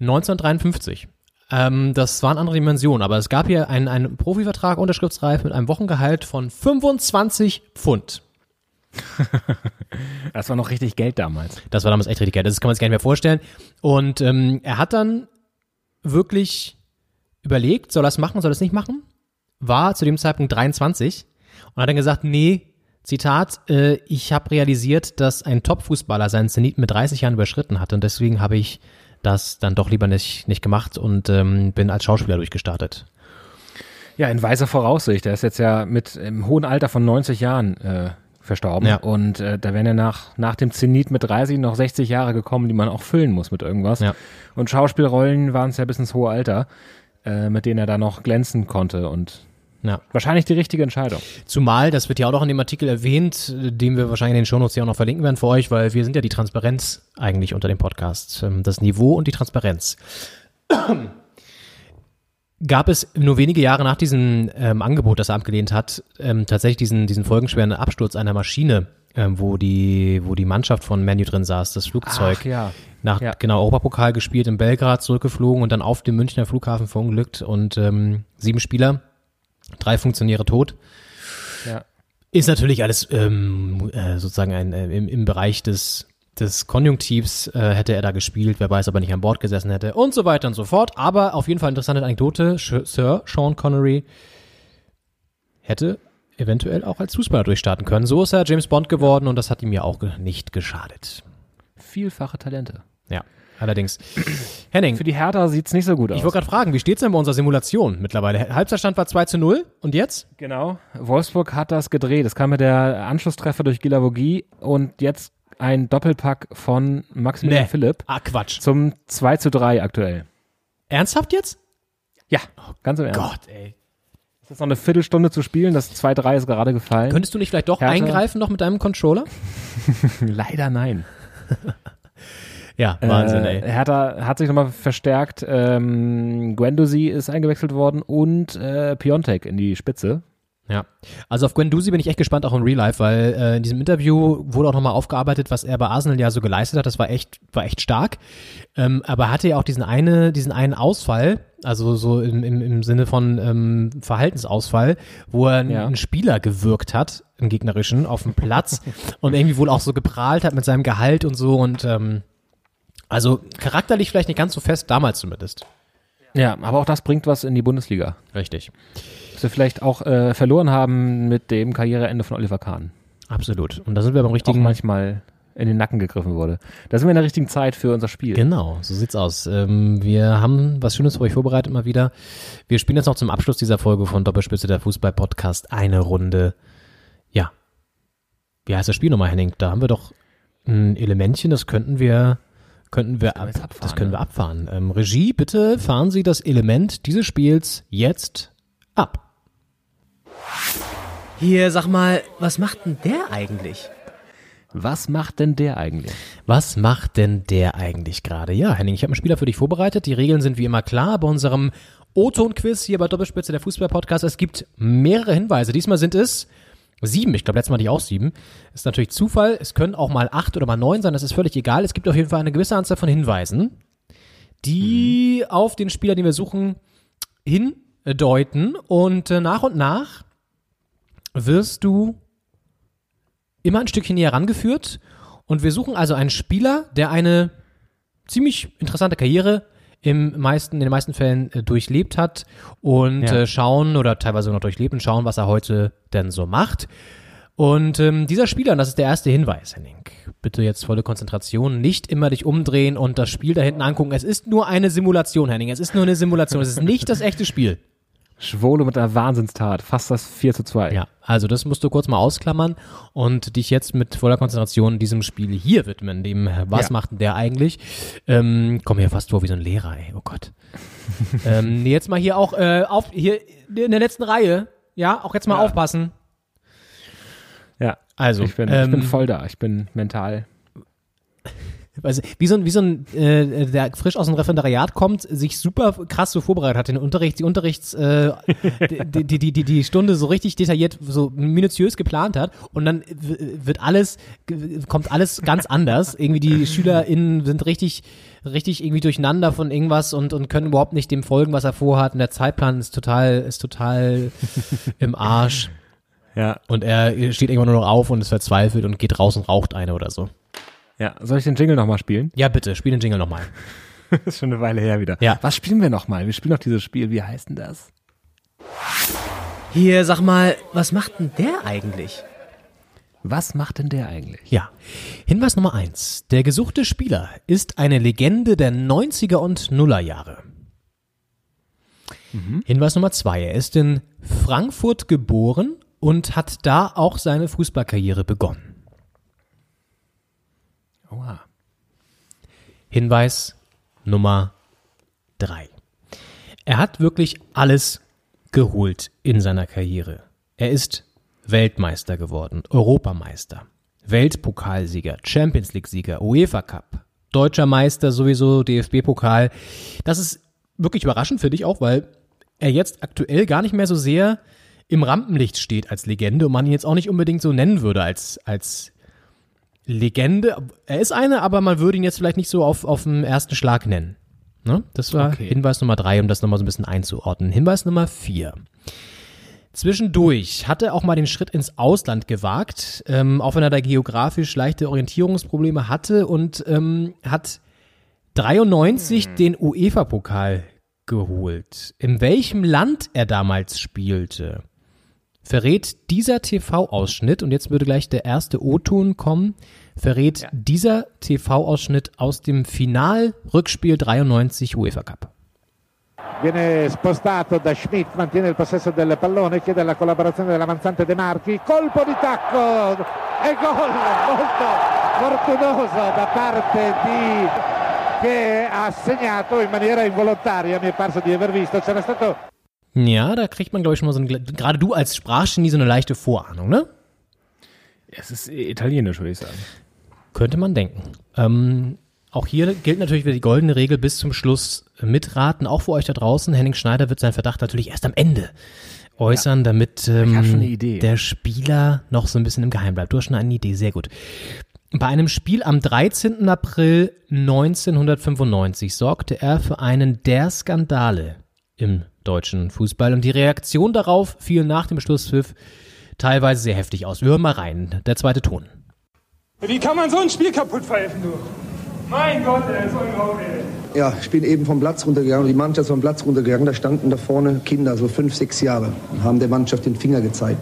1953. Ähm, das waren andere Dimensionen, aber es gab hier einen, einen Profivertrag, unterschriftsreif, mit einem Wochengehalt von 25 Pfund. <laughs> das war noch richtig Geld damals. Das war damals echt richtig Geld, das kann man sich gar nicht mehr vorstellen. Und ähm, er hat dann wirklich überlegt, soll er es machen, soll er es nicht machen? War zu dem Zeitpunkt 23 und hat dann gesagt, nee, Zitat, äh, ich habe realisiert, dass ein Top-Fußballer seinen Zenit mit 30 Jahren überschritten hat und deswegen habe ich das dann doch lieber nicht, nicht gemacht und ähm, bin als Schauspieler durchgestartet. Ja, in weiser Voraussicht. Er ist jetzt ja mit im hohen Alter von 90 Jahren äh, verstorben. Ja. Und äh, da wären ja nach, nach dem Zenit mit 30 noch 60 Jahre gekommen, die man auch füllen muss mit irgendwas. Ja. Und Schauspielrollen waren es ja bis ins hohe Alter, äh, mit denen er da noch glänzen konnte. Und ja. Wahrscheinlich die richtige Entscheidung. Zumal, das wird ja auch noch in dem Artikel erwähnt, den wir wahrscheinlich in den Shownotes ja auch noch verlinken werden für euch, weil wir sind ja die Transparenz eigentlich unter dem Podcast. Ähm, das Niveau und die Transparenz. Gab es nur wenige Jahre nach diesem ähm, Angebot, das er abgelehnt hat, ähm, tatsächlich diesen, diesen folgenschweren Absturz einer Maschine, ähm, wo, die, wo die Mannschaft von Menu drin saß, das Flugzeug. Ach, ja. Nach, Ja. genau, Europapokal gespielt in Belgrad, zurückgeflogen und dann auf dem Münchner Flughafen verunglückt und ähm, sieben Spieler, drei Funktionäre tot. Ja. Ist natürlich alles ähm, äh, sozusagen ein, äh, im, im Bereich des, des Konjunktivs äh, hätte er da gespielt, wer weiß, ob er nicht an Bord gesessen hätte und so weiter und so fort. Aber auf jeden Fall interessante Anekdote. Sir Sean Connery hätte eventuell auch als Fußballer durchstarten können. So ist er James Bond geworden und das hat ihm ja auch nicht geschadet. Vielfache Talente. Ja, allerdings. <clears throat> Henning, Für die Hertha sieht's nicht so gut aus. ich wollte gerade fragen, wie steht's denn bei unserer Simulation mittlerweile? Halbzeitstand war 2 zu 0 und jetzt? Genau. Wolfsburg hat das gedreht. Es kam mit der Anschlusstreffer durch Gilavogi und jetzt ein Doppelpack von Maximilian Nee. Philipp Ah, Quatsch. zum 2 zu 3 aktuell. Ernsthaft jetzt? Ja, ganz im Ernst. Gott, ey. Es ist noch eine Viertelstunde zu spielen. Das 2-3 ist gerade gefallen. Könntest du nicht vielleicht doch Hertha- eingreifen noch mit deinem Controller? <laughs> Leider nein. <laughs> Ja, Wahnsinn, äh, ey. Hertha hat sich nochmal verstärkt. Ähm, Guendouzi ist eingewechselt worden und äh, Piontek in die Spitze. Ja, also auf Guendouzi bin ich echt gespannt, auch im Real Life, weil äh, in diesem Interview wurde auch nochmal aufgearbeitet, was er bei Arsenal ja so geleistet hat. Das war echt, war echt stark. Ähm, aber er hatte ja auch diesen eine, diesen einen Ausfall, also so im, im, im Sinne von ähm, Verhaltensausfall, wo er einen, Ja. einen Spieler gewürgt hat, einen gegnerischen, auf dem Platz <laughs> und irgendwie wohl auch so geprahlt hat mit seinem Gehalt und so und ähm, also charakterlich vielleicht nicht ganz so fest, damals zumindest. Ja, aber auch das bringt was in die Bundesliga. Richtig. Was wir vielleicht auch äh, verloren haben mit dem Karriereende von Oliver Kahn. Absolut. Und da sind wir beim Auch richtigen manchmal in den Nacken gegriffen wurde. Da sind wir in der richtigen Zeit für unser Spiel. Genau, so sieht's aus. Ähm, wir haben was Schönes für euch vorbereitet mal wieder. Wir spielen jetzt noch zum Abschluss dieser Folge von Doppelspitze der Fußball-Podcast eine Runde. Ja. Wie heißt das Spiel nochmal, Henning? Da haben wir doch ein Elementchen, das könnten wir, könnten wir, können wir ab, abfahren, das können wir abfahren. Ähm, Regie, bitte fahren Sie das Element dieses Spiels jetzt ab. Hier, sag mal, was macht denn der eigentlich? Was macht denn der eigentlich? Was macht denn der eigentlich gerade? Ja, Henning, ich habe einen Spieler für dich vorbereitet. Die Regeln sind wie immer klar bei unserem O-Ton-Quiz hier bei Doppelspitze der Fußball-Podcast. Es gibt mehrere Hinweise. Diesmal sind es sieben. Ich glaube, letztes Mal hatte ich auch sieben. Ist natürlich Zufall. Es können auch mal acht oder mal neun sein. Das ist völlig egal. Es gibt auf jeden Fall eine gewisse Anzahl von Hinweisen, die auf den Spieler, den wir suchen, hindeuten. Und äh, nach und nach wirst du immer ein Stückchen näher rangeführt. Und wir suchen also einen Spieler, der eine ziemlich interessante Karriere im meisten, in den meisten Fällen äh, durchlebt hat und Ja. äh, schauen oder teilweise noch durchlebt und schauen, was er heute denn so macht. Und ähm, dieser Spieler, und das ist der erste Hinweis, Henning, bitte jetzt volle Konzentration, nicht immer dich umdrehen und das Spiel da hinten angucken. Es ist nur eine Simulation, Henning, es ist nur eine Simulation, es ist nicht das echte Spiel. Schwole mit einer Wahnsinnstat. Fast das 4 zu 2. Ja, also das musst du kurz mal ausklammern und dich jetzt mit voller Konzentration diesem Spiel hier widmen, dem äh, was Ja. macht denn der eigentlich? Ähm, komm mir fast vor wie so ein Lehrer, ey, oh Gott. <laughs> ähm, jetzt mal hier auch äh, auf hier in der letzten Reihe, ja, auch jetzt mal Ja. aufpassen. Ja. Also, Ich bin, ich ähm, bin voll da. Ich bin mental. Also, wie so ein, wie so ein, äh, der frisch aus dem Referendariat kommt, sich super krass so vorbereitet hat, den Unterricht, die Unterrichts, äh, die, die, die, die, die Stunde so richtig detailliert, so minutiös geplant hat und dann wird alles, kommt alles ganz anders. Irgendwie die SchülerInnen sind richtig, richtig irgendwie durcheinander von irgendwas und, und können überhaupt nicht dem folgen, was er vorhat und der Zeitplan ist total, ist total im Arsch. Ja. Und er steht irgendwann nur noch auf und ist verzweifelt und geht raus und raucht eine oder so. Ja. Soll ich den Jingle nochmal spielen? Ja, bitte, spiel den Jingle nochmal. <laughs> Ist schon eine Weile her wieder. Ja. Was spielen wir nochmal? Wir spielen noch dieses Spiel. Wie heißt denn das? Hier, sag mal, was macht denn der eigentlich? Was macht denn der eigentlich? Ja. Hinweis Nummer eins: Der gesuchte Spieler ist eine Legende der 90er und Nuller Jahre. Hinweis Nummer zwei: Er ist in Frankfurt geboren und hat da auch seine Fußballkarriere begonnen. Oha. Hinweis Nummer drei. Er hat wirklich alles geholt in seiner Karriere. Er ist Weltmeister geworden, Europameister, Weltpokalsieger, Champions League-Sieger, UEFA Cup, deutscher Meister sowieso, DFB-Pokal. Das ist wirklich überraschend für dich auch, weil er jetzt aktuell gar nicht mehr so sehr im Rampenlicht steht als Legende und man ihn jetzt auch nicht unbedingt so nennen würde als, als Legende. Er ist eine, aber man würde ihn jetzt vielleicht nicht so auf, auf den ersten Schlag nennen. Ne? Das war Okay. Hinweis Nummer drei, um das nochmal so ein bisschen einzuordnen. Hinweis Nummer vier. Zwischendurch hat er auch mal den Schritt ins Ausland gewagt, ähm, auch wenn er da geografisch leichte Orientierungsprobleme hatte und ähm, hat 93 den UEFA-Pokal geholt. In welchem Land er damals spielte, verrät dieser TV-Ausschnitt, und jetzt würde gleich der erste O-Ton kommen, verrät dieser TV-Ausschnitt aus dem Final-Rückspiel 93 UEFA Cup. viene spostato da Schmidt, mantiene il possesso del pallone, chiede la collaborazione dell'avanzante De Marchi, colpo di tacco e gol molto fortunoso da parte di che ha segnato in maniera involontaria, mi è parso di aver visto, c'era stato Ja, da kriegt man, glaube ich, schon mal so ein, gerade du als Sprachgenie so eine leichte Vorahnung, ne? Es ist italienisch, würde ich sagen. Könnte man denken. Ähm, auch hier gilt natürlich wieder die goldene Regel bis zum Schluss mitraten, auch für euch da draußen. Henning Schneider wird seinen Verdacht natürlich erst am Ende äußern, damit ähm, eine der Spieler noch so ein bisschen im Geheim bleibt. Du hast schon eine Idee, sehr gut. Bei einem Spiel am 13. April 1995 sorgte er für einen der Skandale im deutschen Fußball und die Reaktion darauf fiel nach dem Schlusspfiff teilweise sehr heftig aus. Wir hören mal rein. Der zweite Ton. Wie kann man so ein Spiel kaputt pfeifen, du? Mein Gott, ey, ist unglaublich. Ja, ich bin eben vom Platz runtergegangen, die Mannschaft ist vom Platz runtergegangen, da standen da vorne Kinder, so fünf, sechs Jahre, und haben der Mannschaft den Finger gezeigt.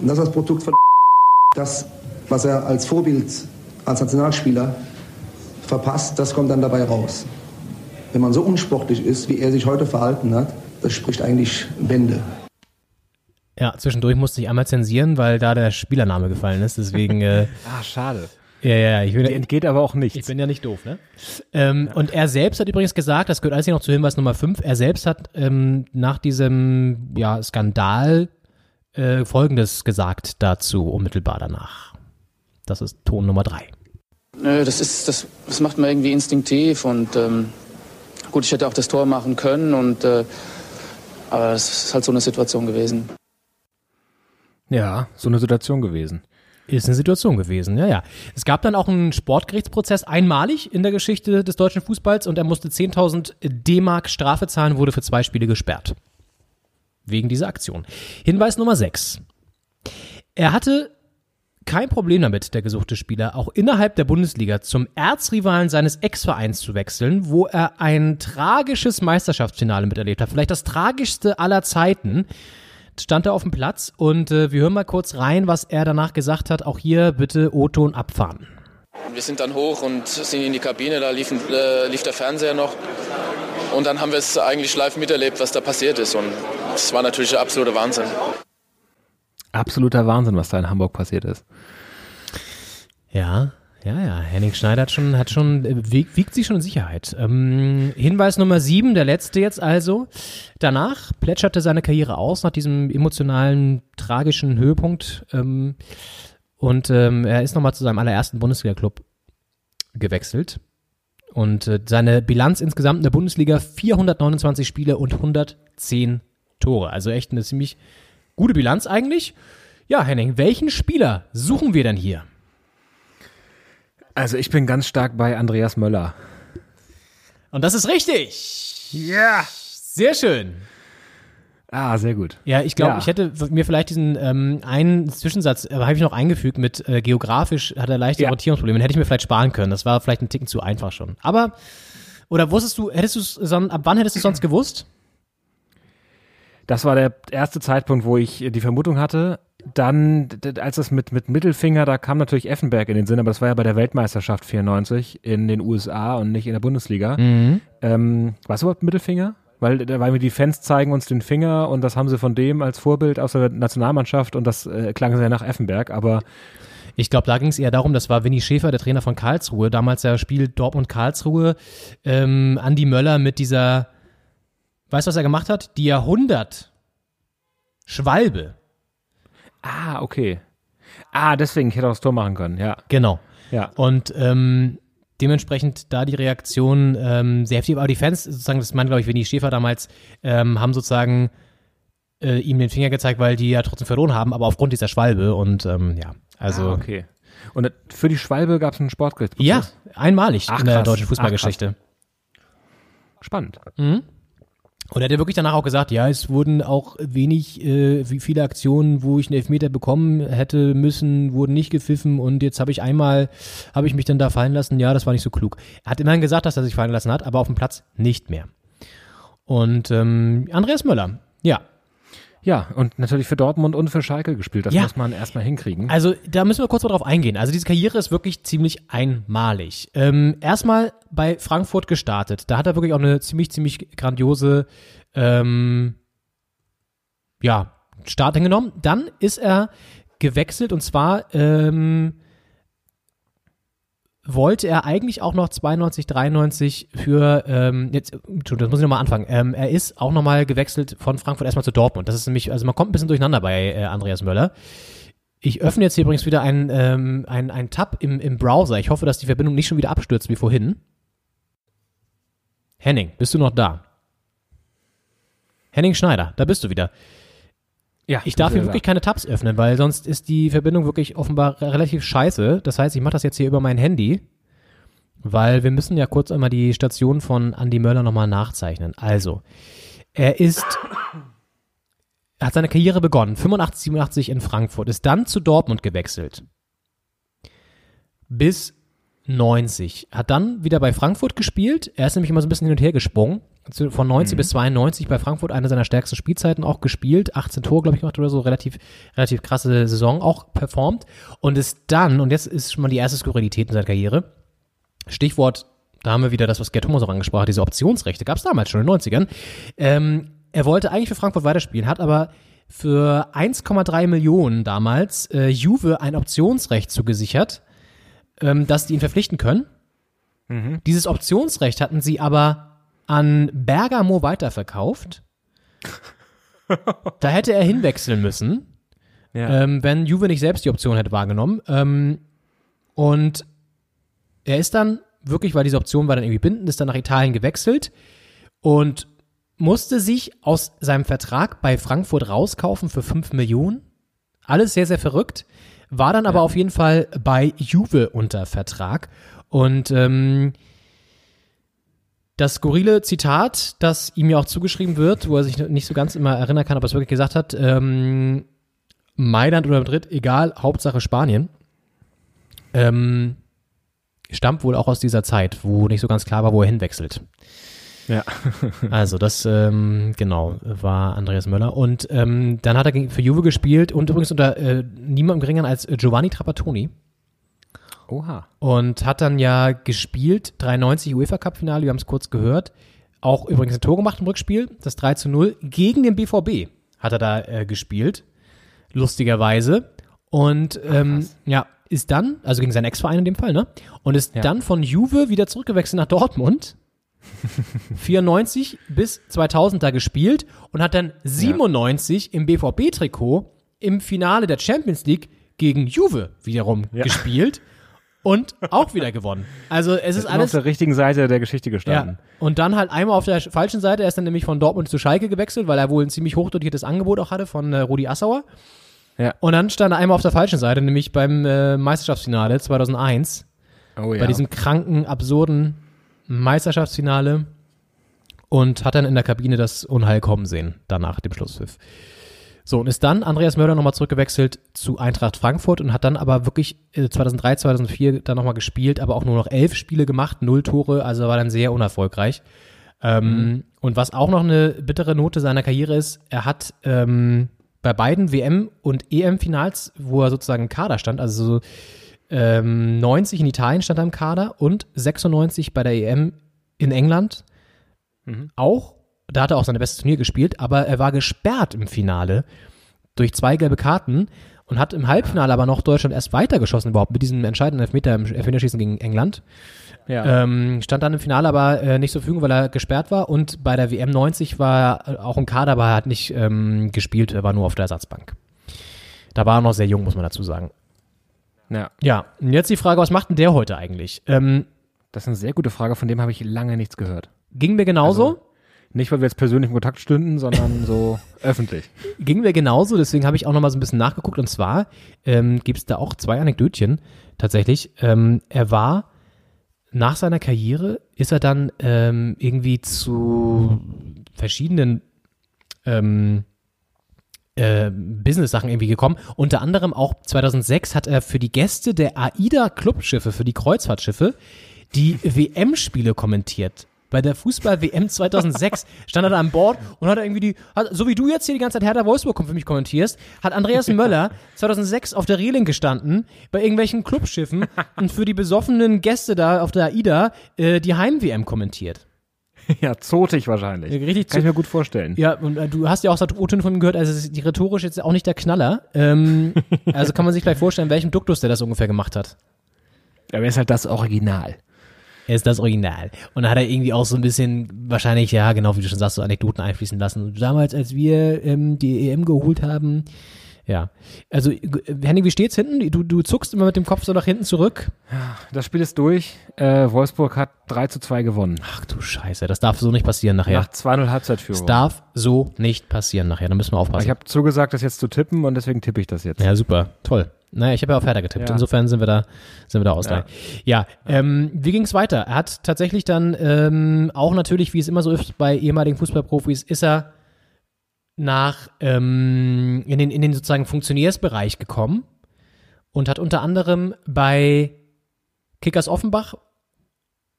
Und das ist das Produkt von das, was er als Vorbild, als Nationalspieler verpasst, das kommt dann dabei raus. Wenn man so unsportlich ist, wie er sich heute verhalten hat, das spricht eigentlich Bände. Ja, zwischendurch musste ich einmal zensieren, weil da der Spielername gefallen ist. Deswegen. Äh, <laughs> Ah, schade. ja, ja, ja. Ich bin, Die entgeht aber auch nicht. ich bin ja nicht doof, ne? Ähm, Und er selbst hat übrigens gesagt, das gehört alles hier noch zu Hinweis Nummer 5, er selbst hat ähm, nach diesem ja, Skandal äh, Folgendes gesagt dazu, unmittelbar danach. Das ist Ton Nummer 3. Nö, das ist, das, das macht man irgendwie instinktiv und ähm, gut, ich hätte auch das Tor machen können und äh, aber es ist halt so eine Situation gewesen. Ja, so eine Situation gewesen. Ist eine Situation gewesen, ja, ja. Es gab dann auch einen Sportgerichtsprozess einmalig in der Geschichte des deutschen Fußballs und er musste 10.000 D-Mark Strafe zahlen, wurde für zwei Spiele gesperrt. Wegen dieser Aktion. Hinweis Nummer 6. Er hatte kein Problem damit, der gesuchte Spieler, auch innerhalb der Bundesliga zum Erzrivalen seines Ex-Vereins zu wechseln, wo er ein tragisches Meisterschaftsfinale miterlebt hat. Vielleicht das tragischste aller Zeiten. Stand er auf dem Platz und äh, wir hören mal kurz rein, was er danach gesagt hat. Auch hier bitte O-Ton abfahren. Wir sind dann hoch und sind in die Kabine, da lief, äh, lief der Fernseher noch. Und dann haben wir es eigentlich live miterlebt, was da passiert ist. Und es war natürlich der absolute Wahnsinn. Absoluter Wahnsinn, was da in Hamburg passiert ist. Ja, ja, ja. Henning Schneider hat schon, hat schon, äh, wiegt, wiegt sich schon in Sicherheit. Ähm, Hinweis Nummer sieben, der letzte jetzt also. Danach plätscherte seine Karriere aus nach diesem emotionalen, tragischen Höhepunkt. Ähm, und ähm, er ist nochmal zu seinem allerersten Bundesliga-Club gewechselt. Und äh, seine Bilanz insgesamt in der Bundesliga 429 Spiele und 110 Tore. Also echt eine ziemlich gute Bilanz eigentlich. Ja, Henning, welchen Spieler suchen wir denn hier? Also ich bin ganz stark bei Andreas Möller. Und das ist richtig. Ja. Sehr schön. Ah, sehr gut. Ja, ich glaube, Ja. ich hätte mir vielleicht diesen ähm, einen Zwischensatz, äh, habe ich noch eingefügt mit äh, geografisch hat er leichte Ja. Orientierungsprobleme. Den hätte ich mir vielleicht sparen können. Das war vielleicht ein Ticken zu einfach schon. Aber, oder wusstest du, hättest du es, ab wann hättest du es sonst gewusst? Das war der erste Zeitpunkt, wo ich die Vermutung hatte. Dann, als es mit, mit Mittelfinger, da kam natürlich Effenberg in den Sinn, aber das war ja bei der Weltmeisterschaft 94 in den USA und nicht in der Bundesliga. Mhm. Ähm, was überhaupt Mittelfinger? Weil, weil mir die Fans zeigen uns den Finger und das haben sie von dem als Vorbild aus der Nationalmannschaft und das äh, klang sehr nach Effenberg, aber Ich glaube, da ging es eher darum, das war Winnie Schäfer, der Trainer von Karlsruhe, damals ja Spiel Dortmund-Karlsruhe, ähm, Andi Möller mit dieser, weißt du, was er gemacht hat? Die Jahrhundert Schwalbe. ah, okay. Ah, deswegen, ich hätte auch das Tor machen können, ja. Genau. Ja. Und ähm, dementsprechend da die Reaktion ähm, sehr heftig. Aber die Fans, sozusagen, das meint, glaube ich, Winnie Schäfer damals, ähm, haben sozusagen äh, ihm den Finger gezeigt, weil die ja trotzdem verloren haben, aber aufgrund dieser Schwalbe und ähm, ja, also. Ah, okay. Und äh, für die Schwalbe gab es einen Sportgerichtsprozess? Ja, einmalig Ach, in der krass. deutschen Ach, Fußballgeschichte. Spannend. Mhm. Und er hat ja wirklich danach auch gesagt, ja, es wurden auch wenig, äh, wie viele Aktionen, wo ich einen Elfmeter bekommen hätte müssen, wurden nicht gepfiffen und jetzt habe ich einmal, habe ich mich dann da fallen lassen, ja, das war nicht so klug. Er hat immerhin gesagt, dass er sich fallen lassen hat, aber auf dem Platz nicht mehr. Und ähm, Andreas Möller, ja. Ja, und natürlich für Dortmund und für Schalke gespielt. Das Ja. muss man erstmal hinkriegen. Also da müssen wir kurz mal drauf eingehen. Also diese Karriere ist wirklich ziemlich einmalig. Ähm, erstmal bei Frankfurt gestartet. Da hat er wirklich auch eine ziemlich, ziemlich grandiose ähm, ja, Start hingenommen. Dann ist er gewechselt und zwar ähm, wollte er eigentlich auch noch 92, 93 für, ähm, jetzt, Entschuldigung, das muss ich nochmal anfangen. Ähm, er ist auch nochmal gewechselt von Frankfurt erstmal zu Dortmund. Das ist nämlich, also man kommt ein bisschen durcheinander bei äh, Andreas Möller. Ich öffne jetzt hier übrigens wieder einen ähm, ein, ein Tab im, im Browser. Ich hoffe, dass die Verbindung nicht schon wieder abstürzt wie vorhin. Henning, bist du noch da? Henning Schneider, da bist du wieder. Ja, Ich darf hier wirklich keine Tabs öffnen, weil sonst ist die Verbindung wirklich offenbar re- relativ scheiße. Das heißt, ich mache das jetzt hier über mein Handy, weil wir müssen ja kurz einmal die Station von Andy Möller nochmal nachzeichnen. Also, er ist, er hat seine Karriere begonnen, 85, 87 in Frankfurt, ist dann zu Dortmund gewechselt. Bis 90. Hat dann wieder bei Frankfurt gespielt. Er ist nämlich immer so ein bisschen hin und her gesprungen. Von 90 bis 92 bei Frankfurt eine seiner stärksten Spielzeiten auch gespielt. 18 Tore, glaube ich, gemacht oder so. Relativ, relativ krasse Saison auch performt. Und ist dann, und jetzt ist schon mal die erste Skurrilität in seiner Karriere. Stichwort, da haben wir wieder das, was Gerd Thomas auch angesprochen hat, diese Optionsrechte. Gab es damals schon in den 90ern. Ähm, er wollte eigentlich für Frankfurt weiterspielen, hat aber für 1,3 Millionen damals äh, Juve ein Optionsrecht zugesichert, ähm, dass die ihn verpflichten können. Dieses Optionsrecht hatten sie aber an Bergamo weiterverkauft. da hätte er hinwechseln müssen, Ja. ähm, wenn Juve nicht selbst die Option hätte wahrgenommen. Ähm, und er ist dann wirklich, weil diese Option war dann irgendwie bindend, ist dann nach Italien gewechselt und musste sich aus seinem Vertrag bei Frankfurt rauskaufen für 5 Millionen. Alles sehr, sehr verrückt. War dann aber auf jeden Fall bei Juve unter Vertrag. Und ähm, das skurrile Zitat, das ihm ja auch zugeschrieben wird, wo er sich nicht so ganz immer erinnern kann, ob er es wirklich gesagt hat, ähm, Mailand oder Madrid, egal, Hauptsache Spanien, ähm, stammt wohl auch aus dieser Zeit, wo nicht so ganz klar war, wo er hinwechselt. Ja. <laughs> Also das, ähm, genau, war Andreas Möller. Und ähm, dann hat er gegen- für Juve gespielt und übrigens unter äh, niemandem geringeren als Giovanni Trapattoni. Oha. Und hat dann ja gespielt, 93 UEFA Cup Finale, wir haben es kurz gehört. Auch übrigens ein Tor gemacht im Rückspiel, das 3 zu 0. Gegen den BVB hat er da äh, gespielt, lustigerweise. Und ähm, ja, ist dann, also gegen seinen Ex-Verein in dem Fall, ne? Und ist dann von Juve wieder zurückgewechselt nach Dortmund. <laughs> 94 bis 2000 da gespielt und hat dann 97 im BVB-Trikot im Finale der Champions League gegen Juve wiederum gespielt und auch wieder gewonnen. Also es ist immer alles auf der richtigen Seite der Geschichte gestanden. ja. Und dann halt einmal auf der sch- falschen Seite, er ist dann nämlich von Dortmund zu Schalke gewechselt, weil er wohl ein ziemlich hochdotiertes Angebot auch hatte von äh, Rudi Assauer. Ja. Und dann stand er einmal auf der falschen Seite, nämlich beim äh, Meisterschaftsfinale 2001. Oh ja. Bei diesem kranken, absurden Meisterschaftsfinale. Und hat dann in der Kabine das Unheil kommen sehen, danach dem Schlusspfiff. So, und ist dann Andreas Mörder nochmal zurückgewechselt zu Eintracht Frankfurt und hat dann aber wirklich äh, 2003, 2004 dann nochmal gespielt, aber auch nur noch elf Spiele gemacht, null Tore, also war dann sehr unerfolgreich. Ähm, Und was auch noch eine bittere Note seiner Karriere ist, er hat ähm, bei beiden WM- und EM-Finals, wo er sozusagen im Kader stand, also so ähm, 90 in Italien stand er im Kader und 96 bei der EM in England auch. Da hat er auch sein bestes Turnier gespielt, aber er war gesperrt im Finale durch zwei gelbe Karten und hat im Halbfinale aber noch Deutschland erst weitergeschossen überhaupt mit diesem entscheidenden Elfmeter im Elfmeterschießen gegen England. Ja. Ähm, stand dann im Finale aber äh, nicht zur Verfügung, weil er gesperrt war und bei der WM 90 war er auch im Kader, aber er hat nicht ähm, gespielt, er war nur auf der Ersatzbank. Da war er noch sehr jung, muss man dazu sagen. Ja. Ja, und jetzt die Frage, was macht denn der heute eigentlich? Ähm, Das ist eine sehr gute Frage, von dem habe ich lange nichts gehört. Ging mir genauso. Also, nicht, weil wir jetzt persönlich in Kontakt stünden, sondern so <laughs> öffentlich. Ging mir genauso, deswegen habe ich auch noch mal so ein bisschen nachgeguckt. Und zwar ähm, gibt es da auch zwei Anekdötchen tatsächlich. Ähm, er war nach seiner Karriere, ist er dann ähm, irgendwie zu verschiedenen ähm, äh, Business-Sachen irgendwie gekommen. Unter anderem auch 2006 hat er für die Gäste der AIDA-Clubschiffe, für die Kreuzfahrtschiffe, die WM-Spiele kommentiert. Bei der Fußball-WM 2006 <laughs> stand er da an Bord und hat irgendwie die, hat, so wie du jetzt hier die ganze Zeit Hertha Wolfsburg für mich kommentierst, hat Andreas <laughs> Möller 2006 auf der Reling gestanden, bei irgendwelchen Clubschiffen <laughs> und für die besoffenen Gäste da auf der AIDA äh, die Heim-WM kommentiert. Ja, zotig wahrscheinlich. Richtig Kann ich mir gut vorstellen. Ja, und äh, du hast ja auch O-Töne von ihm gehört, also es ist die rhetorisch jetzt auch nicht der Knaller. Ähm, also kann man sich gleich vorstellen, welchem Duktus der das ungefähr gemacht hat. Aber er ist halt das Original. Er ist das Original. Und da hat er irgendwie auch so ein bisschen, wahrscheinlich, ja, genau wie du schon sagst, so Anekdoten einfließen lassen. Damals, als wir ähm, die EM geholt haben, ja. Also, äh, Henning, wie steht's hinten? Du, du zuckst immer mit dem Kopf so nach hinten zurück. Das Spiel ist durch. Äh, Wolfsburg hat 3 zu 2 gewonnen. Ach du Scheiße, das darf so nicht passieren nachher. Nach 2-0 Halbzeitführung. Das darf so nicht passieren nachher, da müssen wir aufpassen. Ich habe zugesagt, das jetzt zu tippen und deswegen tippe ich das jetzt. Ja, super, toll. Naja, ich habe ja auf Hertha getippt. Ja. Insofern sind wir da, sind wir da ausgleich. Ja, ja ähm, wie ging's weiter? Er hat tatsächlich dann ähm, auch natürlich, wie es immer so ist bei ehemaligen Fußballprofis, ist er nach ähm, in den in den sozusagen Funktionärsbereich gekommen und hat unter anderem bei Kickers Offenbach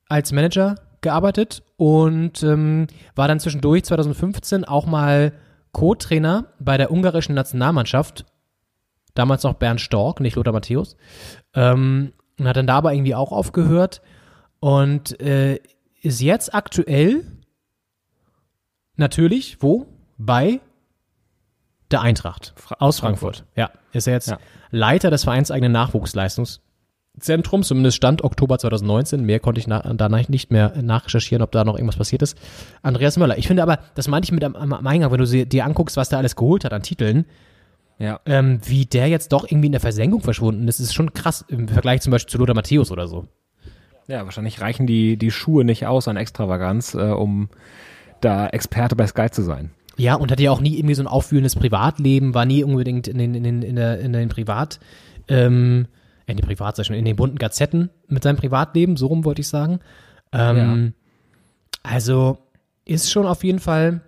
als Manager gearbeitet und ähm, war dann zwischendurch 2015 auch mal Co-Trainer bei der ungarischen Nationalmannschaft damals noch Bernd Stork, nicht Lothar Matthäus, ähm, und hat dann dabei irgendwie auch aufgehört und äh, ist jetzt aktuell natürlich wo? Bei der Eintracht aus Frankfurt. Ja, ist er jetzt Ja. Leiter des vereinseigenen Nachwuchsleistungszentrums, zumindest Stand Oktober 2019. Mehr konnte ich na, danach nicht mehr nachrecherchieren, ob da noch irgendwas passiert ist. Andreas Möller. Ich finde aber, das meinte ich mit am, am Eingang, wenn du sie, dir anguckst, was der alles geholt hat an Titeln, Ja. ähm, wie der jetzt doch irgendwie in der Versenkung verschwunden ist, ist schon krass im Vergleich zum Beispiel zu Lothar Matthäus oder so. Ja, wahrscheinlich reichen die, die Schuhe nicht aus an Extravaganz, äh, um da Experte bei Sky zu sein. Ja, und hatte ja auch nie irgendwie so ein aufwühlendes Privatleben, war nie unbedingt in den, in den, in der, in den Privat, ähm, in den Privat, in den bunten Gazetten mit seinem Privatleben, so rum wollte ich sagen. Ähm, Also ist schon auf jeden Fall,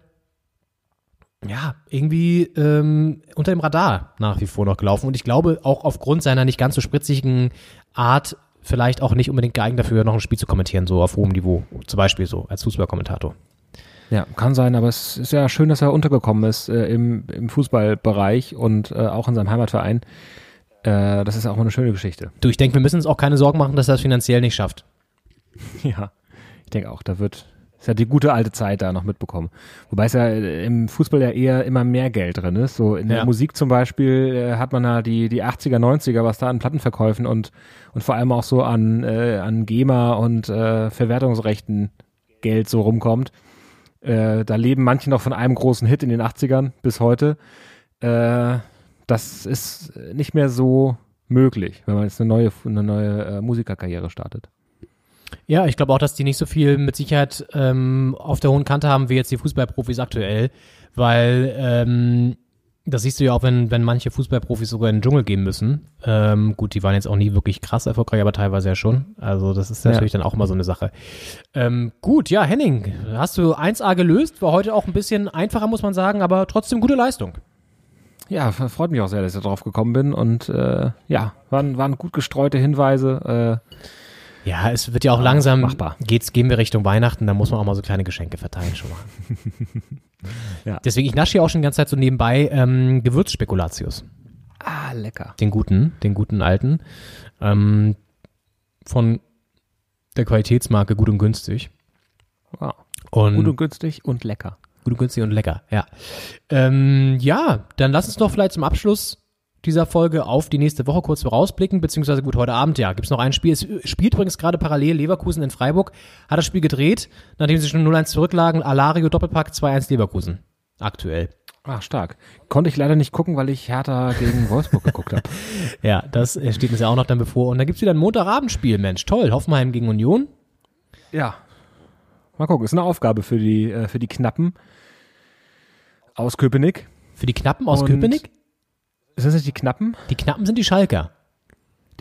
ja, irgendwie ähm, unter dem Radar nach wie vor noch gelaufen. Und ich glaube, auch aufgrund seiner nicht ganz so spritzigen Art vielleicht auch nicht unbedingt geeignet dafür, noch ein Spiel zu kommentieren, so auf hohem Niveau. Zum Beispiel so als Fußballkommentator. Ja, kann sein, aber es ist ja schön, dass er untergekommen ist äh, im, im Fußballbereich und äh, auch in seinem Heimatverein. Äh, das ist auch mal eine schöne Geschichte. Du, ich denke, wir müssen uns auch keine Sorgen machen, dass er das finanziell nicht schafft. <laughs> Ja, ich denke auch, da wird, ist ja die gute alte Zeit da noch mitbekommen. Wobei es ja äh, im Fußball ja eher immer mehr Geld drin ist. So in Ja. der Musik zum Beispiel äh, hat man ja die, die 80er, 90er, was da an Plattenverkäufen und, und vor allem auch so an, äh, an GEMA und äh, Verwertungsrechten Geld so rumkommt. Äh, da leben manche noch von einem großen Hit in den 80ern bis heute. Äh, das ist nicht mehr so möglich, wenn man jetzt eine neue, eine neue Musikerkarriere startet. Ja, ich glaube auch, dass die nicht so viel mit Sicherheit ähm, auf der hohen Kante haben wie jetzt die Fußballprofis aktuell, weil ähm, das siehst du ja auch, wenn, wenn manche Fußballprofis sogar in den Dschungel gehen müssen. Ähm, gut, die waren jetzt auch nie wirklich krass erfolgreich, aber teilweise ja schon. Also das ist Ja. natürlich dann auch immer so eine Sache. Ähm, gut, ja, Henning, hast du 1A gelöst, war heute auch ein bisschen einfacher, muss man sagen, aber trotzdem gute Leistung. Ja, freut mich auch sehr, dass ich da drauf gekommen bin und äh, ja, waren, waren gut gestreute Hinweise. Äh, Ja, es wird ja auch langsam, machbar. Geht's, gehen wir Richtung Weihnachten, da muss man auch mal so kleine Geschenke verteilen schon mal. <laughs> Ja. Deswegen, ich nasche ja auch schon die ganze Zeit so nebenbei ähm, Gewürzspekulatius. ah, lecker. Den guten, den guten alten. Ähm, von der Qualitätsmarke Gut und Günstig. Wow. Und Gut und günstig und lecker. Gut und günstig und lecker, ja. Ähm, ja, dann lass uns doch vielleicht zum Abschluss dieser Folge auf die nächste Woche kurz vorausblicken, beziehungsweise gut, heute Abend, ja, gibt's noch ein Spiel. Es spielt übrigens gerade parallel Leverkusen in Freiburg, hat das Spiel gedreht, nachdem sie schon 0-1 zurücklagen, Alario Doppelpack 2-1 Leverkusen. Aktuell. Ah, stark. Konnte ich leider nicht gucken, weil ich Hertha gegen Wolfsburg geguckt habe. <laughs> Ja, das äh, steht uns ja auch noch dann bevor. Und dann gibt's wieder ein Montagabendspiel, Mensch, toll. Hoffenheim gegen Union. Ja. Mal gucken, ist eine Aufgabe für die, äh, für die Knappen aus Köpenick. Für die Knappen aus Und- Köpenick? Sind das nicht die Knappen? Die Knappen sind die Schalker.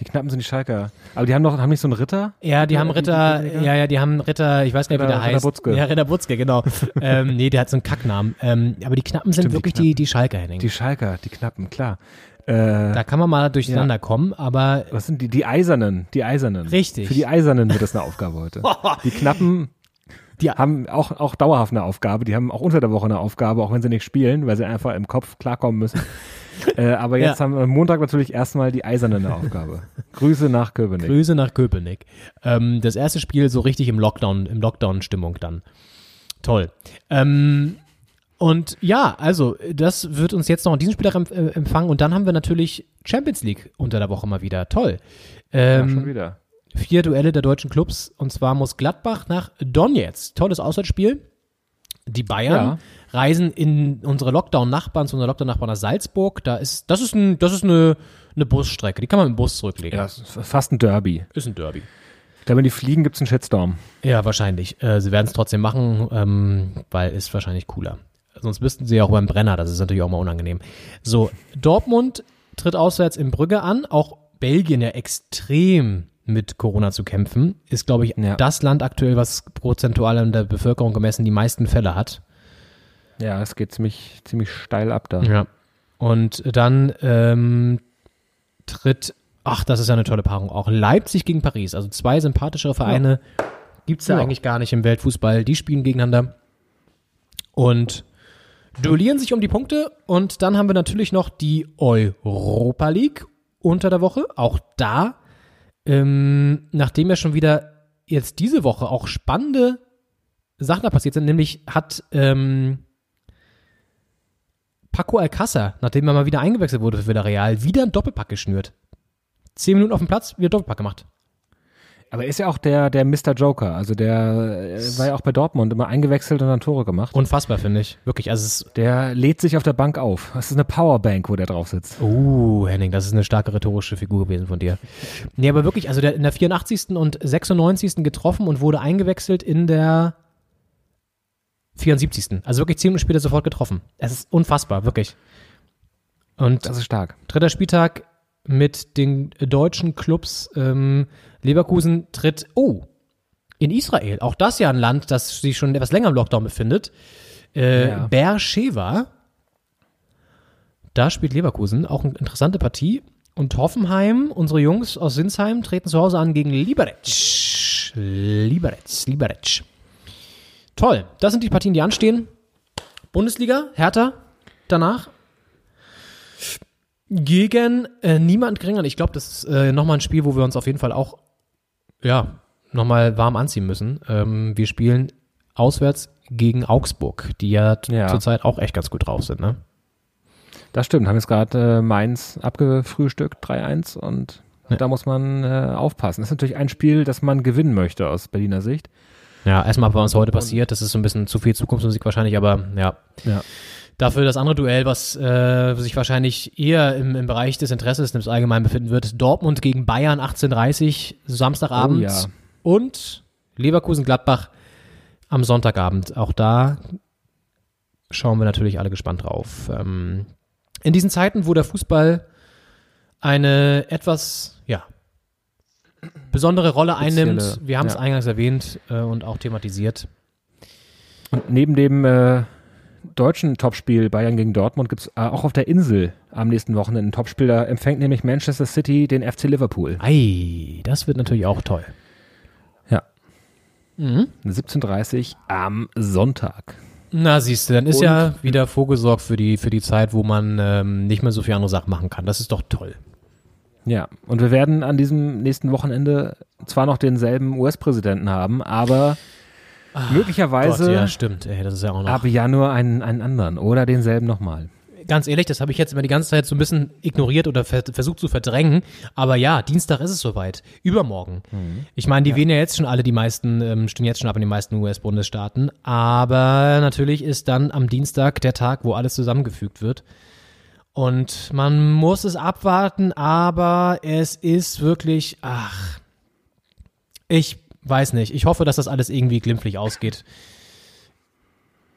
Die Knappen sind die Schalker. Aber die haben doch, haben nicht so einen Ritter? Ja, die haben Ritter, ja, ja, die haben Ritter, ich weiß gar nicht, wie der Ritter heißt. Butzke. Ja, Ritter Butzke, genau. <laughs> ähm, nee, der hat so einen Kacknamen. Ähm, aber die Knappen sind Stimmt, die wirklich die, die Schalker, Henning. Die Schalker, die Knappen, klar. Äh, da kann man mal durcheinander kommen, aber was sind die? Die Eisernen, die Eisernen. Richtig. Für die Eisernen wird das eine Aufgabe heute. <laughs> Die Knappen die haben auch, auch dauerhaft eine Aufgabe. Die haben auch unter der Woche eine Aufgabe, auch wenn sie nicht spielen, weil sie einfach im Kopf klarkommen müssen. <laughs> äh, aber jetzt Ja. haben wir am Montag natürlich erstmal die Eisernen eine Aufgabe. Grüße nach Köpenick. Grüße nach Köpenick. Ähm, das erste Spiel so richtig im Lockdown, im Lockdown-Stimmung dann. Toll. Ähm, und ja, also das wird uns jetzt noch an diesem Spieltag äh, empfangen und dann haben wir natürlich Champions League unter der Woche mal wieder. Toll. Ähm, ja, schon wieder. Vier Duelle der deutschen Clubs und zwar muss Gladbach nach Donetsk. Tolles Auswärtsspiel. Die Bayern Ja. Reisen in unsere Lockdown-Nachbarn, zu unseren Lockdown-Nachbarn nach Salzburg. Da ist, das ist, ein, das ist eine, eine Busstrecke. Die kann man mit dem Bus zurücklegen. Ja, fast ein Derby. Ist ein Derby. Ich glaube, wenn die fliegen, gibt es einen Shitstorm. Ja, wahrscheinlich. Äh, sie werden es trotzdem machen, ähm, weil ist wahrscheinlich cooler. Sonst müssten sie ja auch beim Brenner, das ist natürlich auch mal unangenehm. So, Dortmund tritt auswärts in Brügge an, auch Belgien ja extrem mit Corona zu kämpfen, ist, glaube ich, das Land aktuell, was prozentual an der Bevölkerung gemessen die meisten Fälle hat. Ja, es geht ziemlich, ziemlich steil ab da. Ja. Und dann ähm, tritt, ach, das ist ja eine tolle Paarung auch, Leipzig gegen Paris. Also zwei sympathischere Vereine gibt's ja Ja. eigentlich gar nicht im Weltfußball. Die spielen gegeneinander und duellieren sich um die Punkte. Und dann haben wir natürlich noch die Europa League unter der Woche. Auch da, ähm, nachdem ja schon wieder jetzt diese Woche auch spannende Sachen da passiert sind, nämlich hat ähm, Paco Alcázar, nachdem er mal wieder eingewechselt wurde für Villarreal, wieder einen Doppelpack geschnürt. Zehn Minuten auf dem Platz, wieder Doppelpack gemacht. Aber er ist ja auch der, der Mr. Joker. Also der äh, war ja auch bei Dortmund immer eingewechselt und dann Tore gemacht. Unfassbar, finde ich. Wirklich, also Der lädt sich auf der Bank auf. Das ist eine Powerbank, wo der drauf sitzt. Uh, Henning, das ist eine starke rhetorische Figur gewesen von dir. Nee, aber wirklich, also der in der 84. und 96. getroffen und wurde eingewechselt in der 74. Also wirklich zehn Minuten später sofort getroffen. Es ist unfassbar, wirklich. Und Das ist stark. dritter Spieltag mit den deutschen Clubs. Ähm, Leverkusen tritt, oh, in Israel. Auch das ja ein Land, das sich schon etwas länger im Lockdown befindet. Äh, Ja. Beersheva. Da spielt Leverkusen. Auch eine interessante Partie. Und Hoffenheim, unsere Jungs aus Sinsheim, treten zu Hause an gegen Liberec. Liberec, Liberec. Toll. Das sind die Partien, die anstehen. Bundesliga, Hertha, danach gegen äh, niemand geringer. Ich glaube, das ist äh, nochmal ein Spiel, wo wir uns auf jeden Fall auch, ja, nochmal warm anziehen müssen. Ähm, wir spielen auswärts gegen Augsburg, die ja, Ja. zurzeit auch echt ganz gut drauf sind, ne? Das stimmt. Haben jetzt gerade äh, Mainz abgefrühstückt, 3-1 und Ja. da muss man äh, aufpassen. Das ist natürlich ein Spiel, das man gewinnen möchte aus Berliner Sicht. Ja, erstmal, was heute passiert, das ist so ein bisschen zu viel Zukunftsmusik wahrscheinlich, aber ja. Ja. Dafür das andere Duell, was äh, sich wahrscheinlich eher im, im Bereich des Interesses des Allgemeinen befinden wird, Dortmund gegen Bayern 18.30 Samstagabend Oh ja. und Leverkusen-Gladbach am Sonntagabend. Auch da schauen wir natürlich alle gespannt drauf. Ähm, in diesen Zeiten, wo der Fußball eine etwas, ja, besondere Rolle einnimmt, wir haben es ja. eingangs erwähnt äh, und auch thematisiert. Und neben dem äh, deutschen Topspiel Bayern gegen Dortmund gibt es äh, auch auf der Insel am nächsten Wochenende ein Topspiel. Da empfängt nämlich Manchester City den FC Liverpool. Ei, das wird natürlich auch toll. Ja. Mhm. 17.30 am Sonntag. Na, siehst du, dann ist Und- ja wieder vorgesorgt für die, für die Zeit, wo man ähm, nicht mehr so viele andere Sachen machen kann. Das ist doch toll. Ja, und wir werden an diesem nächsten Wochenende zwar noch denselben US-Präsidenten haben, aber möglicherweise Gott, ja, stimmt. Ey, das ist ja auch noch. ab Januar einen, einen anderen oder denselben nochmal. Ganz ehrlich, das habe ich jetzt immer die ganze Zeit so ein bisschen ignoriert oder ver versucht zu verdrängen. Aber ja, Dienstag ist es soweit. Übermorgen. Ich meine, die wählen ja jetzt schon alle, die meisten, ähm, stimmen jetzt schon ab in den meisten US-Bundesstaaten. Aber natürlich ist dann am Dienstag der Tag, wo alles zusammengefügt wird. Und man muss es abwarten, aber es ist wirklich, ach, ich weiß nicht. Ich hoffe, dass das alles irgendwie glimpflich ausgeht.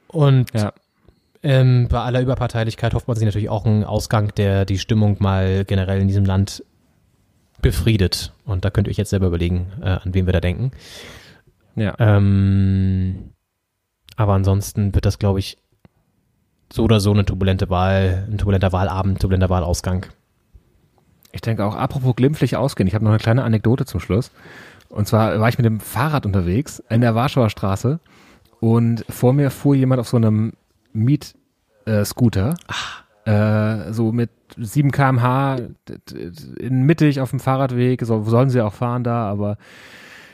Und Ja. ähm, bei aller Überparteilichkeit hofft man sich natürlich auch einen Ausgang, der die Stimmung mal generell in diesem Land befriedet. Und da könnt ihr euch jetzt selber überlegen, äh, an wen wir da denken. Ja. Ähm, aber ansonsten wird das, glaube ich, so oder so eine turbulente Wahl, ein turbulenter Wahlabend, turbulenter Wahlausgang. Ich denke auch, apropos glimpflich ausgehen, ich habe noch eine kleine Anekdote zum Schluss. Und zwar war ich mit dem Fahrrad unterwegs in der Warschauer Straße und vor mir fuhr jemand auf so einem Miet-Scooter. Äh, so mit 7 km/h in mittig auf dem Fahrradweg. So sollen sie auch fahren da, aber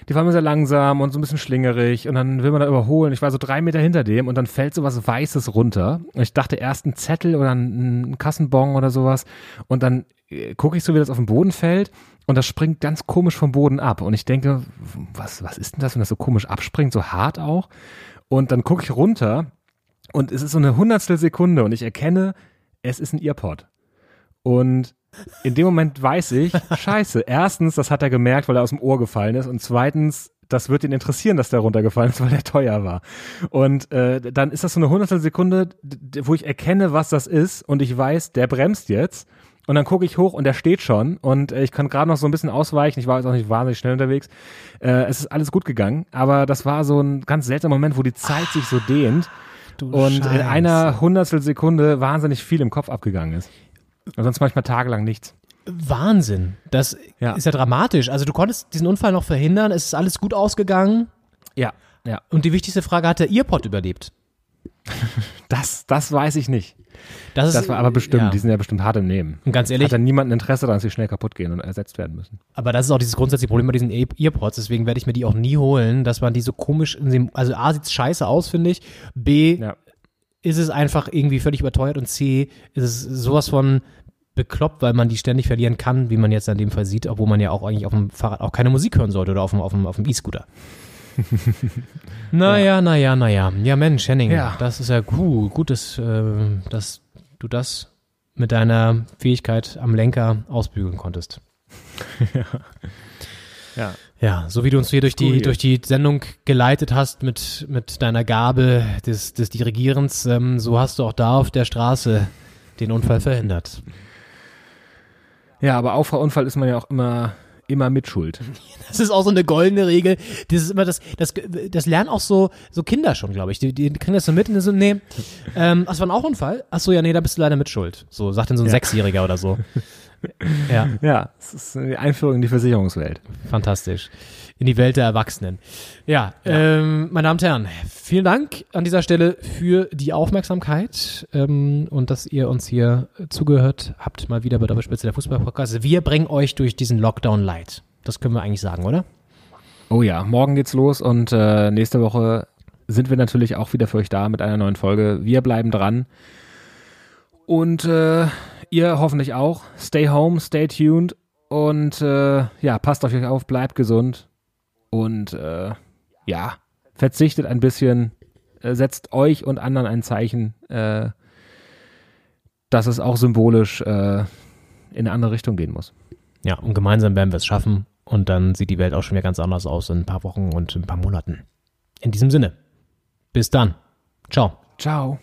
die fahren immer sehr langsam und so ein bisschen schlingerig und dann will man da überholen. Ich war so drei Meter hinter dem und dann fällt so was Weißes runter. Und ich dachte erst ein Zettel oder ein, Kassenbon oder sowas und dann äh, gucke ich so, wie das auf den Boden fällt und das springt ganz komisch vom Boden ab und ich denke, was, was ist denn das, wenn das so komisch abspringt, so hart auch? Und dann gucke ich runter und es ist so eine Hundertstel Sekunde und ich erkenne, es ist ein Earpod. Und in dem Moment weiß ich, <laughs> scheiße, erstens, das hat er gemerkt, weil er aus dem Ohr gefallen ist und zweitens, das wird ihn interessieren, dass der runtergefallen ist, <laughs> weil der teuer war. Und äh, dann ist das so eine hundertstel Sekunde, wo ich erkenne, was das ist und ich weiß, der bremst jetzt und dann gucke ich hoch und der steht schon und äh, ich kann gerade noch so ein bisschen ausweichen. Ich war jetzt auch nicht wahnsinnig schnell unterwegs. Äh, es ist alles gut gegangen, aber das war so ein ganz seltsamer Moment, wo die Zeit sich so dehnt und in Scheiße. einer hundertstel Sekunde wahnsinnig viel im Kopf abgegangen ist. Und sonst manchmal tagelang nichts. Wahnsinn. Das ist ja dramatisch. Also du konntest diesen Unfall noch verhindern, es ist alles gut ausgegangen. Ja, ja. Und die wichtigste Frage, hat der Earpod überlebt? <laughs> Das, das weiß ich nicht. Das, Das, ist, war aber bestimmt, ja. die sind ja bestimmt hart im Nehmen. Und ganz ehrlich- Hat dann niemand ein Interesse daran, dass sie schnell kaputt gehen und ersetzt werden müssen. Aber das ist auch dieses grundsätzliche Problem bei diesen E- Earpods, deswegen werde ich mir die auch nie holen, dass man die so komisch in dem, also A sieht's scheiße aus, finde ich. B ist es einfach irgendwie völlig überteuert und C ist es sowas von bekloppt, weil man die ständig verlieren kann, wie man jetzt in dem Fall sieht, obwohl man ja auch eigentlich auf dem Fahrrad auch keine Musik hören sollte oder auf dem, auf dem, auf dem E-Scooter. <laughs> Naja, naja, naja. Ja, Mensch, Henning, Ja. das ist ja gut, gut dass, äh, dass du das mit deiner Fähigkeit am Lenker ausbügeln konntest. <laughs> Ja. Ja, so wie du uns hier durch die, durch die Sendung geleitet hast mit, mit deiner Gabe des, des Dirigierens, ähm, so hast du auch da auf der Straße den Unfall verhindert. Ja, aber Auffahrunfall ist man ja auch immer, immer mitschuld. <laughs> Das ist auch so eine goldene Regel. Das ist immer das, das, das lernen auch so, so Kinder schon, glaube ich. Die, die kriegen das so mit und so, nee, ähm, das war auch ein Unfall? Ach so, ja, nee, da bist du leider mitschuld. So, sagt dann so ein Ja. Sechsjähriger oder so. <laughs> Ja. <laughs> Ja, es ist die Einführung in die Versicherungswelt. Fantastisch. In die Welt der Erwachsenen. Ja, Ähm, meine Damen und Herren, vielen Dank an dieser Stelle für die Aufmerksamkeit ähm, und dass ihr uns hier zugehört habt, mal wieder bei Doppelspitze der Fußball-Podcast. Wir bringen euch durch diesen Lockdown light. Das können wir eigentlich sagen, oder? Oh ja, morgen geht's los und äh, nächste Woche sind wir natürlich auch wieder für euch da mit einer neuen Folge. Wir bleiben dran. Und äh, ihr hoffentlich auch. Stay home, stay tuned und äh, ja, passt auf euch auf, bleibt gesund und äh, ja, verzichtet ein bisschen, äh, setzt euch und anderen ein Zeichen, äh, dass es auch symbolisch äh, in eine andere Richtung gehen muss. Ja, und gemeinsam werden wir es schaffen und dann sieht die Welt auch schon wieder ganz anders aus in ein paar Wochen und in ein paar Monaten. In diesem Sinne, bis dann. Ciao. Ciao.